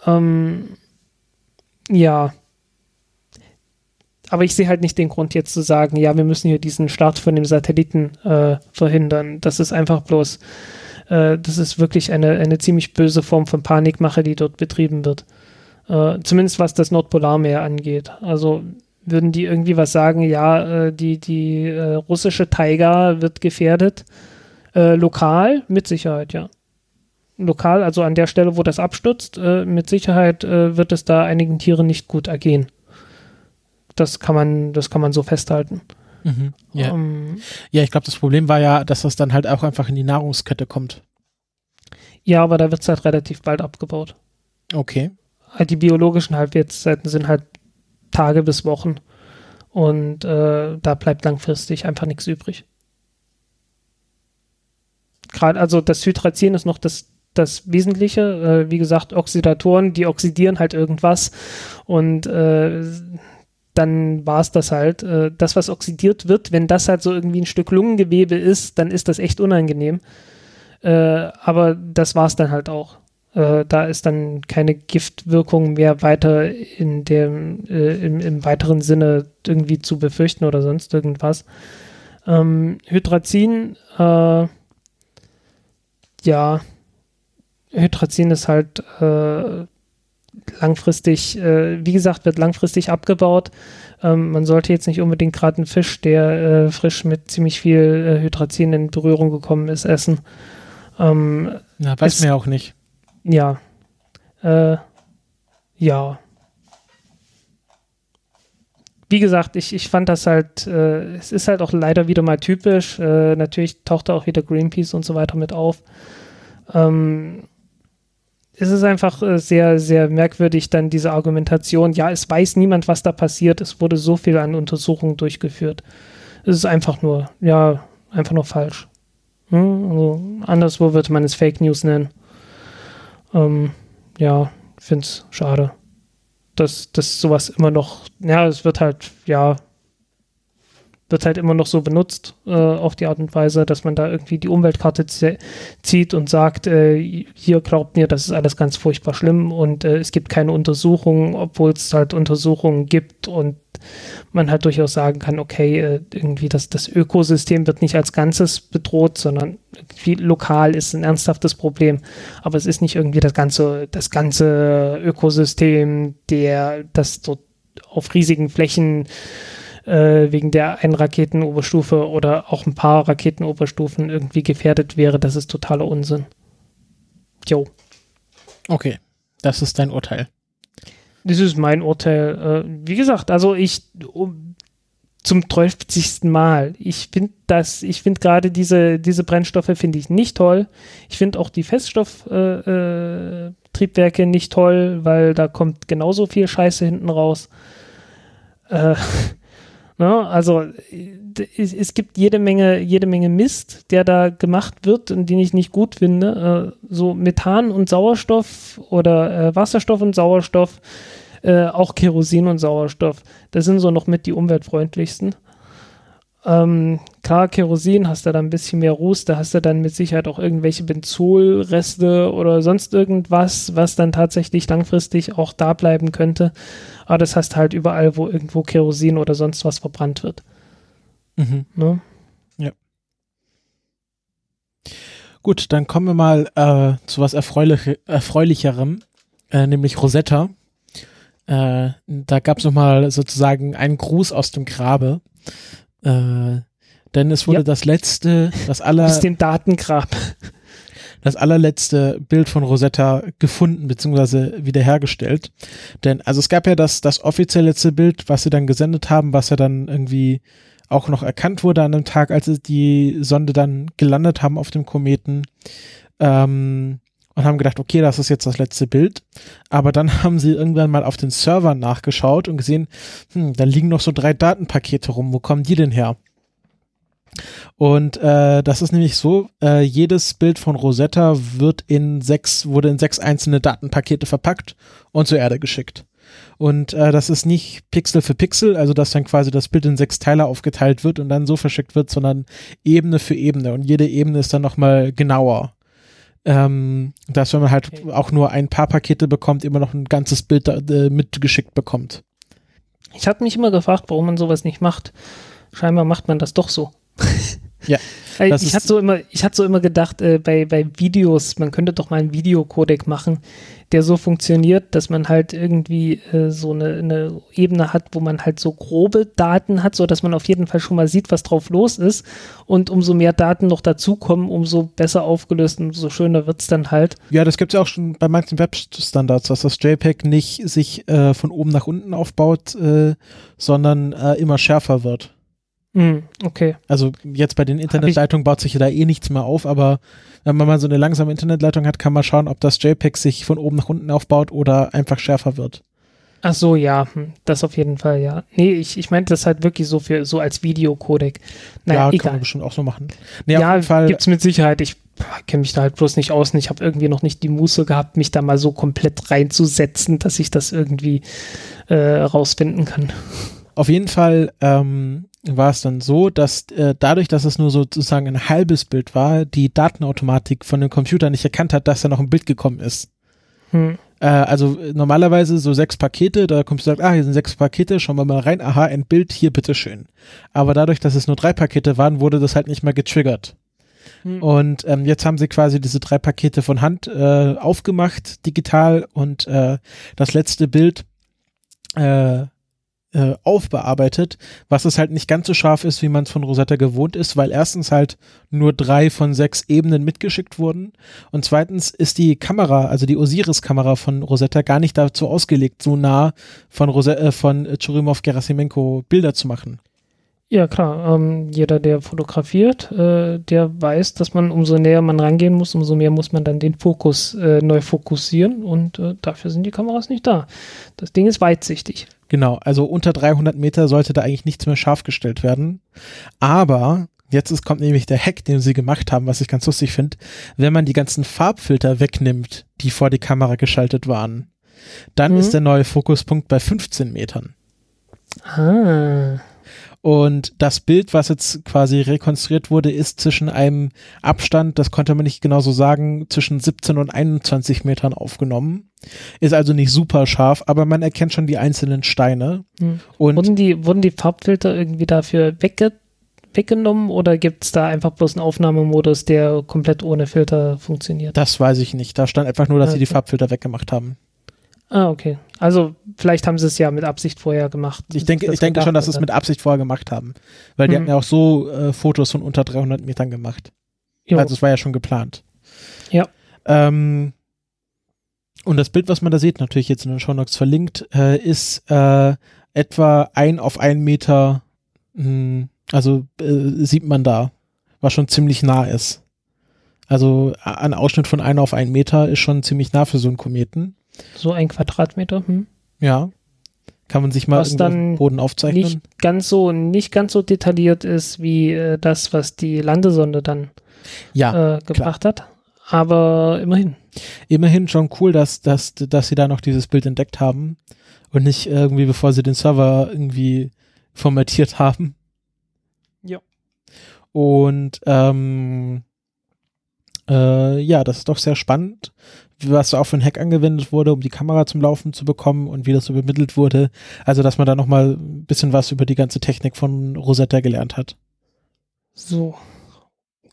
Ähm, ja. Aber ich sehe halt nicht den Grund jetzt zu sagen, ja, wir müssen hier diesen Start von dem Satelliten äh, verhindern. Das ist einfach bloß, äh, das ist wirklich eine, eine ziemlich böse Form von Panikmache, die dort betrieben wird. Äh, zumindest was das Nordpolarmeer angeht. Also würden die irgendwie was sagen, ja, äh, die, die äh, russische Taiga wird gefährdet. Äh, lokal, mit Sicherheit, ja. Lokal, also an der Stelle, wo das abstürzt, äh, mit Sicherheit äh, wird es da einigen Tieren nicht gut ergehen. Das kann man, das kann man so festhalten. Mhm, ja. Um, ja, ich glaube, das Problem war ja, dass das dann halt auch einfach in die Nahrungskette kommt. Ja, aber da wird es halt relativ bald abgebaut. Okay. Die biologischen Halbwertszeiten sind halt Tage bis Wochen. Und äh, da bleibt langfristig einfach nichts übrig. Gerade, also das Hydrazin ist noch das, das Wesentliche. Äh, wie gesagt, Oxidatoren, die oxidieren halt irgendwas. Und äh, dann war es das halt. Äh, das, was oxidiert wird, wenn das halt so irgendwie ein Stück Lungengewebe ist, dann ist das echt unangenehm. Äh, aber das war es dann halt auch. Äh, da ist dann keine Giftwirkung mehr weiter in dem, äh, im, im, weiteren Sinne irgendwie zu befürchten oder sonst irgendwas. Ähm, Hydrazin, äh, ja, Hydrazin ist halt äh, langfristig, äh, wie gesagt, wird langfristig abgebaut. Ähm, man sollte jetzt nicht unbedingt gerade einen Fisch, der äh, frisch mit ziemlich viel Hydrazin in Berührung gekommen ist, essen. Ähm, ja, weiß man ja auch nicht. Ja. Äh, ja. Wie gesagt, ich, ich fand das halt, äh, es ist halt auch leider wieder mal typisch. Äh, natürlich taucht da auch wieder Greenpeace und so weiter mit auf. Ähm, es ist einfach äh, sehr, sehr merkwürdig, dann diese Argumentation, ja, es weiß niemand, was da passiert, es wurde so viel an Untersuchungen durchgeführt. Es ist einfach nur, ja, einfach nur falsch. Hm? Also, anderswo würde man es Fake News nennen. Ähm, ja, finde es schade, dass, dass sowas immer noch, ja, es wird halt, ja, wird halt immer noch so benutzt äh, auf die Art und Weise, dass man da irgendwie die Umweltkarte zieht und sagt, äh, hier glaubt mir, das ist alles ganz furchtbar schlimm und äh, es gibt keine Untersuchungen, obwohl es halt Untersuchungen gibt und man halt durchaus sagen kann, okay, äh, irgendwie das, das Ökosystem wird nicht als Ganzes bedroht, sondern irgendwie lokal ist ein ernsthaftes Problem, aber es ist nicht irgendwie das ganze, das ganze Ökosystem, der das dort auf riesigen Flächen äh, wegen der einen Raketenoberstufe oder auch ein paar Raketenoberstufen irgendwie gefährdet wäre, das ist totaler Unsinn. Jo. Okay, das ist dein Urteil. Das ist mein Urteil. Äh, wie gesagt, also ich um, zum 30. Mal. Ich finde das, ich finde gerade diese, diese Brennstoffe finde ich nicht toll. Ich finde auch die Feststofftriebwerke äh, äh, nicht toll, weil da kommt genauso viel Scheiße hinten raus. Äh, Ne? Also es, es, gibt jede Menge, jede Menge Mist, der da gemacht wird und den ich nicht gut finde. Äh, so Methan und Sauerstoff oder äh, Wasserstoff und Sauerstoff, äh, auch Kerosin und Sauerstoff. Das sind so noch mit die umweltfreundlichsten. Ähm, klar, Kerosin hast du da ein bisschen mehr Ruß, da hast du dann mit Sicherheit auch irgendwelche Benzolreste oder sonst irgendwas, was dann tatsächlich langfristig auch da bleiben könnte. Aber das hast halt überall, wo irgendwo Kerosin oder sonst was verbrannt wird. Mhm. Ne? Ja. Gut, dann kommen wir mal äh, zu was Erfreulich Erfreulicherem, äh, nämlich Rosetta. Äh, da gab es nochmal sozusagen einen Gruß aus dem Grabe. Äh, denn es wurde ja. das letzte, das aller. Aus dem Datengrab. Das allerletzte Bild von Rosetta gefunden bzw. wiederhergestellt. Denn, also es gab ja das, das offiziell letzte Bild, was sie dann gesendet haben, was ja dann irgendwie auch noch erkannt wurde an dem Tag, als sie die Sonde dann gelandet haben auf dem Kometen. Ähm, und haben gedacht, okay, das ist jetzt das letzte Bild. Aber dann haben sie irgendwann mal auf den Servern nachgeschaut und gesehen, hm, da liegen noch so drei Datenpakete rum. Wo kommen die denn her? Und äh, das ist nämlich so, äh, jedes Bild von Rosetta wird in sechs, wurde in sechs einzelne Datenpakete verpackt und zur Erde geschickt. Und äh, das ist nicht Pixel für Pixel, also dass dann quasi das Bild in sechs Teile aufgeteilt wird und dann so verschickt wird, sondern Ebene für Ebene. Und jede Ebene ist dann nochmal genauer ähm, dass wenn man halt okay. auch nur ein paar Pakete bekommt, immer noch ein ganzes Bild äh, mitgeschickt bekommt. Ich habe mich immer gefragt, warum man sowas nicht macht. Scheinbar macht man das doch so. ja. ich hatte so immer, ich hatte so immer gedacht, äh, bei, bei Videos, man könnte doch mal einen Videocodec machen, der so funktioniert, dass man halt irgendwie äh, so eine, eine, Ebene hat, wo man halt so grobe Daten hat, so dass man auf jeden Fall schon mal sieht, was drauf los ist. Und umso mehr Daten noch dazukommen, umso besser aufgelöst und umso schöner wird es dann halt. Ja, das gibt es ja auch schon bei manchen Webstandards, dass das JPEG nicht sich äh, von oben nach unten aufbaut, äh, sondern äh, immer schärfer wird. Mm, okay. Also jetzt bei den Internetleitungen baut sich ja da eh nichts mehr auf, aber wenn man mal so eine langsame Internetleitung hat, kann man schauen, ob das JPEG sich von oben nach unten aufbaut oder einfach schärfer wird. Ach so, ja, hm, das auf jeden Fall, ja. Nee, ich, ich meinte das halt wirklich so für so als Videocodec. Naja, ja, egal. kann man bestimmt auch so machen. Nee, ja, gibt's mit Sicherheit. Ich kenne mich da halt bloß nicht aus und ich habe irgendwie noch nicht die Muße gehabt, mich da mal so komplett reinzusetzen, dass ich das irgendwie äh, rausfinden kann. Auf jeden Fall ähm, war es dann so, dass äh, dadurch, dass es nur sozusagen ein halbes Bild war, die Datenautomatik von dem Computer nicht erkannt hat, dass da noch ein Bild gekommen ist. Hm. Äh, also äh, normalerweise so sechs Pakete, da kommst du und sagst, ah, hier sind sechs Pakete, schauen wir mal rein, aha, ein Bild, hier bitteschön. Aber dadurch, dass es nur drei Pakete waren, wurde das halt nicht mehr getriggert. Hm. Und ähm, jetzt haben sie quasi diese drei Pakete von Hand äh, aufgemacht, digital, und äh, das letzte Bild äh, äh, aufbearbeitet, was es halt nicht ganz so scharf ist, wie man es von Rosetta gewohnt ist, weil erstens halt nur drei von sechs Ebenen mitgeschickt wurden und zweitens ist die Kamera, also die Osiris-Kamera von Rosetta gar nicht dazu ausgelegt, so nah von, äh, von Churimov Gerasimenko Bilder zu machen. Ja, klar. Ähm, jeder, der fotografiert, äh, der weiß, dass man umso näher man rangehen muss, umso mehr muss man dann den Fokus äh, neu fokussieren und äh, dafür sind die Kameras nicht da. Das Ding ist weitsichtig. Genau, also unter 300 Meter sollte da eigentlich nichts mehr scharf gestellt werden. Aber jetzt ist, kommt nämlich der Hack, den sie gemacht haben, was ich ganz lustig finde. Wenn man die ganzen Farbfilter wegnimmt, die vor die Kamera geschaltet waren, dann Mhm. ist der neue Fokuspunkt bei 15 Metern. Ah. Und das Bild, was jetzt quasi rekonstruiert wurde, ist zwischen einem Abstand, das konnte man nicht genau so sagen, zwischen 17 und 21 Metern aufgenommen. Ist also nicht super scharf, aber man erkennt schon die einzelnen Steine. Hm. Und Wurden die, wurden die Farbfilter irgendwie dafür wegge weggenommen oder gibt es da einfach bloß einen Aufnahmemodus, der komplett ohne Filter funktioniert? das weiß ich nicht. Da stand einfach nur, dass sie die Okay. Farbfilter weggemacht haben. Ah, okay. Also vielleicht haben sie es ja mit Absicht vorher gemacht. Ich denke, ich denke schon, dass sie es mit Absicht vorher gemacht haben. Weil die Mhm. hatten ja auch so äh, Fotos von unter 300 Metern gemacht. Jo. Also es war ja schon geplant. Ja. Ähm, und das Bild, was man da sieht, natürlich jetzt in den Shownotes verlinkt, äh, ist äh, etwa ein auf einen Meter, mh, also äh, sieht man da, was schon ziemlich nah ist. Also ein Ausschnitt von ein auf einen Meter ist schon ziemlich nah für so einen Kometen. So ein Quadratmeter. Hm. Ja. Kann man sich mal Was auf dann Boden aufzeichnen. Nicht ganz so, nicht ganz so detailliert ist wie äh, das, was die Landesonde dann ja. äh, gebracht hat. Aber immerhin. immerhin schon cool, dass, dass, dass sie da noch dieses Bild entdeckt haben und nicht irgendwie, bevor sie den Server irgendwie formatiert haben. Ja. Und ähm, äh, ja, das ist doch sehr spannend, was da auch für ein Hack angewendet wurde, um die Kamera zum Laufen zu bekommen und wie das so übermittelt wurde. Also, dass man da nochmal ein bisschen was über die ganze Technik von Rosetta gelernt hat. So.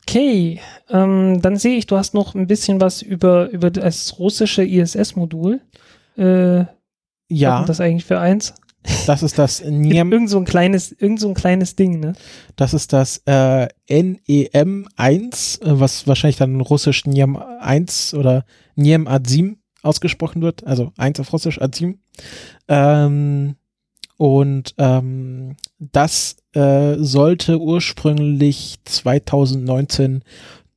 Okay, ähm, dann sehe ich, du hast noch ein bisschen was über, über das russische ISS-Modul. Äh, Ja, was ist das eigentlich für eins? das ist das NIEM Irgend so ein kleines, irgend so ein kleines Ding, ne? Das ist das äh, NEM1, äh, was wahrscheinlich dann russisch NIEM 1 oder NIEM Azim ausgesprochen wird, also 1 auf russisch Azim. Ähm, und ähm, das äh, sollte ursprünglich 2019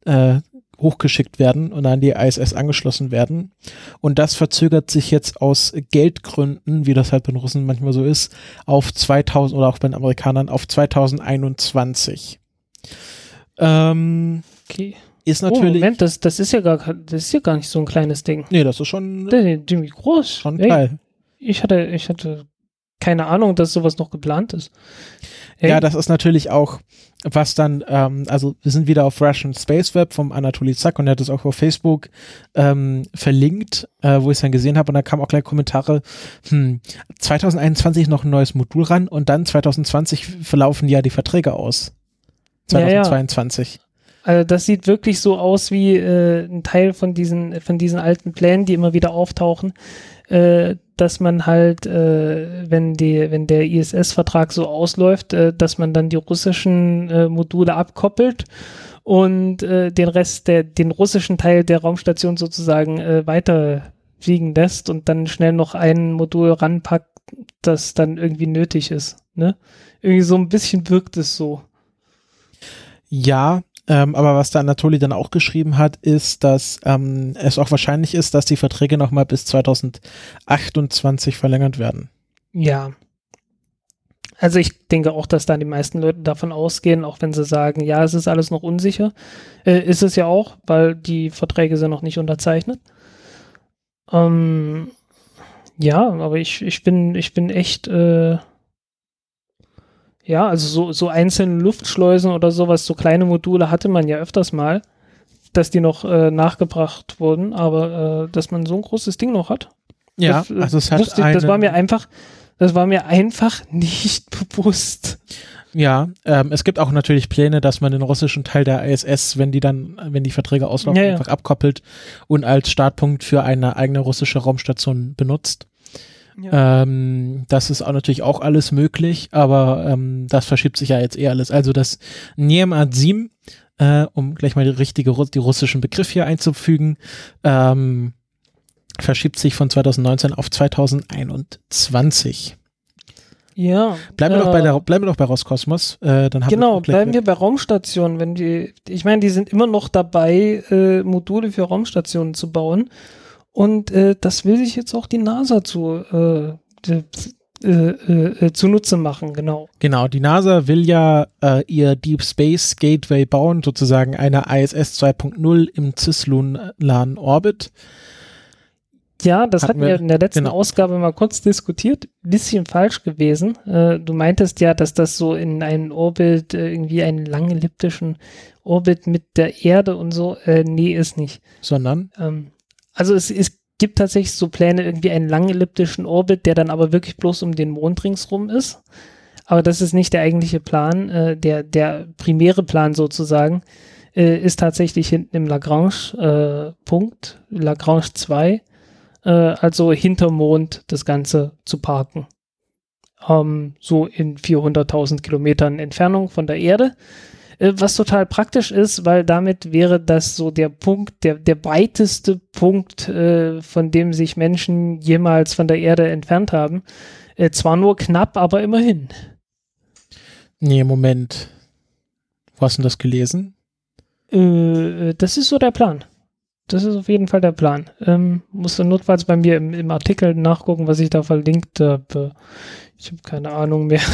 äh, hochgeschickt werden und an die ISS angeschlossen werden. Und das verzögert sich jetzt aus Geldgründen, wie das halt bei den Russen manchmal so ist, auf 2000 oder auch bei den Amerikanern auf 2021. Ähm, Okay. Ist Oh, natürlich. Moment, das, das ist ja gar, das ist ja gar nicht so ein kleines Ding. nee, das ist schon, ziemlich groß. schon Ey, geil. Ich hatte, ich hatte keine Ahnung, dass sowas noch geplant ist. Ey, Ja, das ist natürlich auch, was dann, ähm, also wir sind wieder auf Russian Space Web vom Anatoly Zack und er hat es auch auf Facebook ähm, verlinkt, äh, wo ich es dann gesehen habe und da kamen auch gleich Kommentare, hm, 2021 noch ein neues Modul ran und dann 2020 verlaufen ja die Verträge aus. Ja, ja. 2022. Also das sieht wirklich so aus wie äh, ein Teil von diesen, von diesen alten Plänen, die immer wieder auftauchen, äh, dass man halt, äh, wenn die, wenn der ISS-Vertrag so ausläuft, äh, dass man dann die russischen äh, Module abkoppelt und äh, den Rest der, den russischen Teil der Raumstation sozusagen weiter fliegen lässt und dann schnell noch ein Modul ranpackt, das dann irgendwie nötig ist. Ne? Irgendwie so ein bisschen wirkt es so. Ja, ähm, aber was der Anatoli dann auch geschrieben hat, ist, dass ähm, es auch wahrscheinlich ist, dass die Verträge nochmal bis 2028 verlängert werden. Ja. Also ich denke auch, dass da die meisten Leute davon ausgehen, auch wenn sie sagen, ja, es ist alles noch unsicher. Äh, ist es ja auch, weil die Verträge sind noch nicht unterzeichnet. Ähm, ja, aber ich, ich bin, ich bin echt, äh, ja, also so, so einzelne Luftschleusen oder sowas, so kleine Module hatte man ja öfters mal. dass die noch äh, nachgebracht wurden, aber äh, dass man so ein großes Ding noch hat. Ja, das, äh, also es hat wusste das war mir einfach, das war mir einfach nicht bewusst. Ja, ähm, es gibt auch natürlich Pläne, dass man den russischen Teil der ISS, wenn die dann, wenn die Verträge auslaufen, Ja, ja. einfach abkoppelt und als Startpunkt für eine eigene russische Raumstation benutzt. Ähm, das ist auch natürlich auch alles möglich, aber ähm, das verschiebt sich ja jetzt eh alles. Also das Niemad 7, äh, um gleich mal die richtige die russischen Begriff hier einzufügen, ähm, verschiebt sich von 2019 auf 2021. Ja. Bleiben wir äh, doch bei der, bleiben wir doch bei Roskosmos. Äh, dann haben Genau, wir bleiben wir bei Raumstationen. Wenn die, ich meine, die sind immer noch dabei, äh, Module für Raumstationen zu bauen. Und äh, das will sich jetzt auch die NASA zu, äh, äh, äh, äh, zunutze machen, genau. Genau, die NASA will ja äh, ihr Deep Space Gateway bauen, sozusagen eine ISS 2.0 im cislunanen Orbit. Ja, das Hatten hatten wir wir- in der letzten genau. Ausgabe mal kurz diskutiert. Bisschen falsch gewesen. Äh, du meintest ja, dass das so in einen Orbit, äh, irgendwie einen langen elliptischen Orbit mit der Erde und so. Äh, nee, ist nicht. Sondern, Ähm, also es, es gibt tatsächlich so Pläne, irgendwie einen langen elliptischen Orbit, der dann aber wirklich bloß um den Mond ringsrum ist. Aber das ist nicht der eigentliche Plan. Äh, der, der primäre Plan sozusagen äh, ist tatsächlich hinten im Lagrange-Punkt, Lagrange 2, äh, also hinterm Mond das Ganze zu parken. Ähm, so in 400.000 Kilometern Entfernung von der Erde. Äh, was total praktisch ist, weil damit wäre das so der Punkt, der, der weiteste Punkt, äh, von dem sich Menschen jemals von der Erde entfernt haben. Äh, zwar nur knapp, aber immerhin. nee, Moment. Wo hast du das gelesen? Äh, das ist so der Plan. Das ist auf jeden Fall der Plan. Ähm, musst du notfalls bei mir im, im Artikel nachgucken, was ich da verlinkt habe. Ich habe keine Ahnung mehr.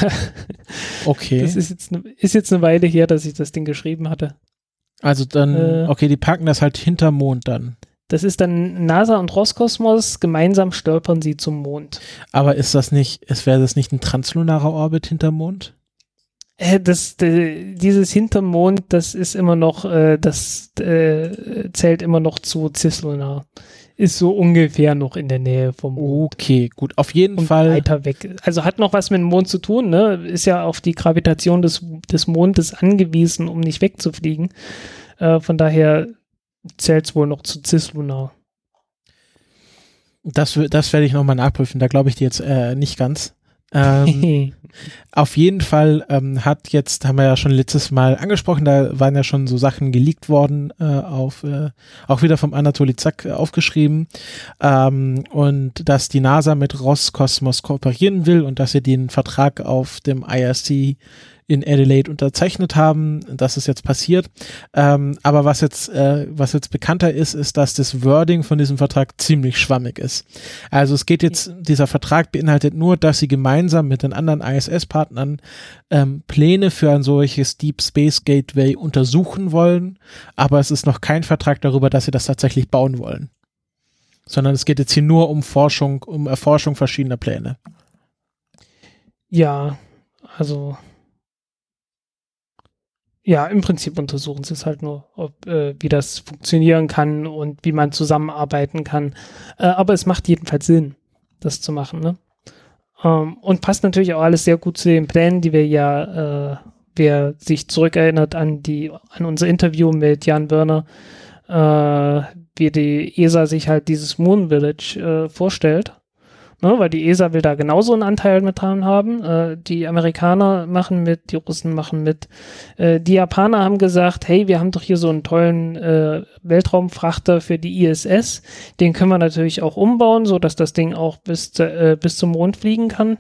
Okay. Das ist jetzt, ne, ist jetzt eine Weile her, dass ich das Ding geschrieben hatte. also dann, äh, okay, die packen das halt hinter Mond dann. Das ist dann NASA und Roskosmos, gemeinsam stolpern sie zum Mond. Aber ist das nicht, es wäre das nicht ein translunarer Orbit hinter Mond? Äh, das, äh, dieses hinterm Mond, das ist immer noch, äh, das äh, zählt immer noch zu Cislunar. Ist so ungefähr noch in der Nähe vom Mond. Okay, gut. Auf jeden Und Fall. weiter weg. Also hat noch was mit dem Mond zu tun, ne? Ist ja auf die Gravitation des, des Mondes angewiesen, um nicht wegzufliegen. Äh, von daher zählt es wohl noch zu Cislunar. Das, das werde ich nochmal nachprüfen. Da glaube ich dir jetzt äh, nicht ganz. Ähm, auf jeden Fall ähm, hat jetzt, haben wir ja schon letztes Mal angesprochen, da waren ja schon so Sachen geleakt worden, äh, auf, äh, auch wieder vom Anatoly Zack äh, aufgeschrieben. Ähm, und dass die NASA mit Roskosmos kooperieren will und dass sie den Vertrag auf dem IRC in Adelaide unterzeichnet haben. Das ist jetzt passiert. Ähm, aber was jetzt, äh, was jetzt bekannter ist, ist, dass das Wording von diesem Vertrag ziemlich schwammig ist. Also es geht jetzt, dieser Vertrag beinhaltet nur, dass sie gemeinsam mit den anderen ISS-Partnern ähm, Pläne für ein solches Deep Space Gateway untersuchen wollen, aber es ist noch kein Vertrag darüber, dass sie das tatsächlich bauen wollen. Sondern es geht jetzt hier nur um Forschung, um Erforschung verschiedener Pläne. Ja, also ja, im Prinzip untersuchen sie es halt nur, ob, äh, wie das funktionieren kann und wie man zusammenarbeiten kann. Äh, aber es macht jedenfalls Sinn, das zu machen. Ne? Ähm, und passt natürlich auch alles sehr gut zu den Plänen, die wir ja, äh, wer sich zurückerinnert an die an unser Interview mit Jan Werner, äh, wie die ESA sich halt dieses Moon Village äh, vorstellt. Ne, weil die ESA will da genauso einen Anteil mit dran haben. Äh, die Amerikaner machen mit, die Russen machen mit. Äh, die Japaner haben gesagt, hey, wir haben doch hier so einen tollen äh, Weltraumfrachter für die ISS. Den können wir natürlich auch umbauen, so dass das Ding auch bis, äh, bis zum Mond fliegen kann.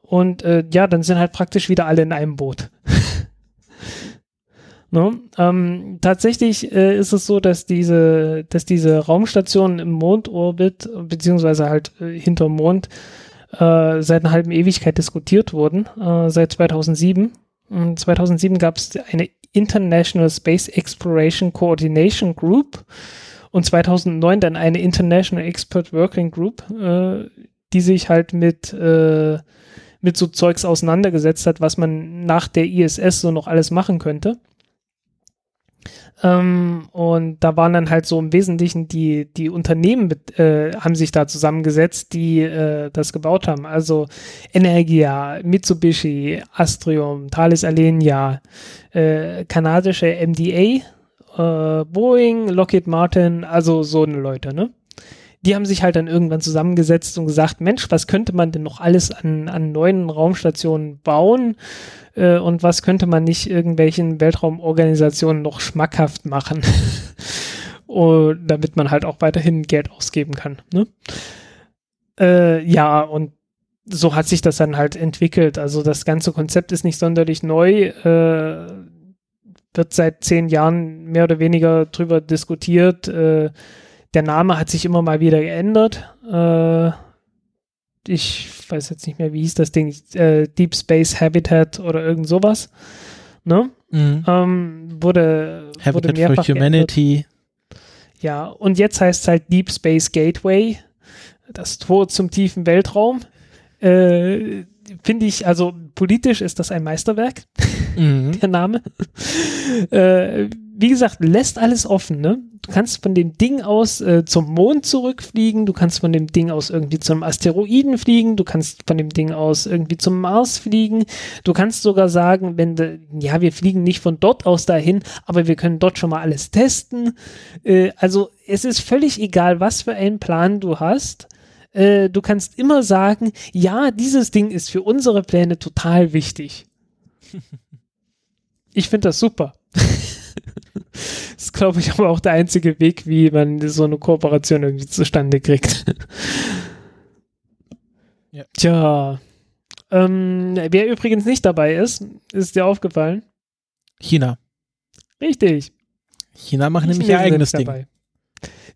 Und äh, ja, dann sind halt praktisch wieder alle in einem Boot. Ne? Ähm, tatsächlich äh, ist es so, dass diese, dass diese Raumstationen im Mondorbit, beziehungsweise halt äh, hinterm Mond, äh, seit einer halben Ewigkeit diskutiert wurden, äh, seit 2007. Und 2007 gab es eine International Space Exploration Coordination Group und 2009 dann eine International Expert Working Group, äh, die sich halt mit, äh, mit so Zeugs auseinandergesetzt hat, was man nach der ISS so noch alles machen könnte. Ähm, und da waren dann halt so im Wesentlichen die, die Unternehmen äh, haben sich da zusammengesetzt, die äh, das gebaut haben. Also Energia, Mitsubishi, Astrium, Thales Alenia, äh, kanadische MDA, äh, Boeing, Lockheed Martin, also so eine Leute, ne? Die haben sich halt dann irgendwann zusammengesetzt und gesagt, Mensch, was könnte man denn noch alles an, an neuen Raumstationen bauen? Äh, und was könnte man nicht irgendwelchen Weltraumorganisationen noch schmackhaft machen? und damit man halt auch weiterhin Geld ausgeben kann. Ne? Äh, ja, und so hat sich das dann halt entwickelt. Also das ganze Konzept ist nicht sonderlich neu. Äh, wird seit zehn Jahren mehr oder weniger drüber diskutiert. Äh, der Name hat sich immer mal wieder geändert. Äh, ich weiß jetzt nicht mehr, wie hieß das Ding, äh, Deep Space Habitat oder irgend sowas. Ne? Mhm. Ähm, wurde, Habitat wurde mehrfach for Humanity. Geändert. Ja, und jetzt heißt es halt Deep Space Gateway, das Tor zum tiefen Weltraum. Äh, Finde ich, also politisch ist das ein Meisterwerk, mhm. der Name. äh, wie gesagt, lässt alles offen, ne? Du kannst von dem Ding aus äh, zum Mond zurückfliegen, du kannst von dem Ding aus irgendwie zum Asteroiden fliegen, du kannst von dem Ding aus irgendwie zum Mars fliegen, du kannst sogar sagen, wenn de, ja, wir fliegen nicht von dort aus dahin, aber wir können dort schon mal alles testen. Äh, also es ist völlig egal, was für einen Plan du hast. Äh, du kannst immer sagen, ja, dieses Ding ist für unsere Pläne total wichtig. Ich finde das super. das ist, glaube ich, aber auch der einzige Weg, wie man so eine Kooperation irgendwie zustande kriegt. ja. Tja. Ähm, wer übrigens nicht dabei ist, ist dir aufgefallen? China. Richtig. China macht nämlich ihr eigenes Ding. Dabei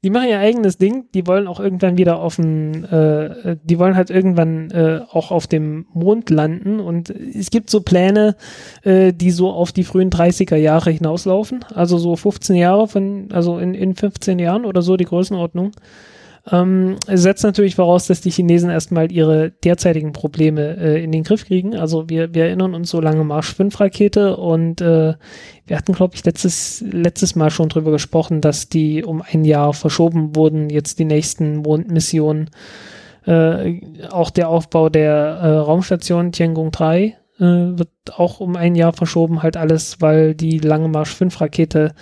die machen ihr eigenes Ding, die wollen auch irgendwann wieder auf dem, äh, die wollen halt irgendwann äh, auch auf dem Mond landen und es gibt so Pläne, äh, die so auf die frühen 30er Jahre hinauslaufen, also so 15 Jahre von, also in, in 15 Jahren oder so die Größenordnung. Ähm, setzt natürlich voraus, dass die Chinesen erstmal ihre derzeitigen Probleme äh, in den Griff kriegen. Also wir, wir erinnern uns so lange Marsch 5 Rakete und äh, wir hatten, glaube ich, letztes, letztes Mal schon drüber gesprochen, dass die um ein Jahr verschoben wurden, jetzt die nächsten Mondmissionen. Äh, auch der Aufbau der äh, Raumstation Tiangong 3 äh, wird auch um ein Jahr verschoben, halt alles, weil die Lange Marsch 5 Rakete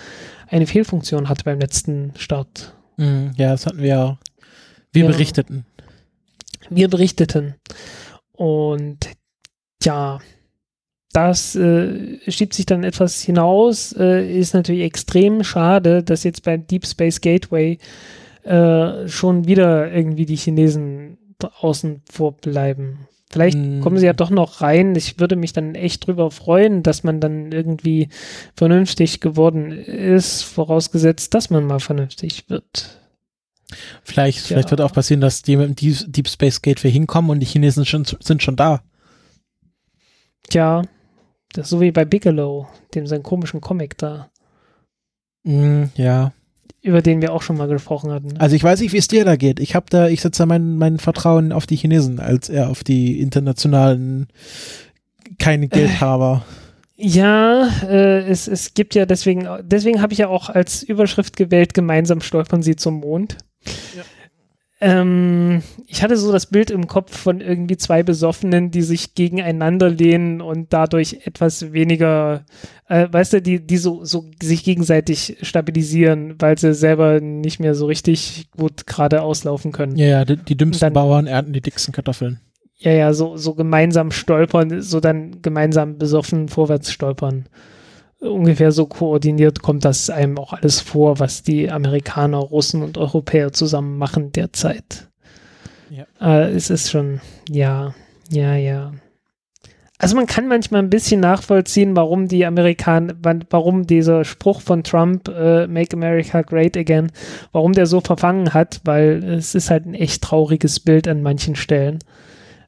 eine Fehlfunktion hatte beim letzten Start. Mhm, ja, das hatten wir ja wir ja. berichteten. Wir berichteten. Und ja, das äh, schiebt sich dann etwas hinaus. Äh, ist natürlich extrem schade, dass jetzt beim Deep Space Gateway äh, schon wieder irgendwie die Chinesen außen vor bleiben. Vielleicht mm. kommen sie ja doch noch rein. Ich würde mich dann echt drüber freuen, dass man dann irgendwie vernünftig geworden ist, vorausgesetzt, dass man mal vernünftig wird. Vielleicht, ja. vielleicht wird auch passieren, dass die mit dem Deep, Space Gateway hinkommen und die Chinesen schon, sind schon da. Tja, das ist so wie bei Bigelow, dem seinen komischen Comic da. Mm, ja. Über den wir auch schon mal gesprochen hatten. Also ich weiß nicht, wie es dir da geht. Ich habe da, ich setze mein, mein Vertrauen auf die Chinesen, als er auf die internationalen keine Geldhaber. Ja, äh, es, es gibt ja deswegen, deswegen habe ich ja auch als Überschrift gewählt, gemeinsam stolpern sie zum Mond. Ja. Ähm, ich hatte so das Bild im Kopf von irgendwie zwei Besoffenen, die sich gegeneinander lehnen und dadurch etwas weniger, äh, weißt du, die, die so, so sich gegenseitig stabilisieren, weil sie selber nicht mehr so richtig gut gerade auslaufen können. Ja, ja, die, die dümmsten dann, Bauern ernten die dicksten Kartoffeln. Ja, ja, so, so gemeinsam stolpern, so dann gemeinsam besoffen vorwärts stolpern ungefähr so koordiniert kommt das einem auch alles vor, was die Amerikaner, Russen und Europäer zusammen machen derzeit. Ja. Äh, es ist schon, ja, ja, ja. Also man kann manchmal ein bisschen nachvollziehen, warum die Amerikaner, warum dieser Spruch von Trump, äh, Make America Great Again, warum der so verfangen hat, weil es ist halt ein echt trauriges Bild an manchen Stellen.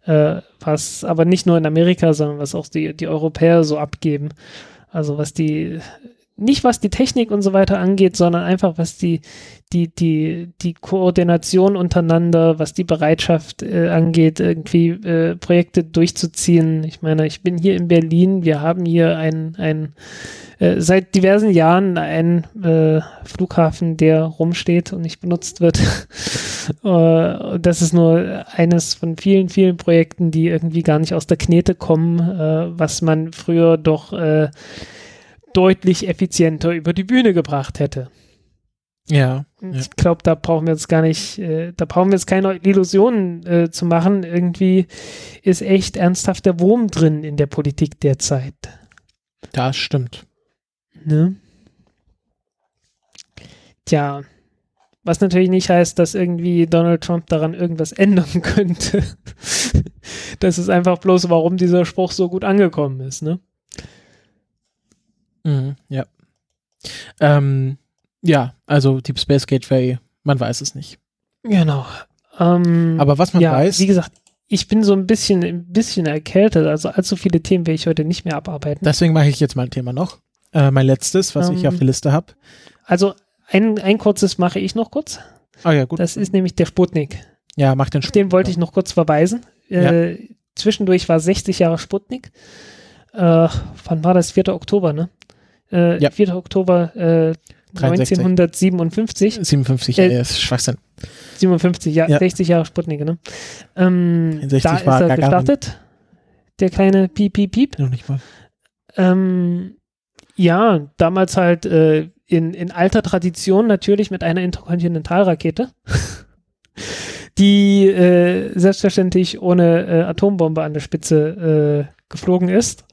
Äh, was aber nicht nur in Amerika, sondern was auch die, die Europäer so abgeben. Also was die nicht was die Technik und so weiter angeht, sondern einfach was die, die, die, die Koordination untereinander, was die Bereitschaft äh, angeht, irgendwie äh, Projekte durchzuziehen. Ich meine, ich bin hier in Berlin, wir haben hier ein, ein äh, seit diversen Jahren einen äh, Flughafen, der rumsteht und nicht benutzt wird. äh, das ist nur eines von vielen, vielen Projekten, die irgendwie gar nicht aus der Knete kommen, äh, was man früher doch deutlich effizienter über die Bühne gebracht hätte. Ja. Ich glaube, da brauchen wir jetzt gar nicht, äh, da brauchen wir jetzt keine Illusionen äh, zu machen. Irgendwie ist echt ernsthaft der Wurm drin in der Politik derzeit. Das stimmt. Ne? Tja, was natürlich nicht heißt, dass irgendwie Donald Trump daran irgendwas ändern könnte. das ist einfach bloß, warum dieser Spruch so gut angekommen ist, ne? Mhm, ja. Ähm, ja, also Deep Space Gateway, man weiß es nicht. Genau. Ähm, Aber was man ja, weiß. Wie gesagt, ich bin so ein bisschen, ein bisschen erkältet, also allzu viele Themen werde ich heute nicht mehr abarbeiten. Deswegen mache ich jetzt mal ein Thema noch. Äh, mein letztes, was Ähm, ich auf der Liste habe. Also ein, ein kurzes mache ich noch kurz. Ah ja, gut. Das ist nämlich der Sputnik. ja, mach den Auf den wollte ich noch kurz verweisen. Äh, Zwischendurch war 60 Jahre Sputnik. Äh, wann war das? 4. Oktober, ne? Äh, Ja. 4. Oktober äh, 63. 1957. 57, Äh, ist Schwachsinn. 57, ja, Ja. 60 Jahre Sputnik, ne? Ähm, 60 da ist er gestartet. Der kleine Piep, Piep, Piep. Noch nicht mal. Ähm, ja, damals halt äh, in, in alter Tradition natürlich mit einer Interkontinentalrakete, die äh, selbstverständlich ohne äh, Atombombe an der Spitze äh, geflogen ist,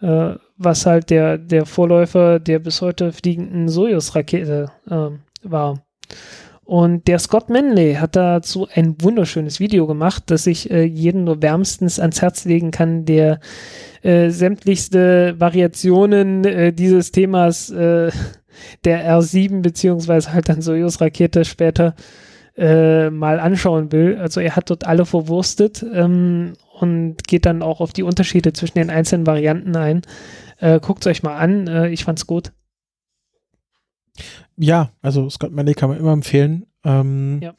äh, was halt der, der Vorläufer der bis heute fliegenden Soyuz-Rakete äh, war. Und der Scott Manley hat dazu ein wunderschönes Video gemacht, das ich äh, jedem nur wärmstens ans Herz legen kann, der äh, sämtlichste Variationen äh, dieses Themas äh, der R7 beziehungsweise halt dann Soyuz-Rakete später äh, mal anschauen will. Also er hat dort alle verwurstet ähm, und geht dann auch auf die Unterschiede zwischen den einzelnen Varianten ein. Äh, Guckt euch mal an, äh, ich fand's gut. Ja, also Scott Manley kann man immer empfehlen. Ähm, Ja.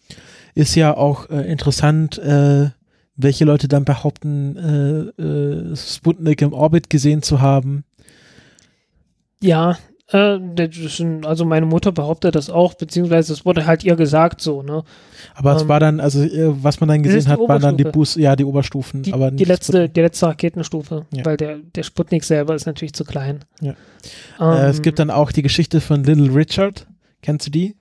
Ist ja auch äh, interessant, äh, welche Leute dann behaupten, äh, äh, Sputnik im Orbit gesehen zu haben. Ja, äh, also meine Mutter behauptet das auch, beziehungsweise es wurde halt ihr gesagt so, ne? Aber es Ähm, war dann, also was man dann gesehen die hat, waren dann die. Boost, ja, die Oberstufen, Die, aber die nicht letzte, Sputnik. die letzte Raketenstufe, Ja. weil der, der Sputnik selber ist natürlich zu klein. Ja. Ähm, Äh, es gibt dann auch die Geschichte von Little Richard. Kennst du die?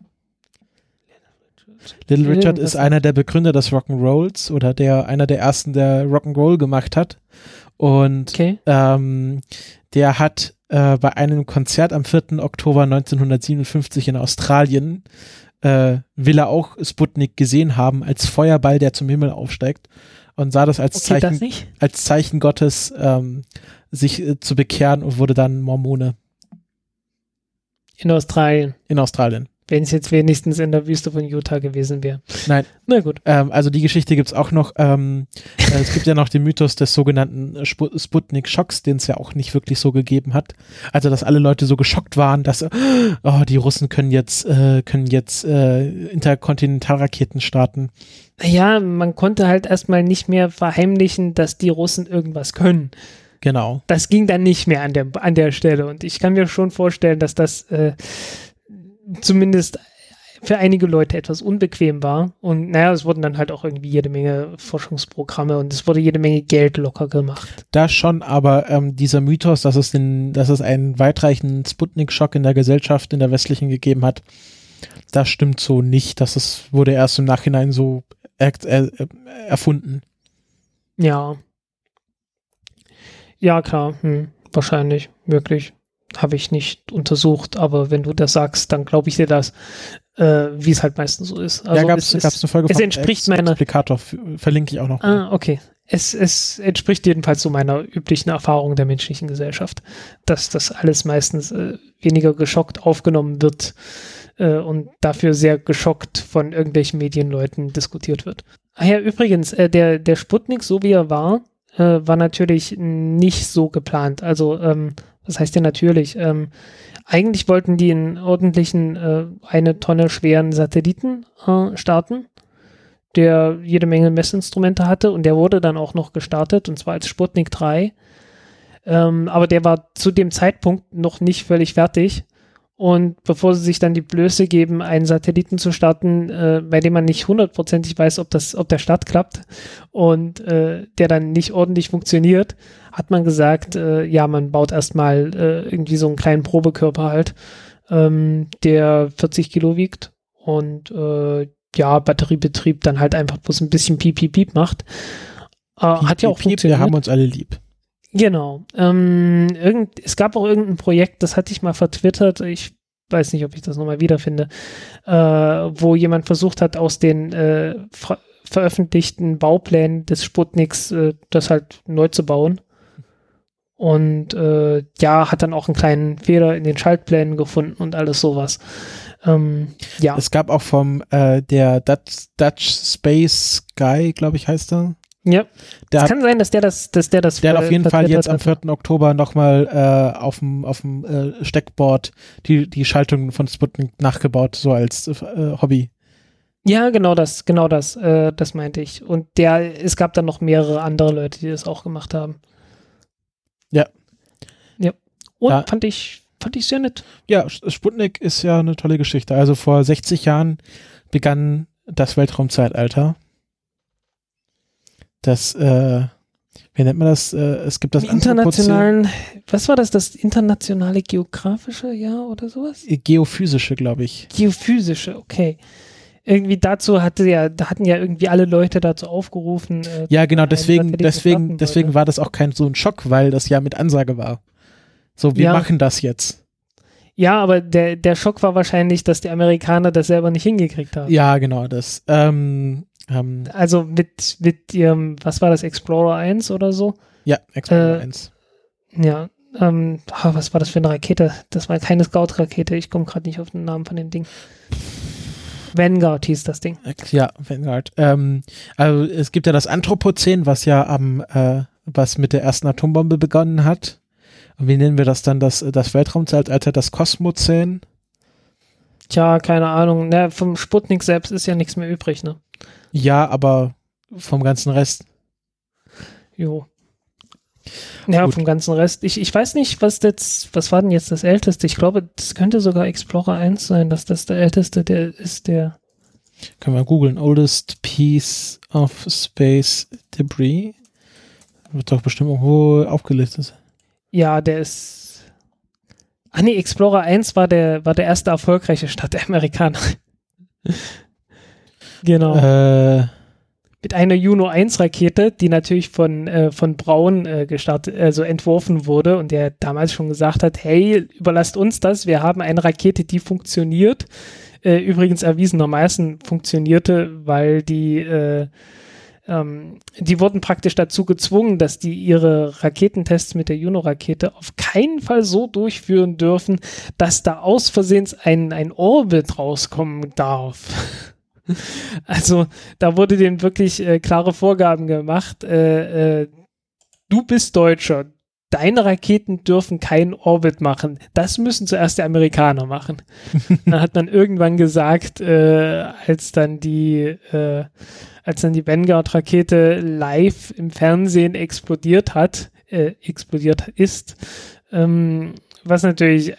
Little Richard ist einer der Begründer des Rock'n'Rolls oder der einer der ersten, der Rock'n'Roll gemacht hat. Und okay. ähm, der hat äh, bei einem Konzert am 4. Oktober 1957 in Australien äh, will er auch Sputnik gesehen haben als Feuerball, der zum Himmel aufsteigt und sah das als Okay, das Zeichen nicht? als Zeichen Gottes ähm, sich äh, zu bekehren und wurde dann Mormone In Australien. in Australien. Wenn es jetzt wenigstens in der Wüste von Utah gewesen wäre. Nein. Na gut. Ähm, also die Geschichte gibt's auch noch. Ähm, äh, es gibt ja noch den Mythos des sogenannten Spu Sputnik-Schocks, den es ja auch nicht wirklich so gegeben hat. Also dass alle Leute so geschockt waren, dass oh, die Russen können jetzt äh, können jetzt äh, Interkontinentalraketen starten. Naja, man konnte halt erstmal nicht mehr verheimlichen, dass die Russen irgendwas können. Genau. Das ging dann nicht mehr an der, an der Stelle. Und ich kann mir schon vorstellen, dass das äh, zumindest für einige Leute etwas unbequem war. Und naja, es wurden dann halt auch irgendwie jede Menge Forschungsprogramme und es wurde jede Menge Geld locker gemacht. Da schon, aber ähm, dieser Mythos, dass es, den, dass es einen weitreichenden Sputnik-Schock in der Gesellschaft, in der westlichen gegeben hat, das stimmt so nicht. Das ist, wurde erst im Nachhinein so er, er, erfunden. Ja. Ja, klar. Hm, wahrscheinlich. Wirklich. Habe ich nicht untersucht, aber wenn du das sagst, dann glaube ich dir das, äh, wie es halt meistens so ist. Also ja, gab es es, eine Folge es von entspricht meiner- Explicator, f- verlinke ich auch noch. Ah, okay. Es, es entspricht jedenfalls so meiner üblichen Erfahrung der menschlichen Gesellschaft, dass das alles meistens äh, weniger geschockt aufgenommen wird äh, und dafür sehr geschockt von irgendwelchen Medienleuten diskutiert wird. Ah ja, übrigens, äh, der, der Sputnik, so wie er war, äh, war natürlich nicht so geplant. Also, ähm, Was heißt ja natürlich? Ähm, eigentlich wollten die einen ordentlichen, äh, eine Tonne schweren Satelliten äh, starten, der jede Menge Messinstrumente hatte und der wurde dann auch noch gestartet und zwar als Sputnik 3. Ähm, aber der war zu dem Zeitpunkt noch nicht völlig fertig. Und bevor sie sich dann die Blöße geben, einen Satelliten zu starten, äh, bei dem man nicht hundertprozentig weiß, ob das, ob der Start klappt und äh, der dann nicht ordentlich funktioniert, hat man gesagt, äh, ja, man baut erstmal äh, irgendwie so einen kleinen Probekörper halt, ähm, der 40 Kilo wiegt und äh, ja, Batteriebetrieb dann halt einfach bloß ein bisschen piep, piep, piep macht. Äh, hat ja auch Piep, funktioniert. Wir haben uns alle lieb. Genau. Ähm, irgend, es gab auch irgendein Projekt, das hatte ich mal vertwittert. Ich weiß nicht, ob ich das nochmal wiederfinde, äh, wo jemand versucht hat, aus den äh, ver veröffentlichten Bauplänen des Sputniks äh, das halt neu zu bauen. Und äh, ja, hat dann auch einen kleinen Fehler in den Schaltplänen gefunden und alles sowas. Ähm, ja. Es gab auch vom äh, der Dutch, Dutch Space Guy, glaube ich, heißt er. Ja. Der es kann sein, dass der das, dass der das der hat auf jeden Fall jetzt am vertwittert 4. Oktober nochmal äh, auf dem auf dem äh, Steckboard die die Schaltung von Sputnik nachgebaut, so als äh, Hobby. Ja, genau das, genau das, äh, das meinte ich. Und der, es gab dann noch mehrere andere Leute, die das auch gemacht haben. Ja. Ja. Und Ja. fand ich, fand ich sehr nett. Ja, Sputnik ist ja eine tolle Geschichte. Also vor 60 Jahren begann das Weltraumzeitalter. Das, äh, wie nennt man das? Äh, es gibt das internationalen, was war das, das internationale geografische Jahr oder sowas? Anthropozän- Geophysische, glaube ich. Geophysische, okay. Irgendwie dazu hatte ja, da hatten ja irgendwie alle Leute dazu aufgerufen. Äh, Ja, genau, deswegen, deswegen, deswegen war das auch kein so ein Schock, weil das ja mit Ansage war. So, wir Ja. machen das jetzt. Ja, aber der, der Schock war wahrscheinlich, dass die Amerikaner das selber nicht hingekriegt haben. Ja, genau, das. Ähm, ähm, Also mit, mit ihrem, was war das, Explorer 1 oder so? ja, Explorer Äh, 1. Ja, ähm, was war das für eine Rakete? Das war keine Scout-Rakete, ich komme gerade nicht auf den Namen von dem Ding. Vanguard hieß das Ding. Ja, Vanguard. Ähm, also es gibt ja das Anthropozän, was ja am, äh, was mit der ersten Atombombe begonnen hat. Und wie nennen wir das dann? Das, das Weltraumzeitalter, das Kosmozän? Tja, keine Ahnung. Ne, vom Sputnik selbst ist ja nichts mehr übrig, ne? Ja, aber vom ganzen Rest. Jo. Ja, Gut. vom ganzen Rest. Ich, ich weiß nicht, was jetzt, was war denn jetzt das älteste? Ich glaube, das könnte sogar Explorer 1 sein, dass das der älteste der ist, der. Können wir googeln. Oldest piece of space debris. Wird doch bestimmt irgendwo aufgelistet. Ja, der ist. Ah nee, Explorer 1 war der, war der erste erfolgreiche Start der Amerikaner. genau. Äh, Mit einer Juno 1 Rakete, die natürlich von, äh, von Braun äh, gestartet, also entworfen wurde und der damals schon gesagt hat, hey, überlasst uns das, wir haben eine Rakete, die funktioniert. Äh, übrigens erwiesenermaßen funktionierte, weil die, äh, ähm, die wurden praktisch dazu gezwungen, dass die ihre Raketentests mit der Juno-Rakete auf keinen Fall so durchführen dürfen, dass da aus Versehens ein, ein Orbit rauskommen darf. Also da wurde denen wirklich äh, klare Vorgaben gemacht. Äh, äh, du bist Deutscher. Deine Raketen dürfen keinen Orbit machen. Das müssen zuerst die Amerikaner machen. dann hat man irgendwann gesagt, äh, als dann die, äh, als dann die Vanguard-Rakete live im Fernsehen explodiert hat, äh, explodiert ist, ähm, was natürlich,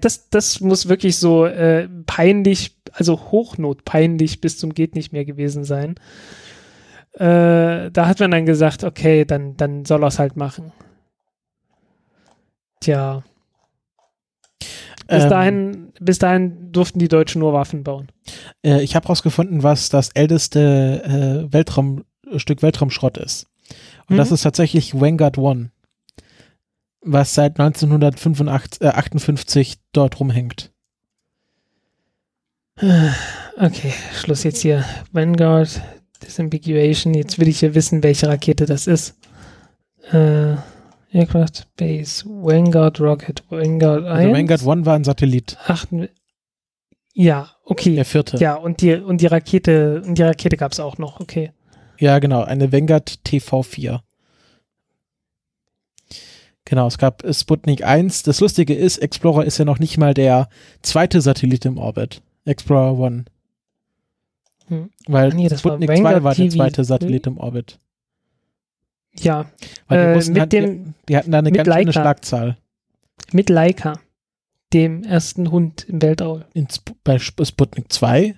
das, das muss wirklich so äh, peinlich, also hochnotpeinlich bis zum geht nicht mehr gewesen sein. Äh, da hat man dann gesagt, okay, dann, dann soll er es halt machen. Tja, bis ähm, dahin, bis dahin durften die Deutschen nur Waffen bauen. Äh, ich habe rausgefunden, was das älteste äh, Weltraum, Stück Weltraumschrott ist. Und Mhm. das ist tatsächlich Vanguard One, was seit 1958 äh, 58 dort rumhängt. Okay, Schluss jetzt hier. Vanguard, Disambiguation. Jetzt will ich ja wissen, welche Rakete das ist. Äh, Aircraft Base, Vanguard Rocket, Vanguard 1. Also Vanguard One war ein Satellit, Achten, ja, okay. der vierte. Ja, und die, und die Rakete, und die Rakete gab es auch noch, okay. Ja, genau, eine Vanguard TV4. Genau, es gab Sputnik 1. Das Lustige ist, Explorer ist ja noch nicht mal der zweite Satellit im Orbit. Explorer 1. Hm. Weil nee, das war Sputnik Vanguard 2 war der TV. zweite Satellit im Orbit. Ja, Weil die, Äh, mit halt, dem- die, hatten da eine ganz schöne Leica. Schlagzahl. mit Laika, dem ersten Hund im Weltall. In Sp bei Sp Sputnik 2?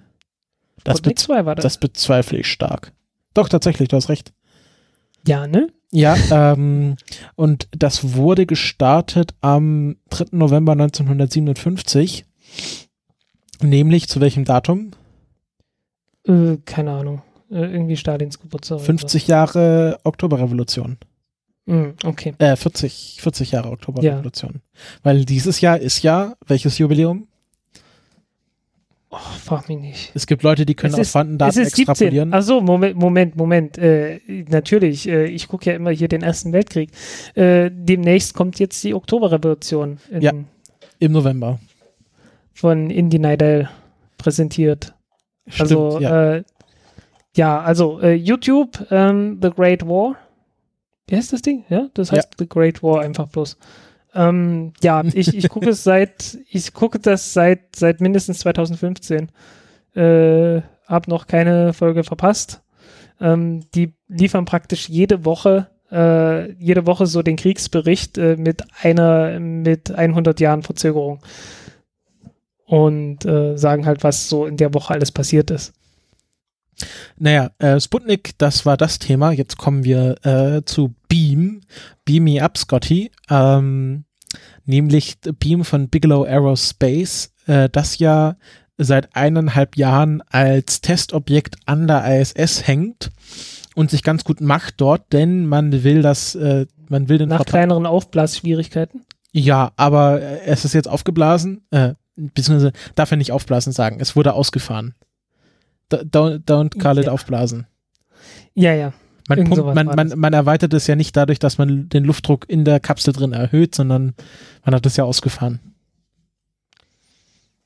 Das, Sputnik bez 2 war das. das bezweifle ich stark. Doch, tatsächlich, du hast recht. Ja, ne? Ja, ähm, und das wurde gestartet am 3. November 1957. Nämlich zu welchem Datum? Äh, keine Ahnung. Äh, irgendwie Stalins Geburtstag. oder 50 Jahre Oktoberrevolution. Hm, okay. Äh, 40, 40 Jahre Oktoberrevolution. Weil dieses Jahr ist ja, welches Jubiläum? Oh, frag mich nicht. Es gibt Leute, die können Es aus ist- vorhandenen Es Daten ist 17. extrapolieren. Achso, Moment, Moment, Moment. Äh, natürlich, äh, ich gucke ja immer hier den Ersten Weltkrieg. Äh, demnächst kommt jetzt die Oktoberrevolution Ja. Im November. von Indy Neidell präsentiert. Also, Stimmt, ja. äh, ja, also äh, YouTube, ähm, The Great War. Wie heißt das Ding? Ja, das heißt The Great War einfach bloß. Ähm, ja, ich, ich gucke es seit, ich gucke das seit, seit mindestens 2015. Äh, hab noch keine Folge verpasst. Ähm, die liefern praktisch jede Woche, äh, jede Woche so den Kriegsbericht äh, mit einer, mit 100 Jahren Verzögerung. Und äh, sagen halt, was so in der Woche alles passiert ist. Naja, äh, Sputnik, das war das Thema. Jetzt kommen wir äh, zu Beam. Beam Me Up, Scotty. Ähm, nämlich Beam von Bigelow Aerospace, äh, das ja seit eineinhalb Jahren als Testobjekt an der ISS hängt und sich ganz gut macht dort, denn man will das, äh, man will den Nach Vertrag- kleineren Aufblasschwierigkeiten. Ja, aber äh, es ist jetzt aufgeblasen, äh, beziehungsweise darf er nicht aufblasen sagen. Es wurde ausgefahren. Don't, don't call it Ja. aufblasen. Ja, ja. Man, Irgend pumpt, man, man, man erweitert es ja nicht dadurch, dass man den Luftdruck in der Kapsel drin erhöht, sondern man hat es ja ausgefahren.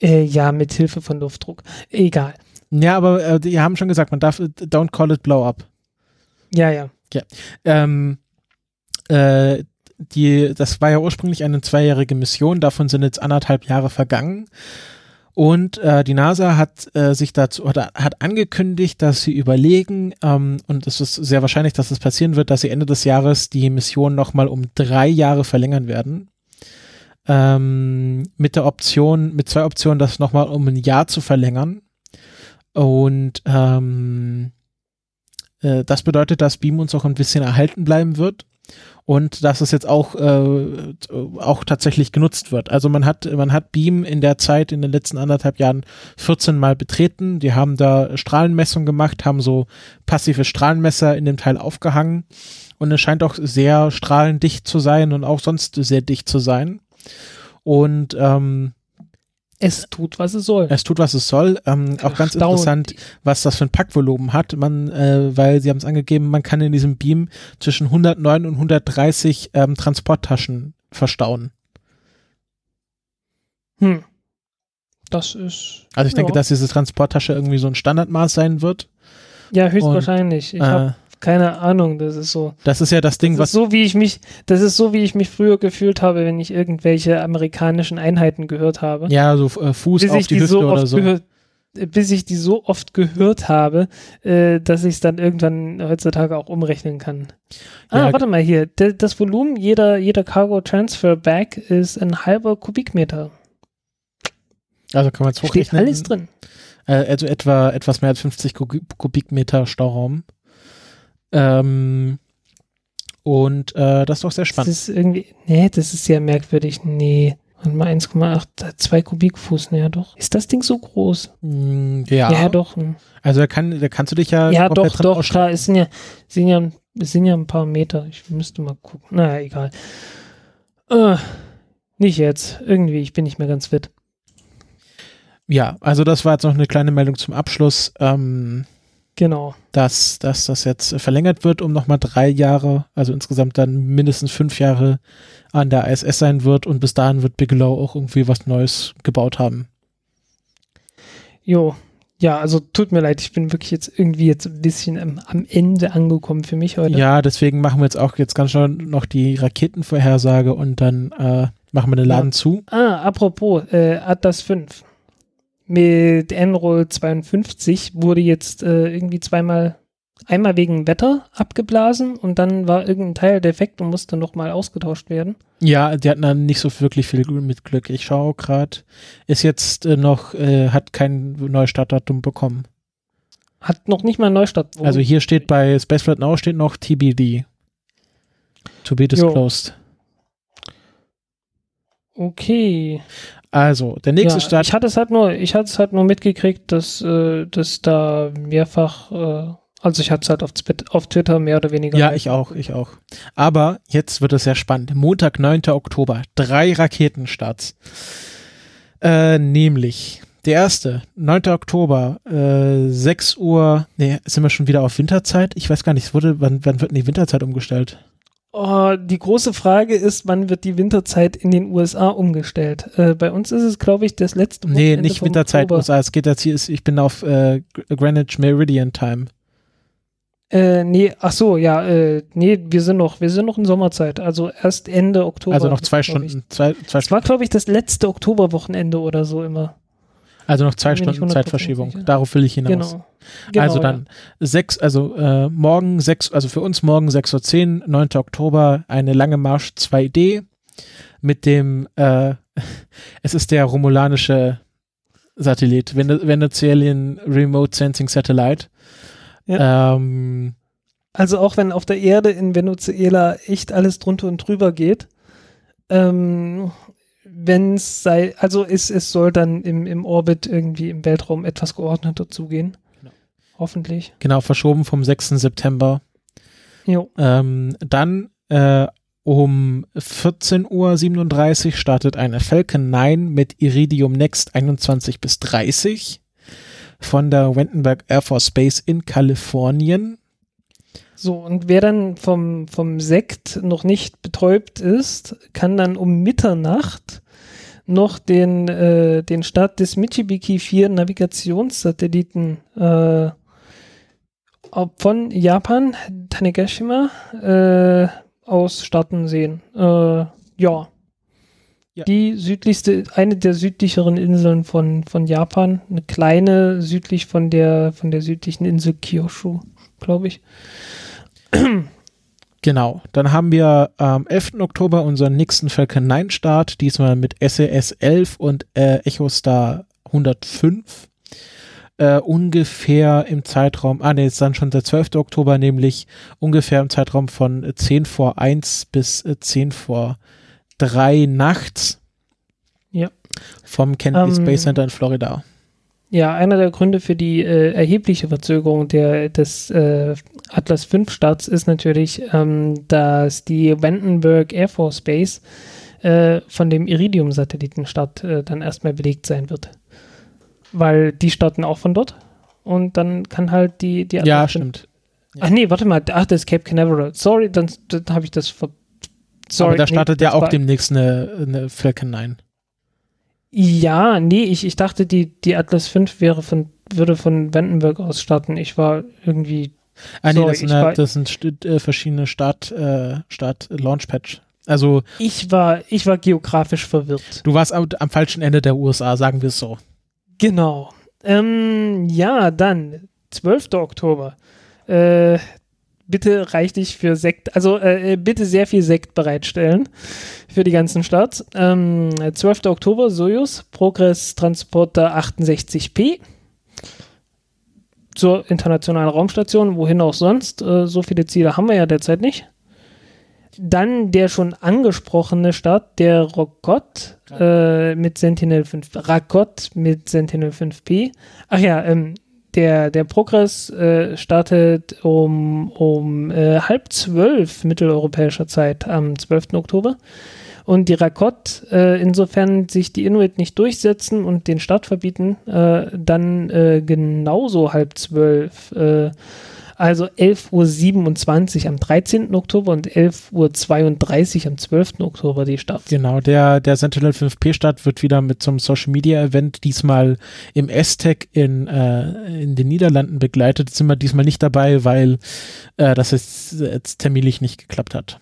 Äh, ja, mit Hilfe von Luftdruck. Egal. Ja, aber äh, die haben schon gesagt, man darf, don't call it blow up. Ja, ja. Ähm, äh, die, das war ja ursprünglich eine zweijährige Mission, davon sind jetzt anderthalb Jahre vergangen. Und äh, die NASA hat äh, sich dazu oder hat angekündigt, dass sie überlegen, ähm, und es ist sehr wahrscheinlich, dass es passieren wird, dass sie Ende des Jahres die Mission nochmal um drei Jahre verlängern werden. Ähm, mit der Option, mit zwei Optionen, das nochmal um ein Jahr zu verlängern. Und ähm, äh, das bedeutet, dass Beam uns auch ein bisschen erhalten bleiben wird und dass es jetzt auch, äh, auch tatsächlich genutzt wird. Also man hat, man hat Beam in der Zeit, in den letzten anderthalb Jahren 14 Mal betreten. Die haben da Strahlenmessungen gemacht, haben so passive Strahlenmesser in dem Teil aufgehangen und es scheint auch sehr strahlendicht zu sein und auch sonst sehr dicht zu sein. Und ähm, Es tut, was es soll. es tut, was es soll. Ähm, auch ganz interessant, was das für ein Packvolumen hat. Man, äh, weil sie haben es angegeben, man kann in diesem Beam zwischen 109 und 130 ähm, Transporttaschen verstauen. Hm. Das ist. Also ich denke, ja. dass diese Transporttasche irgendwie so ein Standardmaß sein wird. Ja, höchstwahrscheinlich. Ich Äh, habe keine Ahnung. Das ist so. das ist ja das Ding, Das was so, wie ich mich, das ist so, wie ich mich früher gefühlt habe, wenn ich irgendwelche amerikanischen Einheiten gehört habe. ja so äh, Fuß bis auf die die Hüfte so oder so. gehört, bis ich die so oft gehört habe, äh, dass ich es dann irgendwann heutzutage auch umrechnen kann. Ah, Ja, warte mal hier. D das Volumen jeder, jeder Cargo Transfer Bag ist ein halber Kubikmeter. Also kann man es Steht hochrechnen. alles drin. Äh, also etwa etwas mehr als 50 Kubik- Kubikmeter Stauraum. Ähm, und äh, das ist doch sehr Das spannend. ist irgendwie, nee, das ist sehr merkwürdig. Nee. Warte mal 1,8, 2 Kubikfuß, naja doch. Ist das Ding so groß? Mm, ja. Ja, doch. Also da, kann, da kannst du dich ja, Ja, doch, doch, klar, es sind ja, es sind ja, es sind ja ein paar Meter. Ich müsste mal gucken. Naja, egal. Äh, nicht jetzt. Irgendwie, ich bin nicht mehr ganz fit. Ja, also das war jetzt noch eine kleine Meldung zum Abschluss, ähm, Genau. dass, dass das jetzt verlängert wird um nochmal drei Jahre, also insgesamt dann mindestens fünf Jahre an der ISS sein wird und bis dahin wird Bigelow auch irgendwie was Neues gebaut haben. Jo, Ja, also tut mir leid, ich bin wirklich jetzt irgendwie jetzt ein bisschen am, am Ende angekommen für mich heute. Ja, deswegen machen wir jetzt auch jetzt ganz schnell noch die Raketenvorhersage und dann äh, machen wir den Laden Ja. zu. Ah, apropos, äh, Atlas 5 mit Enroll 52 wurde jetzt äh, irgendwie zweimal, einmal wegen Wetter abgeblasen und dann war irgendein Teil defekt und musste nochmal ausgetauscht werden. Ja, die hatten dann nicht so wirklich viel mit Glück. Ich schaue gerade, ist jetzt äh, noch, äh, hat kein Neustartdatum bekommen. Hat noch nicht mal Neustart. Also hier steht bei Spaceflight Now steht noch TBD. To be disclosed. Okay. Also, der nächste ja, Start. Ich hatte es halt nur, ich hatte es halt nur mitgekriegt, dass, äh, dass da mehrfach, äh, also ich hatte es halt auf, auf Twitter mehr oder weniger. Ja, ich auch, ich auch. Aber jetzt wird es sehr spannend. Montag, 9. Oktober, drei Raketenstarts. Äh, nämlich der erste, 9. Oktober, äh, 6 Uhr, nee, sind wir schon wieder auf Winterzeit? Ich weiß gar nicht, es wurde, wann, wann wird denn die Winterzeit umgestellt? Oh, die große Frage ist, wann wird die Winterzeit in den USA umgestellt? Äh, bei uns ist es, glaube ich, das letzte Nee, Wochenende nicht vom Winterzeit, Oktober. USA, es geht jetzt hier, ich bin auf äh, Greenwich Meridian Time. Äh, nee, ach so, ja, äh, nee, wir sind noch, wir sind noch in Sommerzeit, also erst Ende Oktober. Also noch zwei. Stunden, zwei, zwei Es war, glaube ich, das letzte Oktoberwochenende oder so immer. Also noch zwei Stunden 100% Zeitverschiebung. sicher. Darauf will ich hinaus. Genau. genau also dann sechs, also äh, morgen sechs, also für uns morgen 6.10 Uhr, 9. Oktober, eine lange Marsch 2D mit dem, äh, es ist der romulanische Satellit, Vene Venezuelan Remote Sensing Satellite. Ähm, Also auch wenn auf der Erde in Venezuela echt alles drunter und drüber geht, ähm, wenn es sei, also es, es soll dann im, im Orbit irgendwie im Weltraum etwas geordneter zugehen. Genau. Hoffentlich. genau, verschoben vom 6. September. Jo. Ähm, dann äh, um 14.37 Uhr startet eine Falcon 9 mit Iridium Next 21 bis 30 von der Vandenberg Air Force Base in Kalifornien. So, und wer dann vom, vom Sekt noch nicht betäubt ist, kann dann um Mitternacht noch den, äh, den Start des Michibiki 4 Navigationssatelliten äh, von Japan, Tanegashima, äh, aus starten sehen. Äh, ja. Ja. Die südlichste, eine der südlicheren Inseln von, von Japan, eine kleine südlich von der, von der südlichen Insel Kyushu, glaube ich. Genau, dann haben wir am 11. Oktober unseren nächsten Falcon 9 Start, diesmal mit SES 11 und äh, EchoStar 105. Äh, ungefähr im Zeitraum, ah ne, ist dann schon der 12. Oktober, nämlich ungefähr im Zeitraum von äh, 10 vor 1 bis äh, 10 vor 3 nachts. Ja. Vom Kennedy Ähm, Space Center in Florida. Ja, einer der Gründe für die äh, erhebliche Verzögerung der, des äh, Atlas V Starts ist natürlich, ähm, dass die Vandenberg Air Force Base äh, von dem Iridium-Satellitenstart äh, dann erstmal belegt sein wird. Weil die starten auch von dort und dann kann halt die, die Ja, Atlas V stimmt. Ach nee, warte mal, ach, das ist Cape Canaveral. Sorry, dann, dann habe ich das ver Sorry, Aber da nee, startet ja das auch war- demnächst eine, eine Falcon 9. Ja, nee, ich, ich dachte, die, die Atlas V wäre von, würde von Vandenberg aus starten. Ich war irgendwie. Ah nee, Sorry, das sind, halt- war- das sind äh, verschiedene Start, äh, Start Launchpad. Also Ich war, ich war geografisch verwirrt. Du warst am, am falschen Ende der USA, sagen wir es so. Genau. Ähm, ja, dann, 12. Oktober. Äh, bitte reichlich für Sekt, also äh, bitte sehr viel Sekt bereitstellen für die ganzen Starts. Ähm, 12. Oktober, Soyuz, Progress Transporter 68P zur internationalen Raumstation, wohin auch sonst. Äh, so viele Ziele haben wir ja derzeit nicht. Dann der schon angesprochene Start, der Rokot äh, mit Sentinel 5, Rakot mit Sentinel 5P. Ach ja, ähm, der, der Progress äh, startet um, um äh, halb zwölf mitteleuropäischer Zeit am 12. Oktober. Und die Rakot, äh, insofern sich die Inuit nicht durchsetzen und den Start verbieten, äh, dann äh, genauso halb zwölf äh, Also 11.27 Uhr am 13. Oktober und 11.32 Uhr am 12. Oktober die Starts. Genau, der, der Sentinel 5P-Start wird wieder mit so einem Social Media Event diesmal im S-Tech in, äh, in den Niederlanden begleitet. Sind wir diesmal nicht dabei, weil äh, das jetzt, jetzt terminlich nicht geklappt hat.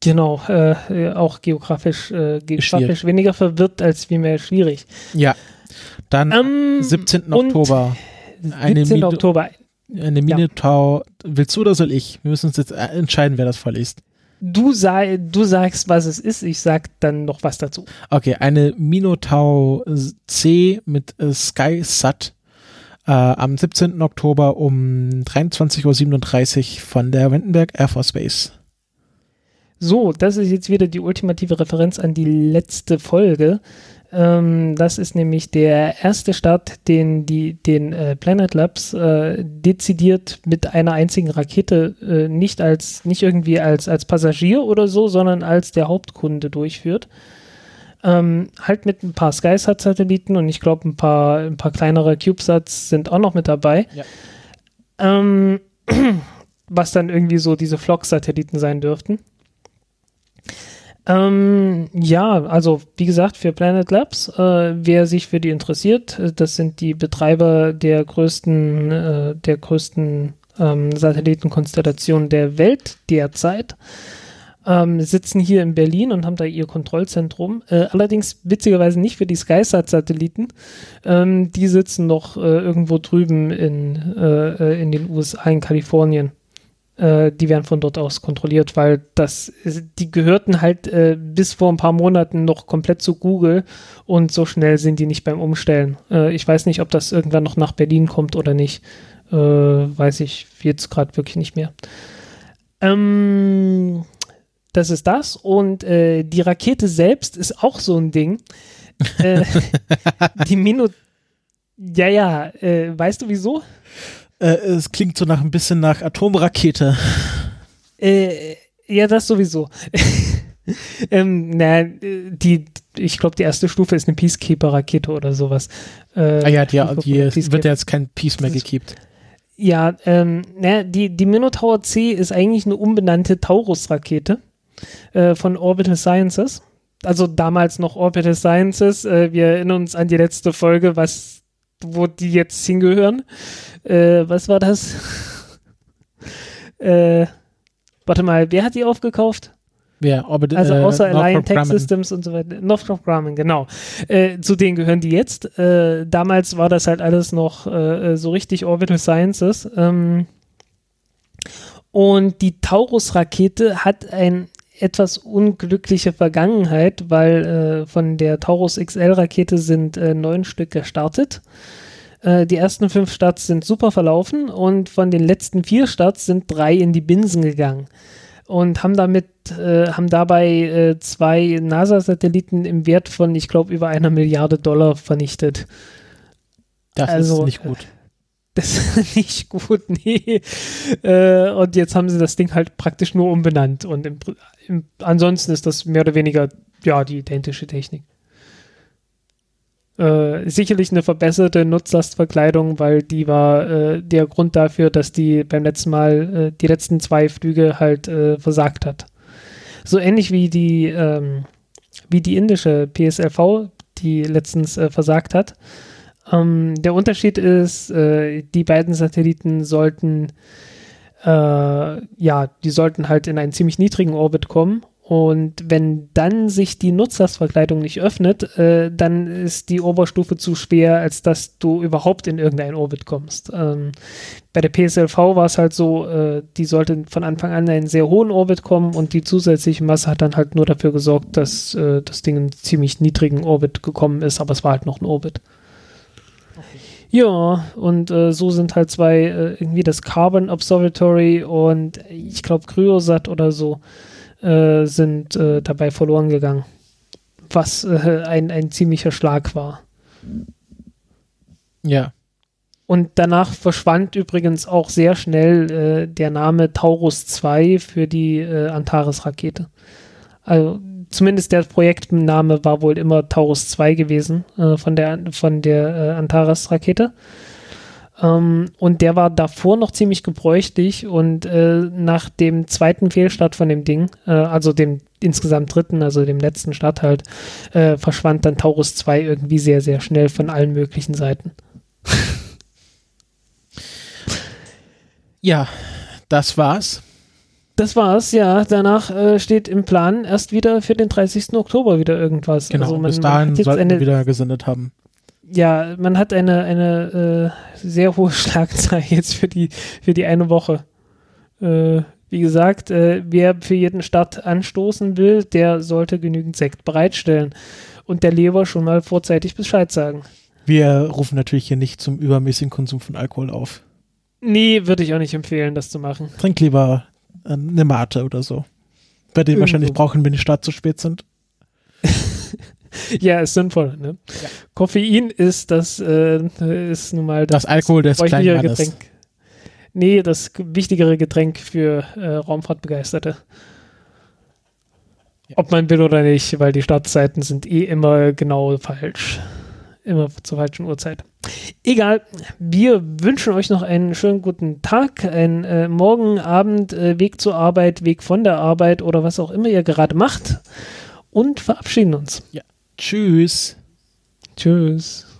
Genau, äh, auch geografisch, äh, geografisch Schwierig. weniger verwirrt als vielmehr schwierig. Ja. Dann Ähm, 17. und Oktober. Eine 17. Mine- Oktober. Eine Minotaur. Willst du oder soll ich? Wir müssen uns jetzt entscheiden, wer das vorliest. Du, sa du sagst, was es ist, ich sag dann noch was dazu. Okay, eine Minotaur C mit äh, SkySat äh, am 17. Oktober um 23.37 Uhr von der Wendenberg Air Force Base. So, das ist jetzt wieder die ultimative Referenz an die letzte Folge. Ähm, das ist nämlich der erste Start, den die den äh, Planet Labs äh, dezidiert mit einer einzigen Rakete äh, nicht als nicht irgendwie als als Passagier oder so, sondern als der Hauptkunde durchführt. Ähm, halt mit ein paar SkySat-Satelliten und ich glaube ein paar ein paar kleinere CubeSats sind auch noch mit dabei. Ja. Ähm, was dann irgendwie so diese Flock-Satelliten sein dürften. Ähm, ja, also wie gesagt, für Planet Labs, äh, wer sich für die interessiert, äh, das sind die Betreiber der größten, äh, der größten ähm, Satellitenkonstellation der Welt derzeit. Ähm, sitzen hier in Berlin und haben da ihr Kontrollzentrum. Äh, allerdings witzigerweise nicht für die SkySat-Satelliten. Ähm, die sitzen noch äh, irgendwo drüben in, äh, äh, in den USA, in Kalifornien äh, die werden von dort aus kontrolliert, weil das, die gehörten halt äh, bis vor ein paar Monaten noch komplett zu Google und so schnell sind die nicht beim Umstellen. Äh, ich weiß nicht, ob das irgendwann noch nach Berlin kommt oder nicht. Äh, weiß ich jetzt gerade wirklich nicht mehr. Ähm, das ist das und äh, die Rakete selbst ist auch so ein Ding. Die Mino. Ja, ja, weißt du wieso? Äh, es klingt so nach ein bisschen nach Atomrakete. Äh, ja, das sowieso. ähm, na, die, ich glaube, die erste Stufe ist eine Peacekeeper-Rakete oder sowas. Äh, Ah ja, die, Stufe die Peacekeeper. wird ja jetzt kein Peace mehr gekippt. Ja, ähm, na, die, die Minotaur C ist eigentlich eine umbenannte Taurus-Rakete äh, von Orbital Sciences. Also damals noch Orbital Sciences. Äh, wir erinnern uns an die letzte Folge, was, wo die jetzt hingehören. Äh, was war das? äh, warte mal, wer hat die aufgekauft? Ja, Orbit, Also äh, außer Northrop Alliant Tech. Systems und so weiter. Northrop Grumman, genau. Äh, zu denen gehören die jetzt. Äh, damals war das halt alles noch äh, so richtig Orbital Sciences. Ähm, und die Taurus-Rakete hat ein etwas unglückliche Vergangenheit, weil äh, von der Taurus XL-Rakete sind äh, neun Stück gestartet. Äh, die ersten fünf Starts sind super verlaufen und von den letzten vier Starts sind drei in die Binsen gegangen und haben damit, äh, haben dabei äh, zwei NASA-Satelliten im Wert von, ich glaube, über einer Milliarde Dollar vernichtet. Das also, ist nicht gut. Das ist nicht gut, nee. Äh, und jetzt haben sie das Ding halt praktisch nur umbenannt. Und im, ansonsten ist das mehr oder weniger, ja, die identische Technik. Äh, sicherlich eine verbesserte Nutzlastverkleidung, weil die war äh, der Grund dafür, dass die beim letzten Mal äh, die letzten zwei Flüge halt äh, versagt hat. So ähnlich wie die, ähm, wie die indische PSLV, die letztens äh, versagt hat. Ähm, der Unterschied ist, äh, die beiden Satelliten sollten, äh, ja, die sollten halt in einen ziemlich niedrigen Orbit kommen. Und wenn dann sich die Nutzlastverkleidung nicht öffnet, äh, dann ist die Oberstufe zu schwer, als dass du überhaupt in irgendeinen Orbit kommst. Ähm, bei der PSLV war es halt so, äh, die sollte von Anfang an in einen sehr hohen Orbit kommen und die zusätzliche Masse hat dann halt nur dafür gesorgt, dass äh, das Ding in einen ziemlich niedrigen Orbit gekommen ist, aber es war halt noch ein Orbit. Ja, und äh, so sind halt zwei, äh, irgendwie das Carbon Observatory und ich glaube Kryosat oder so äh, sind äh, dabei verloren gegangen. Was äh, ein, ein ziemlicher Schlag war. Ja. Und danach verschwand übrigens auch sehr schnell äh, der Name Taurus 2 für die Antares-Rakete. Also zumindest der Projektname war wohl immer Taurus 2 gewesen äh, von der, von der äh, Antares-Rakete. Ähm, und der war davor noch ziemlich gebräuchlich und äh, nach dem zweiten Fehlstart von dem Ding, äh, also dem insgesamt dritten, also dem letzten Start halt, äh, verschwand dann Taurus 2 irgendwie sehr, sehr schnell von allen möglichen Seiten. Ja, das war's. Das war's, ja. Danach äh, steht im Plan erst wieder für den 30. Oktober wieder irgendwas. Genau, also man, bis dahin sollten eine, wir wieder gesendet haben. ja, man hat eine, eine äh, sehr hohe Schlagzahl jetzt für die, für die eine Woche. Äh, wie gesagt, äh, wer für jeden Start anstoßen will, der sollte genügend Sekt bereitstellen. Und der Leber schon mal vorzeitig Bescheid sagen. Wir rufen natürlich hier nicht zum übermäßigen Konsum von Alkohol auf. Nee, würde ich auch nicht empfehlen, das zu machen. Trink lieber eine Mate oder so. Bei denen Irgendwo. wahrscheinlich brauchen, wenn die Start zu spät sind. Ja, ist sinnvoll. Ne? Ja. Koffein ist das, äh, ist nun mal Das Alkohol des kleinen bräuchlichere Mannes. Getränk. Nee, das wichtigere Getränk für äh, Raumfahrtbegeisterte. Ja. Ob man will oder nicht, weil die Startzeiten sind eh immer genau falsch. Immer zur falschen Uhrzeit. Egal, wir wünschen euch noch einen schönen guten Tag, einen äh, Morgen, Abend, äh, Weg zur Arbeit, Weg von der Arbeit oder was auch immer ihr gerade macht und verabschieden uns. Tschüss. Tschüss.